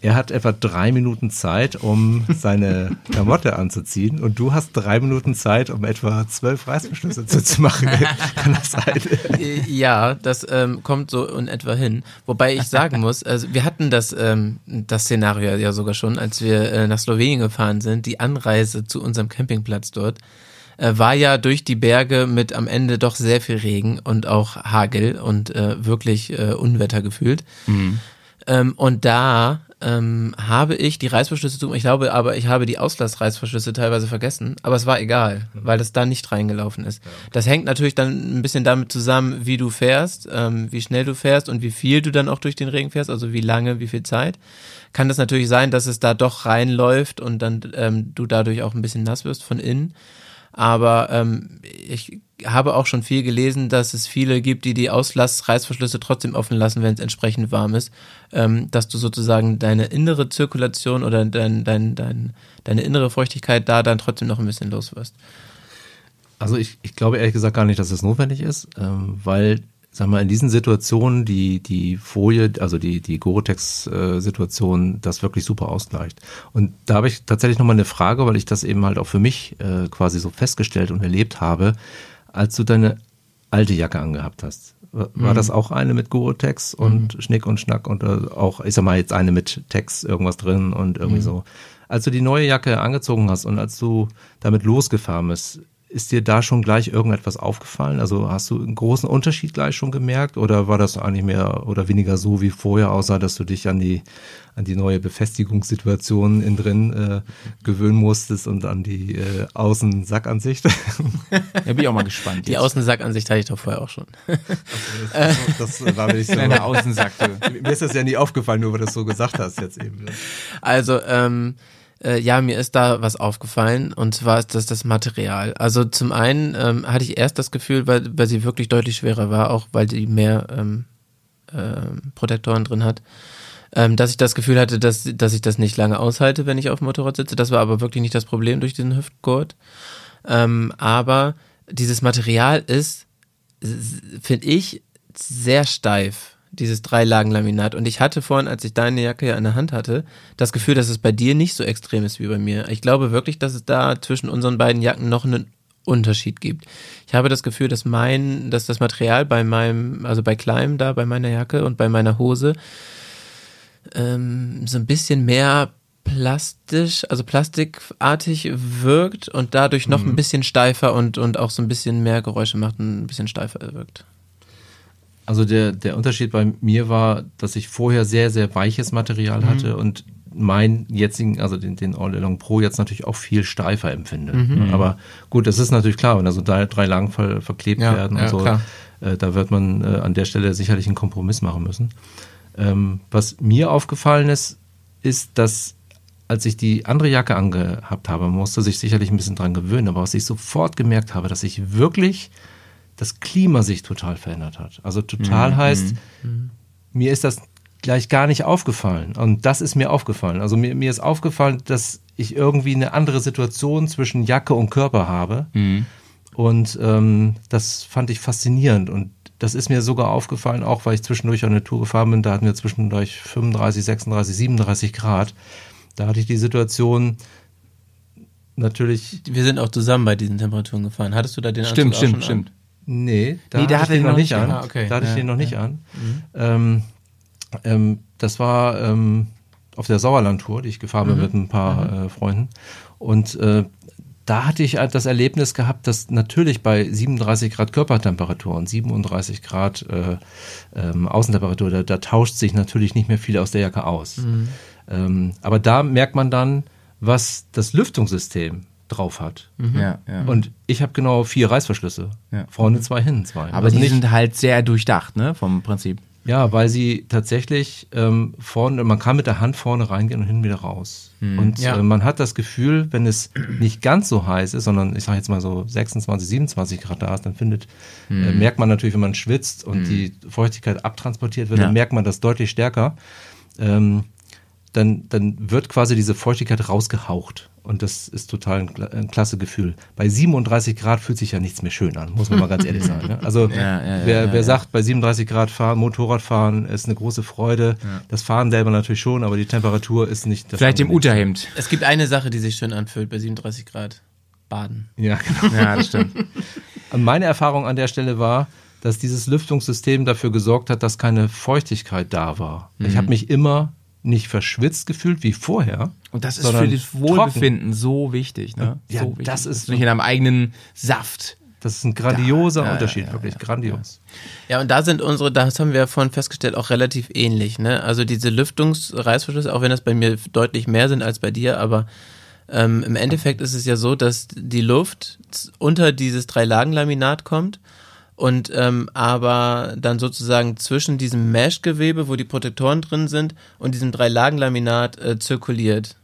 Er hat etwa drei Minuten Zeit, um seine Klamotte anzuziehen und du hast drei Minuten Zeit, um etwa zwölf Reißverschlüsse zuzumachen. Kann das sein? Äh, Ja, das ähm, kommt so in etwa hin. Wobei ich sagen muss, also wir hatten das, ähm, das Szenario ja sogar schon, als wir äh, nach Slowenien gefahren sind. Die Anreise zu unserem Campingplatz dort äh, war ja durch die Berge mit am Ende doch sehr viel Regen und auch Hagel und äh, wirklich äh, Unwetter gefühlt. Ähm, und da ähm, habe ich die Reißverschlüsse zu, ich glaube aber, ich habe die Auslassreißverschlüsse teilweise vergessen, aber es war egal, weil das da nicht reingelaufen ist. Das hängt natürlich dann ein bisschen damit zusammen, wie du fährst, ähm, wie schnell du fährst und wie viel du dann auch durch den Regen fährst, also wie lange, wie viel Zeit. Kann das natürlich sein, dass es da doch reinläuft und dann ähm, du dadurch auch ein bisschen nass wirst von innen. Aber ähm, ich habe auch schon viel gelesen, dass es viele gibt, die die Auslassreißverschlüsse trotzdem offen lassen, wenn es entsprechend warm ist, ähm, dass du sozusagen deine innere Zirkulation oder dein, dein, dein, deine innere Feuchtigkeit da dann trotzdem noch ein bisschen los wirst. Also ich, ich glaube ehrlich gesagt gar nicht, dass das notwendig ist, ähm, weil, sag mal, in diesen Situationen die, die Folie, also die, die Gore-Tex-Situation das wirklich super ausgleicht. Und da habe ich tatsächlich nochmal eine Frage, weil ich das eben halt auch für mich äh, quasi so festgestellt und erlebt habe, als du deine alte Jacke angehabt hast. War war das auch eine mit Gore-Tex und Schnick und Schnack und äh, auch, ich sag mal, jetzt eine mit Tex irgendwas drin und irgendwie so. Als du die neue Jacke angezogen hast und als du damit losgefahren bist, ist dir da schon gleich irgendetwas aufgefallen? Also hast du einen großen Unterschied gleich schon gemerkt oder war das eigentlich mehr oder weniger so wie vorher, außer dass du dich an die an die neue Befestigungssituation innen drin äh, gewöhnen musstest und an die äh, Außensackansicht? Da bin ich auch mal gespannt. Die jetzt. Außensackansicht hatte ich doch vorher auch schon. das war mir nicht so. Kleiner Außensack. Mir ist das ja nie aufgefallen, nur weil du das so gesagt hast jetzt eben. Also, ähm, äh, ja, mir ist da was aufgefallen und zwar ist das das Material. Also zum einen ähm, hatte ich erst das Gefühl, weil, weil sie wirklich deutlich schwerer war, auch weil die mehr ähm, ähm, Protektoren drin hat, ähm, dass ich das Gefühl hatte, dass, dass ich das nicht lange aushalte, wenn ich auf dem Motorrad sitze. Das war aber wirklich nicht das Problem durch diesen Hüftgurt. Ähm, aber dieses Material ist, finde ich, sehr steif, dieses Dreilagen-Laminat. Und ich hatte vorhin, als ich deine Jacke ja in der Hand hatte, das Gefühl, dass es bei dir nicht so extrem ist wie bei mir. Ich glaube wirklich, dass es da zwischen unseren beiden Jacken noch einen Unterschied gibt. Ich habe das Gefühl, dass mein, dass das Material bei meinem, also bei Climb da, bei meiner Jacke und bei meiner Hose, ähm, so ein bisschen mehr plastisch, also plastikartig wirkt und dadurch noch ein bisschen steifer und, und auch so ein bisschen mehr Geräusche macht und ein bisschen steifer wirkt. Also der, der Unterschied bei mir war, dass ich vorher sehr, sehr weiches Material hatte und mein jetzigen, also den, den All Along Pro jetzt natürlich auch viel steifer empfinde. Ne? Aber gut, das ist natürlich klar, wenn da so drei, drei Lagen ver, verklebt Ja, werden ja, und so, klar. äh, da wird man äh, an der Stelle sicherlich einen Kompromiss machen müssen. Ähm, was mir aufgefallen ist, ist, dass als ich die andere Jacke angehabt habe, musste sich sicherlich ein bisschen dran gewöhnen, aber was ich sofort gemerkt habe, dass sich wirklich das Klima sich total verändert hat. Also total heißt, mir ist das gleich gar nicht aufgefallen. Und das ist mir aufgefallen. Also mir, mir ist aufgefallen, dass ich irgendwie eine andere Situation zwischen Jacke und Körper habe. Und ähm, das fand ich faszinierend. Und das ist mir sogar aufgefallen, auch weil ich zwischendurch eine Tour gefahren bin. Da hatten wir zwischendurch 35, 36, 37 Grad. Da hatte ich die Situation natürlich. Wir sind auch zusammen bei diesen Temperaturen gefahren. Hattest du da den Stimmt, Anzug auch stimmt, schon stimmt. Nee, da Nee, der hatte ich den noch nicht an. Ah, okay. Da hatte ich Ja, den noch nicht an. Ähm, ähm, das war ähm, auf der Sauerland-Tour, die ich gefahren bin mit ein paar äh, Freunden. Und äh, da hatte ich halt das Erlebnis gehabt, dass natürlich bei 37 Grad Körpertemperatur und 37 Grad äh, ähm, Außentemperatur, da, da tauscht sich natürlich nicht mehr viel aus der Jacke aus. Ähm, aber da merkt man dann, was das Lüftungssystem drauf hat. Ja, ja. Und ich habe genau vier Reißverschlüsse. Ja. Vorne zwei, hinten zwei. Aber Also die nicht, sind halt sehr durchdacht, ne, vom Prinzip. ja, weil sie tatsächlich ähm, vorne, man kann mit der Hand vorne reingehen und hinten wieder raus. Und Ja. äh, man hat das Gefühl, wenn es nicht ganz so heiß ist, sondern ich sage jetzt mal so 26, 27 Grad da ist, dann findet, äh, merkt man natürlich, wenn man schwitzt und die Feuchtigkeit abtransportiert wird, Ja. dann merkt man das deutlich stärker. Ähm, dann, dann wird quasi diese Feuchtigkeit rausgehaucht. Und das ist total ein, ein klasse Gefühl. Bei 37 Grad fühlt sich ja nichts mehr schön an, muss man mal ganz ehrlich sagen. Ne? Also Ja, ja, wer, ja, wer ja. sagt, bei 37 Grad fahren, Motorradfahren ist eine große Freude. Das Fahren selber natürlich schon, aber die Temperatur ist nicht das Vielleicht im. Unterhemd. Es gibt eine Sache, die sich schön anfühlt bei 37 Grad. Baden. Ja, genau. Ja, das stimmt. Und meine Erfahrung an der Stelle war, dass dieses Lüftungssystem dafür gesorgt hat, dass keine Feuchtigkeit da war. Ich Mhm. habe mich immer nicht verschwitzt gefühlt wie vorher. Und das ist für das Wohlbefinden so wichtig, ne? Ja, so wichtig. das ist- nicht in deinem eigenen Saft. Das ist ein grandioser Ja, ja, Unterschied, ja, wirklich ja, grandios. Ja, und da sind unsere, das haben wir ja vorhin festgestellt, auch relativ ähnlich. Ne? Also diese Lüftungsreißverschlüsse, auch wenn das bei mir deutlich mehr sind als bei dir, aber ähm, im Endeffekt ist es ja so, dass die Luft unter dieses Drei-Lagen-Laminat kommt und ähm, aber dann sozusagen zwischen diesem Mesh-Gewebe, wo die Protektoren drin sind, und diesem Drei-Lagen-Laminat äh, zirkuliert.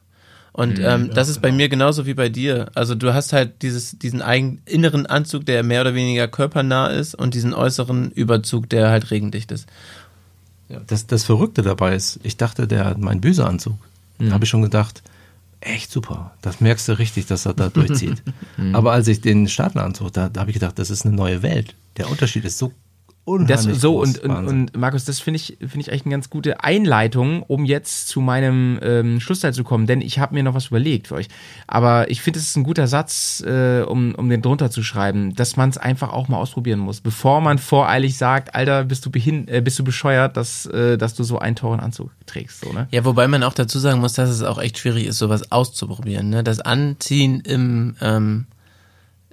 Und ähm, das ist bei mir genauso wie bei dir. Also du hast halt dieses, diesen eigen, inneren Anzug, der mehr oder weniger körpernah ist und diesen äußeren Überzug, der halt regendicht ist. Ja, das, das Verrückte dabei ist, ich dachte, der hat meinen Büseanzug. Da habe ich schon gedacht, echt super. Das merkst du richtig, dass er da durchzieht. Aber als ich den Staatenanzug, da, da habe ich gedacht, das ist eine neue Welt. Der Unterschied ist so unheimlich Das, so, groß. und, und, und Markus, das finde ich, finde ich echt eine ganz gute Einleitung, um jetzt zu meinem ähm, Schlussteil zu kommen, denn ich habe mir noch was überlegt für euch. Aber ich finde, es ist ein guter Satz, äh, um, um den drunter zu schreiben, dass man es einfach auch mal ausprobieren muss, bevor man voreilig sagt, Alter, bist du, behin äh, bist du bescheuert, dass, äh, dass du so einen teuren Anzug trägst. So, ne? Ja, wobei man auch dazu sagen muss, dass es auch echt schwierig ist, sowas auszuprobieren. Ne? Das Anziehen im, ähm,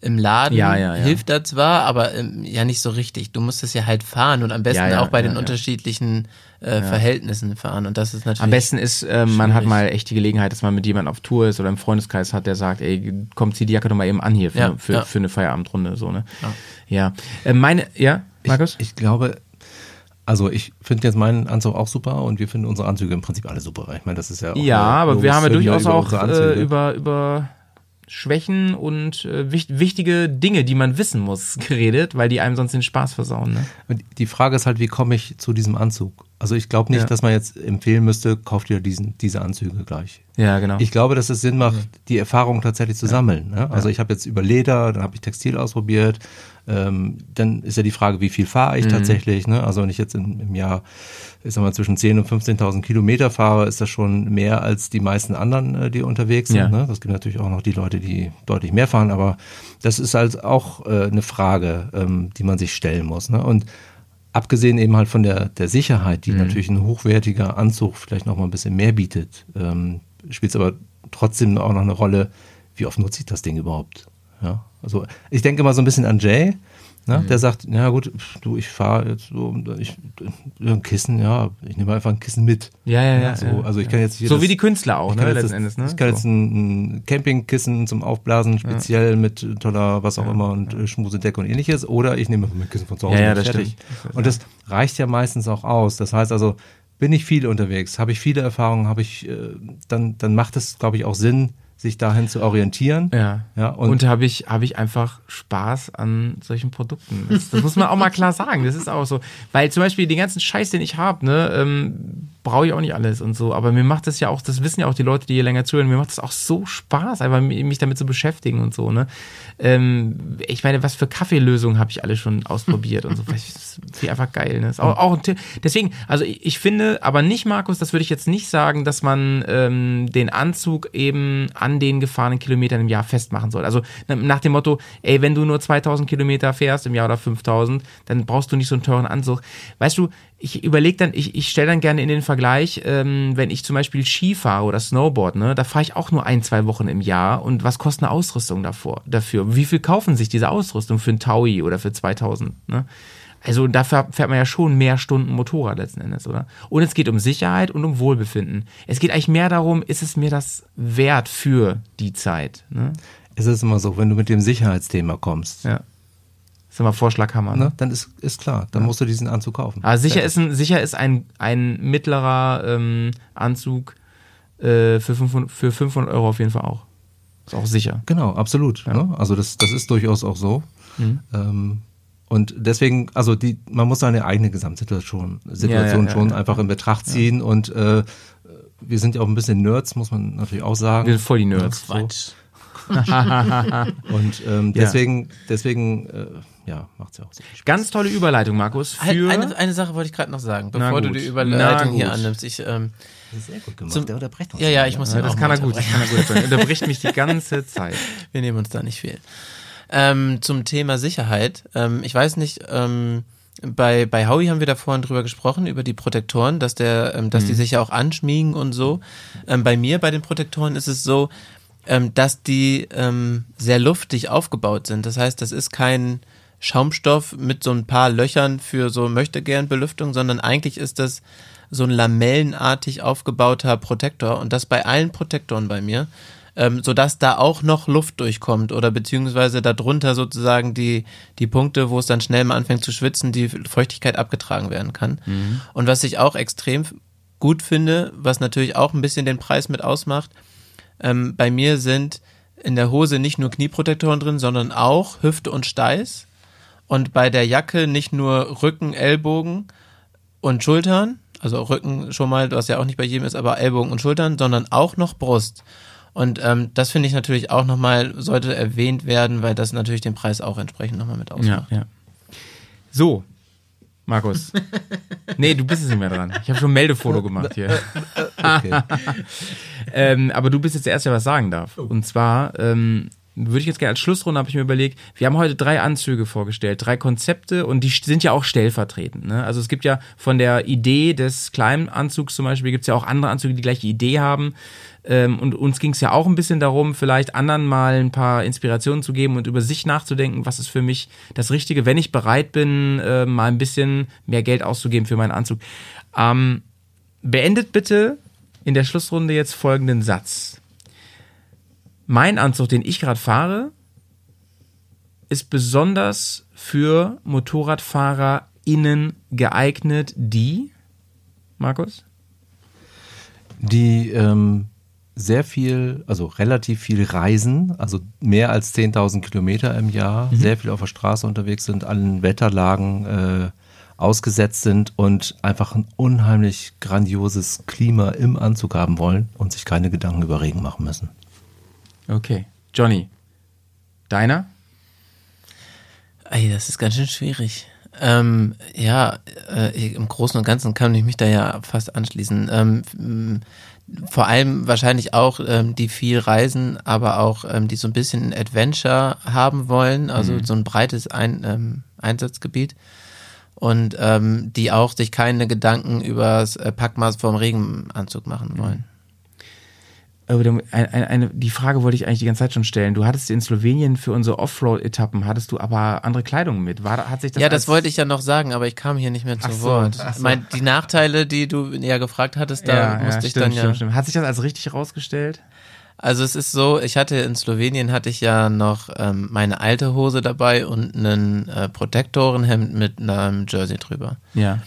im Laden Ja, ja, ja. hilft da zwar, aber ähm, ja nicht so richtig. Du musst es ja halt fahren und am besten Ja, ja, auch bei ja, den ja. unterschiedlichen äh, Verhältnissen fahren. Und das ist natürlich. Am besten ist, äh, man hat mal echt die Gelegenheit, dass man mit jemandem auf Tour ist oder im Freundeskreis hat, der sagt, ey, komm, zieh die Jacke doch mal eben an hier für, Ja, für, ja. für eine Feierabendrunde. So, ne? Ja. Äh, meine, ja, Markus? Ich, ich glaube, also ich finde jetzt meinen Anzug auch super und wir finden unsere Anzüge im Prinzip alle super. Ich meine, das ist ja auch Ja, aber wir haben ja durchaus über auch äh, über, über Schwächen und äh, wich wichtige Dinge, die man wissen muss, geredet, weil die einem sonst den Spaß versauen. Ne? Und die Frage ist halt, wie komme ich zu diesem Anzug? Also ich glaube nicht, Ja. dass man jetzt empfehlen müsste, kauft ihr diesen, diese Anzüge gleich. Ja, genau. Ich glaube, dass es Sinn macht, die Erfahrung tatsächlich zu sammeln. Ne? Also ich habe jetzt über Leder, dann habe ich Textil ausprobiert. Ähm, dann ist ja die Frage, wie viel fahre Mhm. ich tatsächlich. Ne? Also wenn ich jetzt im, im Jahr, ich sag mal, zwischen 10.000 und 15.000 Kilometer fahre, ist das schon mehr als die meisten anderen, äh, die unterwegs sind. Ja. Ne? Das gibt natürlich auch noch die Leute, die deutlich mehr fahren, aber das ist halt auch äh, eine Frage, ähm, die man sich stellen muss. Ne? Und abgesehen eben halt von der, der Sicherheit, Mhm. die natürlich ein hochwertiger Anzug vielleicht noch mal ein bisschen mehr bietet, ähm, spielt es aber trotzdem auch noch eine Rolle, wie oft nutze ich das Ding überhaupt? Ja, also ich denke mal so ein bisschen an Jay, ne? Mhm. der sagt, ja gut, du, ich fahre jetzt so, ich, ein Kissen, ja, ich nehme einfach ein Kissen mit. ja, ja, ja. so, ja. also ich kann jetzt hier so das- wie die Künstler auch, ne, jetzt letzten das, Endes. Ne? ich kann jetzt so. ein, ein Campingkissen zum Aufblasen, speziell mit toller, was auch immer, und äh, Schmusedecke und ähnliches. Oder ich nehme mein Kissen von zu Hause Ja, ja, und das fertig. stimmt. Und das reicht ja meistens auch aus. Das heißt also, bin ich viel unterwegs, habe ich viele Erfahrungen, habe ich, äh, dann, dann macht es, glaube ich, auch Sinn, sich dahin zu orientieren. Ja. Ja, und und- habe ich, habe ich einfach Spaß an solchen Produkten. Das, das muss man auch mal klar sagen. Das ist auch so. Weil zum Beispiel den ganzen Scheiß, den ich habe, ne, ähm, brauche ich auch nicht alles und so. Aber mir macht das ja auch, das wissen ja auch die Leute, die hier länger zuhören, mir macht das auch so Spaß, einfach mi- mich damit zu beschäftigen und so, ne. Ähm, ich meine, was für Kaffeelösungen habe ich alle schon ausprobiert und so. Das ist einfach geil, ne. Ist auch, auch ein. Deswegen, also ich, ich finde, aber nicht, Markus, das würde ich jetzt nicht sagen, dass man ähm, den Anzug eben an den gefahrenen Kilometern im Jahr festmachen soll. Also na- nach dem Motto, ey, wenn du nur 2000 Kilometer fährst im Jahr oder 5000, dann brauchst du nicht so einen teuren Anzug. Weißt du, ich überlege dann, ich, ich stelle dann gerne in den Vergleich, ähm, wenn ich zum Beispiel Ski fahre oder Snowboard, ne, da fahre ich auch nur ein, zwei Wochen im Jahr und was kostet eine Ausrüstung davor, dafür? Wie viel kaufen sich diese Ausrüstung für ein Taui oder für 2000, ne? Also dafür fährt man ja schon mehr Stunden Motorrad letzten Endes, oder? Und es geht um Sicherheit und um Wohlbefinden. Es geht eigentlich mehr darum, ist es mir das wert für die Zeit? Ne? Es ist immer so, wenn du mit dem Sicherheitsthema kommst, Ja. Das ist immer Vorschlaghammer. Ne? ne, dann ist, ist klar, dann musst du diesen Anzug kaufen. Aber sicher ist ein, sicher ist ein, ein mittlerer ähm, Anzug äh, für, 500, für 500 Euro auf jeden Fall auch. Ist auch sicher. Genau, absolut. Ne? Also das, das ist durchaus auch so. Mhm. Ähm, und deswegen, also die, man muss seine eigene Gesamtsituation Situation Ja, ja, ja, schon ja. einfach in Betracht ziehen und äh, wir sind ja auch ein bisschen Nerds, muss man natürlich auch sagen. Wir sind voll die Nerds. So. Quatsch. Und ähm, Ja. deswegen, deswegen, äh, ja, macht's ja auch so. Ganz tolle Überleitung, Markus. Für eine, eine Sache wollte ich gerade noch sagen, bevor du die Überleitung hier annimmst. Ich, ähm, Sehr gut gemacht. Zum- Der unterbrecht uns ja, ja, ich muss ja, das auch kann mal er gut. Das kann er gut. Er unterbricht mich die ganze Zeit. Wir nehmen uns da nicht viel. Ähm, zum Thema Sicherheit. Ähm, ich weiß nicht, ähm, bei, bei Howie haben wir da vorhin drüber gesprochen, über die Protektoren, dass der, ähm, dass die sich ja auch anschmiegen und so. Ähm, bei mir, bei den Protektoren ist es so, ähm, dass die ähm, sehr luftig aufgebaut sind. Das heißt, das ist kein Schaumstoff mit so ein paar Löchern für so möchtegern Belüftung, sondern eigentlich ist das so ein lamellenartig aufgebauter Protektor und das bei allen Protektoren bei mir, ähm, sodass da auch noch Luft durchkommt oder beziehungsweise darunter sozusagen die, die Punkte, wo es dann schnell mal anfängt zu schwitzen, die Feuchtigkeit abgetragen werden kann. Und was ich auch extrem gut finde, was natürlich auch ein bisschen den Preis mit ausmacht, ähm, bei mir sind in der Hose nicht nur Knieprotektoren drin, sondern auch Hüfte und Steiß. Und bei der Jacke nicht nur Rücken, Ellbogen und Schultern, also Rücken schon mal, was ja auch nicht bei jedem ist, aber Ellbogen und Schultern, sondern auch noch Brust. Und ähm, das finde ich natürlich auch nochmal, sollte erwähnt werden, weil das natürlich den Preis auch entsprechend nochmal mit Ja, ausmacht. ja. So, Markus. nee, du bist es nicht mehr dran. Ich habe schon ein Meldefoto gemacht hier. Okay. Ähm, aber du bist jetzt der Erste, der was sagen darf. Und zwar ähm, würde ich jetzt gerne als Schlussrunde, habe ich mir überlegt, wir haben heute drei Anzüge vorgestellt, drei Konzepte und die sind ja auch stellvertretend. Ne? Also es gibt ja von der Idee des kleinen Anzugs zum Beispiel, gibt es ja auch andere Anzüge, die gleiche Idee haben. Ähm, und uns ging es ja auch ein bisschen darum, vielleicht anderen mal ein paar Inspirationen zu geben und über sich nachzudenken, was ist für mich das Richtige, wenn ich bereit bin, äh, mal ein bisschen mehr Geld auszugeben für meinen Anzug. Ähm, beendet bitte in der Schlussrunde jetzt folgenden Satz. Mein Anzug, den ich gerade fahre, ist besonders für MotorradfahrerInnen geeignet, die, Markus? die ähm, sehr viel, also relativ viel reisen, also mehr als 10.000 Kilometer im Jahr, sehr viel auf der Straße unterwegs sind, allen Wetterlagen äh, ausgesetzt sind und einfach ein unheimlich grandioses Klima im Anzug haben wollen und sich keine Gedanken über Regen machen müssen. Okay. Johnny, deiner? Ey, das ist ganz schön schwierig. Ähm, ja, äh, im Großen und Ganzen kann ich mich da ja fast anschließen. Ähm, vor allem wahrscheinlich auch ähm, die viel reisen, aber auch ähm, die so ein bisschen Adventure haben wollen, also so ein breites ein, ähm, Einsatzgebiet und ähm, die auch sich keine Gedanken über das äh, Packmaß vom Regenanzug machen wollen. Eine, eine, die Frage wollte ich eigentlich die ganze Zeit schon stellen. Du hattest in Slowenien für unsere Offroad-Etappen, hattest du aber andere Kleidung mit. War, hat sich das ja, das wollte ich ja noch sagen, aber ich kam hier nicht mehr zu so, Wort. so. Mein, die Nachteile, die du ja gefragt hattest, da ja, musste ja, ich stimmt, dann ja. stimmt, stimmt. Hat sich das als richtig herausgestellt? Also es ist so, ich hatte in Slowenien hatte ich ja noch ähm, meine alte Hose dabei und einen äh, Protektorenhemd mit einem Jersey drüber. Ja.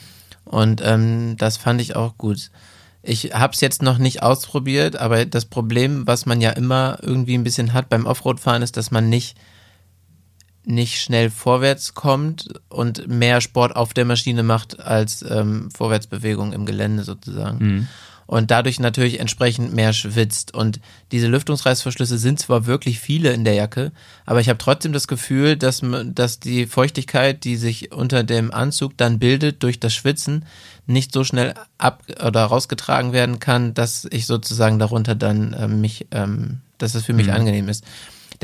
Und ähm, das fand ich auch gut. Ich habe es jetzt noch nicht ausprobiert, aber das Problem, was man ja immer irgendwie ein bisschen hat beim Offroad-Fahren, ist, dass man nicht nicht schnell vorwärts kommt und mehr Sport auf der Maschine macht als ähm, Vorwärtsbewegung im Gelände sozusagen. Und dadurch natürlich entsprechend mehr schwitzt. Und diese Lüftungsreißverschlüsse sind zwar wirklich viele in der Jacke, aber ich habe trotzdem das Gefühl, dass, dass die Feuchtigkeit, die sich unter dem Anzug dann bildet durch das Schwitzen, nicht so schnell ab oder rausgetragen werden kann, dass ich sozusagen darunter dann ähm, mich, ähm, dass es für mich angenehm ist.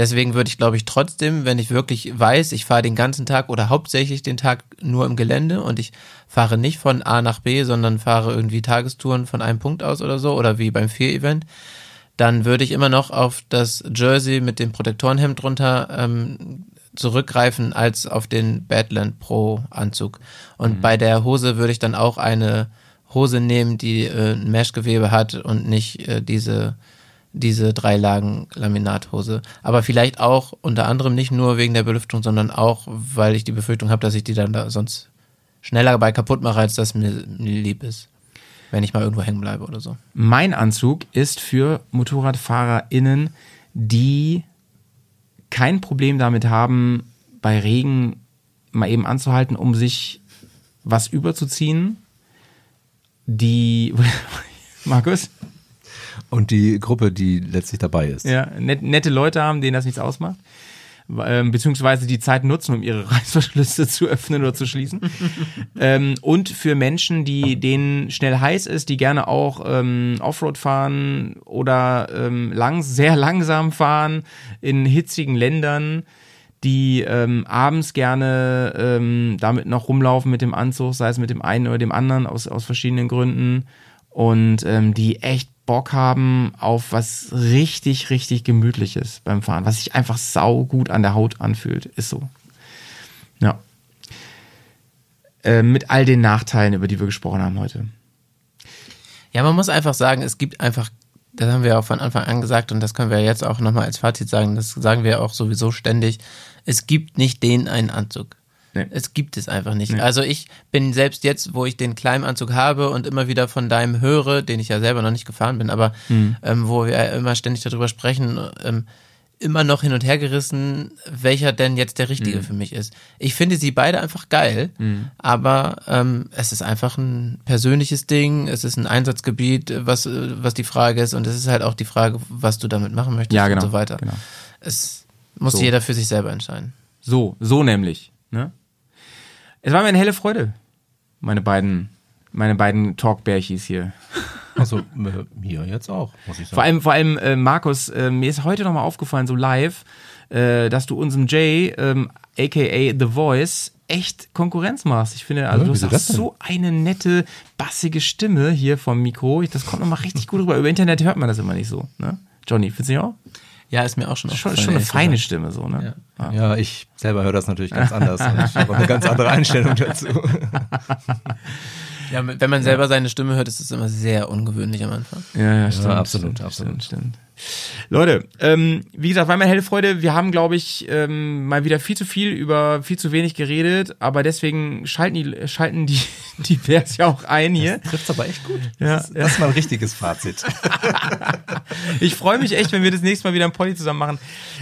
Deswegen würde ich, glaube ich, trotzdem, wenn ich wirklich weiß, ich fahre den ganzen Tag oder hauptsächlich den Tag nur im Gelände und ich fahre nicht von A nach B, sondern fahre irgendwie Tagestouren von einem Punkt aus oder so oder wie beim Vier-Event, dann würde ich immer noch auf das Jersey mit dem Protektorenhemd drunter ähm, zurückgreifen als auf den Badland Pro Anzug. Und bei der Hose würde ich dann auch eine Hose nehmen, die äh, ein Meshgewebe hat und nicht äh, diese diese drei Lagen Laminathose. Aber vielleicht auch unter anderem nicht nur wegen der Belüftung, sondern auch, weil ich die Befürchtung habe, dass ich die dann da sonst schneller bei kaputt mache, als das mir, lieb ist. Wenn ich mal irgendwo hängen bleibe oder so. Mein Anzug ist für MotorradfahrerInnen, die kein Problem damit haben, bei Regen mal eben anzuhalten, um sich was überzuziehen. Die, Markus? Und die Gruppe, die letztlich dabei ist. Ja, net, nette Leute haben, denen das nichts ausmacht. Ähm, beziehungsweise die Zeit nutzen, um ihre Reißverschlüsse zu öffnen oder zu schließen. ähm, und für Menschen, die denen schnell heiß ist, die gerne auch ähm, Offroad fahren oder ähm, lang, sehr langsam fahren in hitzigen Ländern, die ähm, abends gerne ähm, damit noch rumlaufen mit dem Anzug, sei es mit dem einen oder dem anderen aus, aus verschiedenen Gründen und ähm, die echt Bock haben auf was richtig, richtig Gemütliches beim Fahren, was sich einfach sau gut an der Haut anfühlt. Ist so. Ja. Äh, mit all den Nachteilen, über die wir gesprochen haben heute. Ja, man muss einfach sagen, es gibt einfach, das haben wir auch von Anfang an gesagt und das können wir jetzt auch nochmal als Fazit sagen, das sagen wir auch sowieso ständig, es gibt nicht den einen Anzug. Nee. Es gibt es einfach nicht. Also ich bin selbst jetzt, wo ich den Kleimanzug habe und immer wieder von deinem höre, den ich ja selber noch nicht gefahren bin, aber Mhm. ähm, wo wir immer ständig darüber sprechen, ähm, immer noch hin und her gerissen, welcher denn jetzt der richtige Mhm. für mich ist. Ich finde sie beide einfach geil, aber ähm, es ist einfach ein persönliches Ding, es ist ein Einsatzgebiet, was, was die Frage ist und es ist halt auch die Frage, was du damit machen möchtest Ja, genau, und so weiter. genau. Es muss So. jeder für sich selber entscheiden. So, so nämlich. Ne? Es war mir eine helle Freude, meine beiden, meine beiden Talkbärchis hier. Also äh, mir jetzt auch, muss ich sagen. Vor allem, vor allem äh, Markus, äh, mir ist heute nochmal aufgefallen, so live, äh, dass du unserem Jay, ähm, aka The Voice, echt Konkurrenz machst. Ich finde, also Ja, du hast so eine nette, bassige Stimme hier vom Mikro. Das kommt nochmal richtig gut rüber. Über Internet hört man das immer nicht so. Ne? Johnny, findest du nicht auch? Ja, ist mir auch schon Schon, schon eine feine gesagt. Stimme so, ne? Ja. ja, ich selber höre das natürlich ganz anders. und ich habe auch eine ganz andere Einstellung dazu. Ja, wenn man selber seine Stimme hört, ist es immer sehr ungewöhnlich am Anfang. Ja, ja, stimmt. absolut, stimmt, absolut. Stimmt, stimmt. Leute, ähm, wie gesagt, war mir eine helle Freude. Wir haben, glaube ich, ähm, mal wieder viel zu viel über viel zu wenig geredet, aber deswegen schalten die, schalten die, die Bears ja auch ein hier. Trifft's aber echt gut. Ja, Das, ist, das ist mal ein richtiges Fazit. Ich freue mich echt, wenn wir das nächste Mal wieder ein Poddy zusammen machen.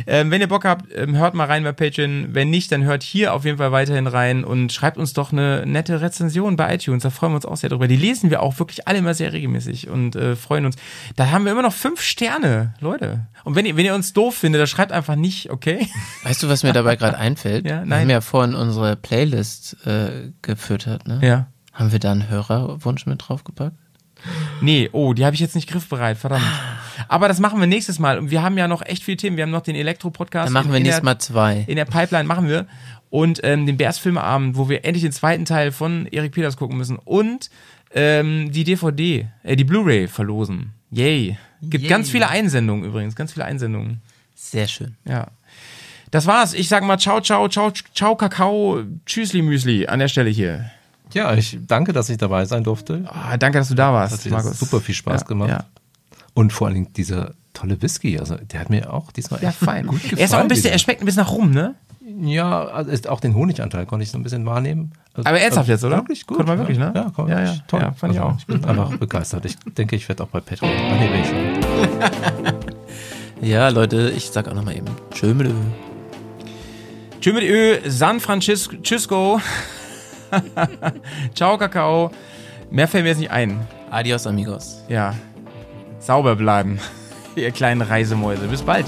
Ähm, wenn ihr Bock habt, ähm, hört mal rein bei Patreon. Wenn nicht, dann hört hier auf jeden Fall weiterhin rein und schreibt uns doch eine nette Rezension bei iTunes. Da freuen wir uns auch sehr drüber. Die lesen wir auch wirklich alle immer sehr regelmäßig und äh, freuen uns. Da haben wir immer noch fünf Sterne, Leute. Und wenn ihr, wenn ihr uns doof findet, dann schreibt einfach nicht, okay? Weißt du, was mir dabei gerade einfällt? Ja, Wir nein. haben ja vorhin unsere Playlist äh, gefüttert, ne? Ja. Haben wir da einen Hörerwunsch mit draufgepackt? Nee, oh, die habe ich jetzt nicht griffbereit, verdammt. Aber das machen wir nächstes Mal. Und wir haben ja noch echt viele Themen. Wir haben noch den Elektro-Podcast. Dann machen wir nächstes Mal zwei. in der Pipeline machen wir. Und ähm, den Bears Filmeabend, wo wir endlich den zweiten Teil von Erik Peters gucken müssen. Und ähm, die DVD, äh, die Blu-ray verlosen. Yay. Gibt Yay. ganz viele Einsendungen übrigens, ganz viele Einsendungen. Sehr schön. Ja. Das war's. Ich sag mal ciao, ciao, ciao, ciao, Kakao, tschüssli, Müsli an der Stelle hier. Ja, ich danke, dass ich dabei sein durfte. Ah, danke, dass du da warst, Hat Markus. super viel Spaß ja, gemacht. Ja. Und vor allen Dingen dieser tolle Whisky, also der hat mir auch diesmal Ja, echt fein. gut gefallen. er ist auch ein bisschen, er schmeckt ein bisschen nach rum, ne? Ja, also ist auch den Honiganteil konnte ich so ein bisschen wahrnehmen. Also, aber ernsthaft also jetzt, oder? Wirklich gut. Konnte man wirklich, ne? Ja, komm, ja, ja. Toll. Ja, fand also, ich auch. Ich bin also, einfach begeistert. Ich denke, ich werde auch bei Patreon. Ah, nee, bin ich schon. ja, Leute, ich sag auch nochmal eben. Tschö mit Ö. Tschö mit Ö, San Francisco. Ciao, Kakao. Mehr fällt mir jetzt nicht ein. Adios, amigos. Ja. Sauber bleiben, ihr kleinen Reisemäuse. Bis bald.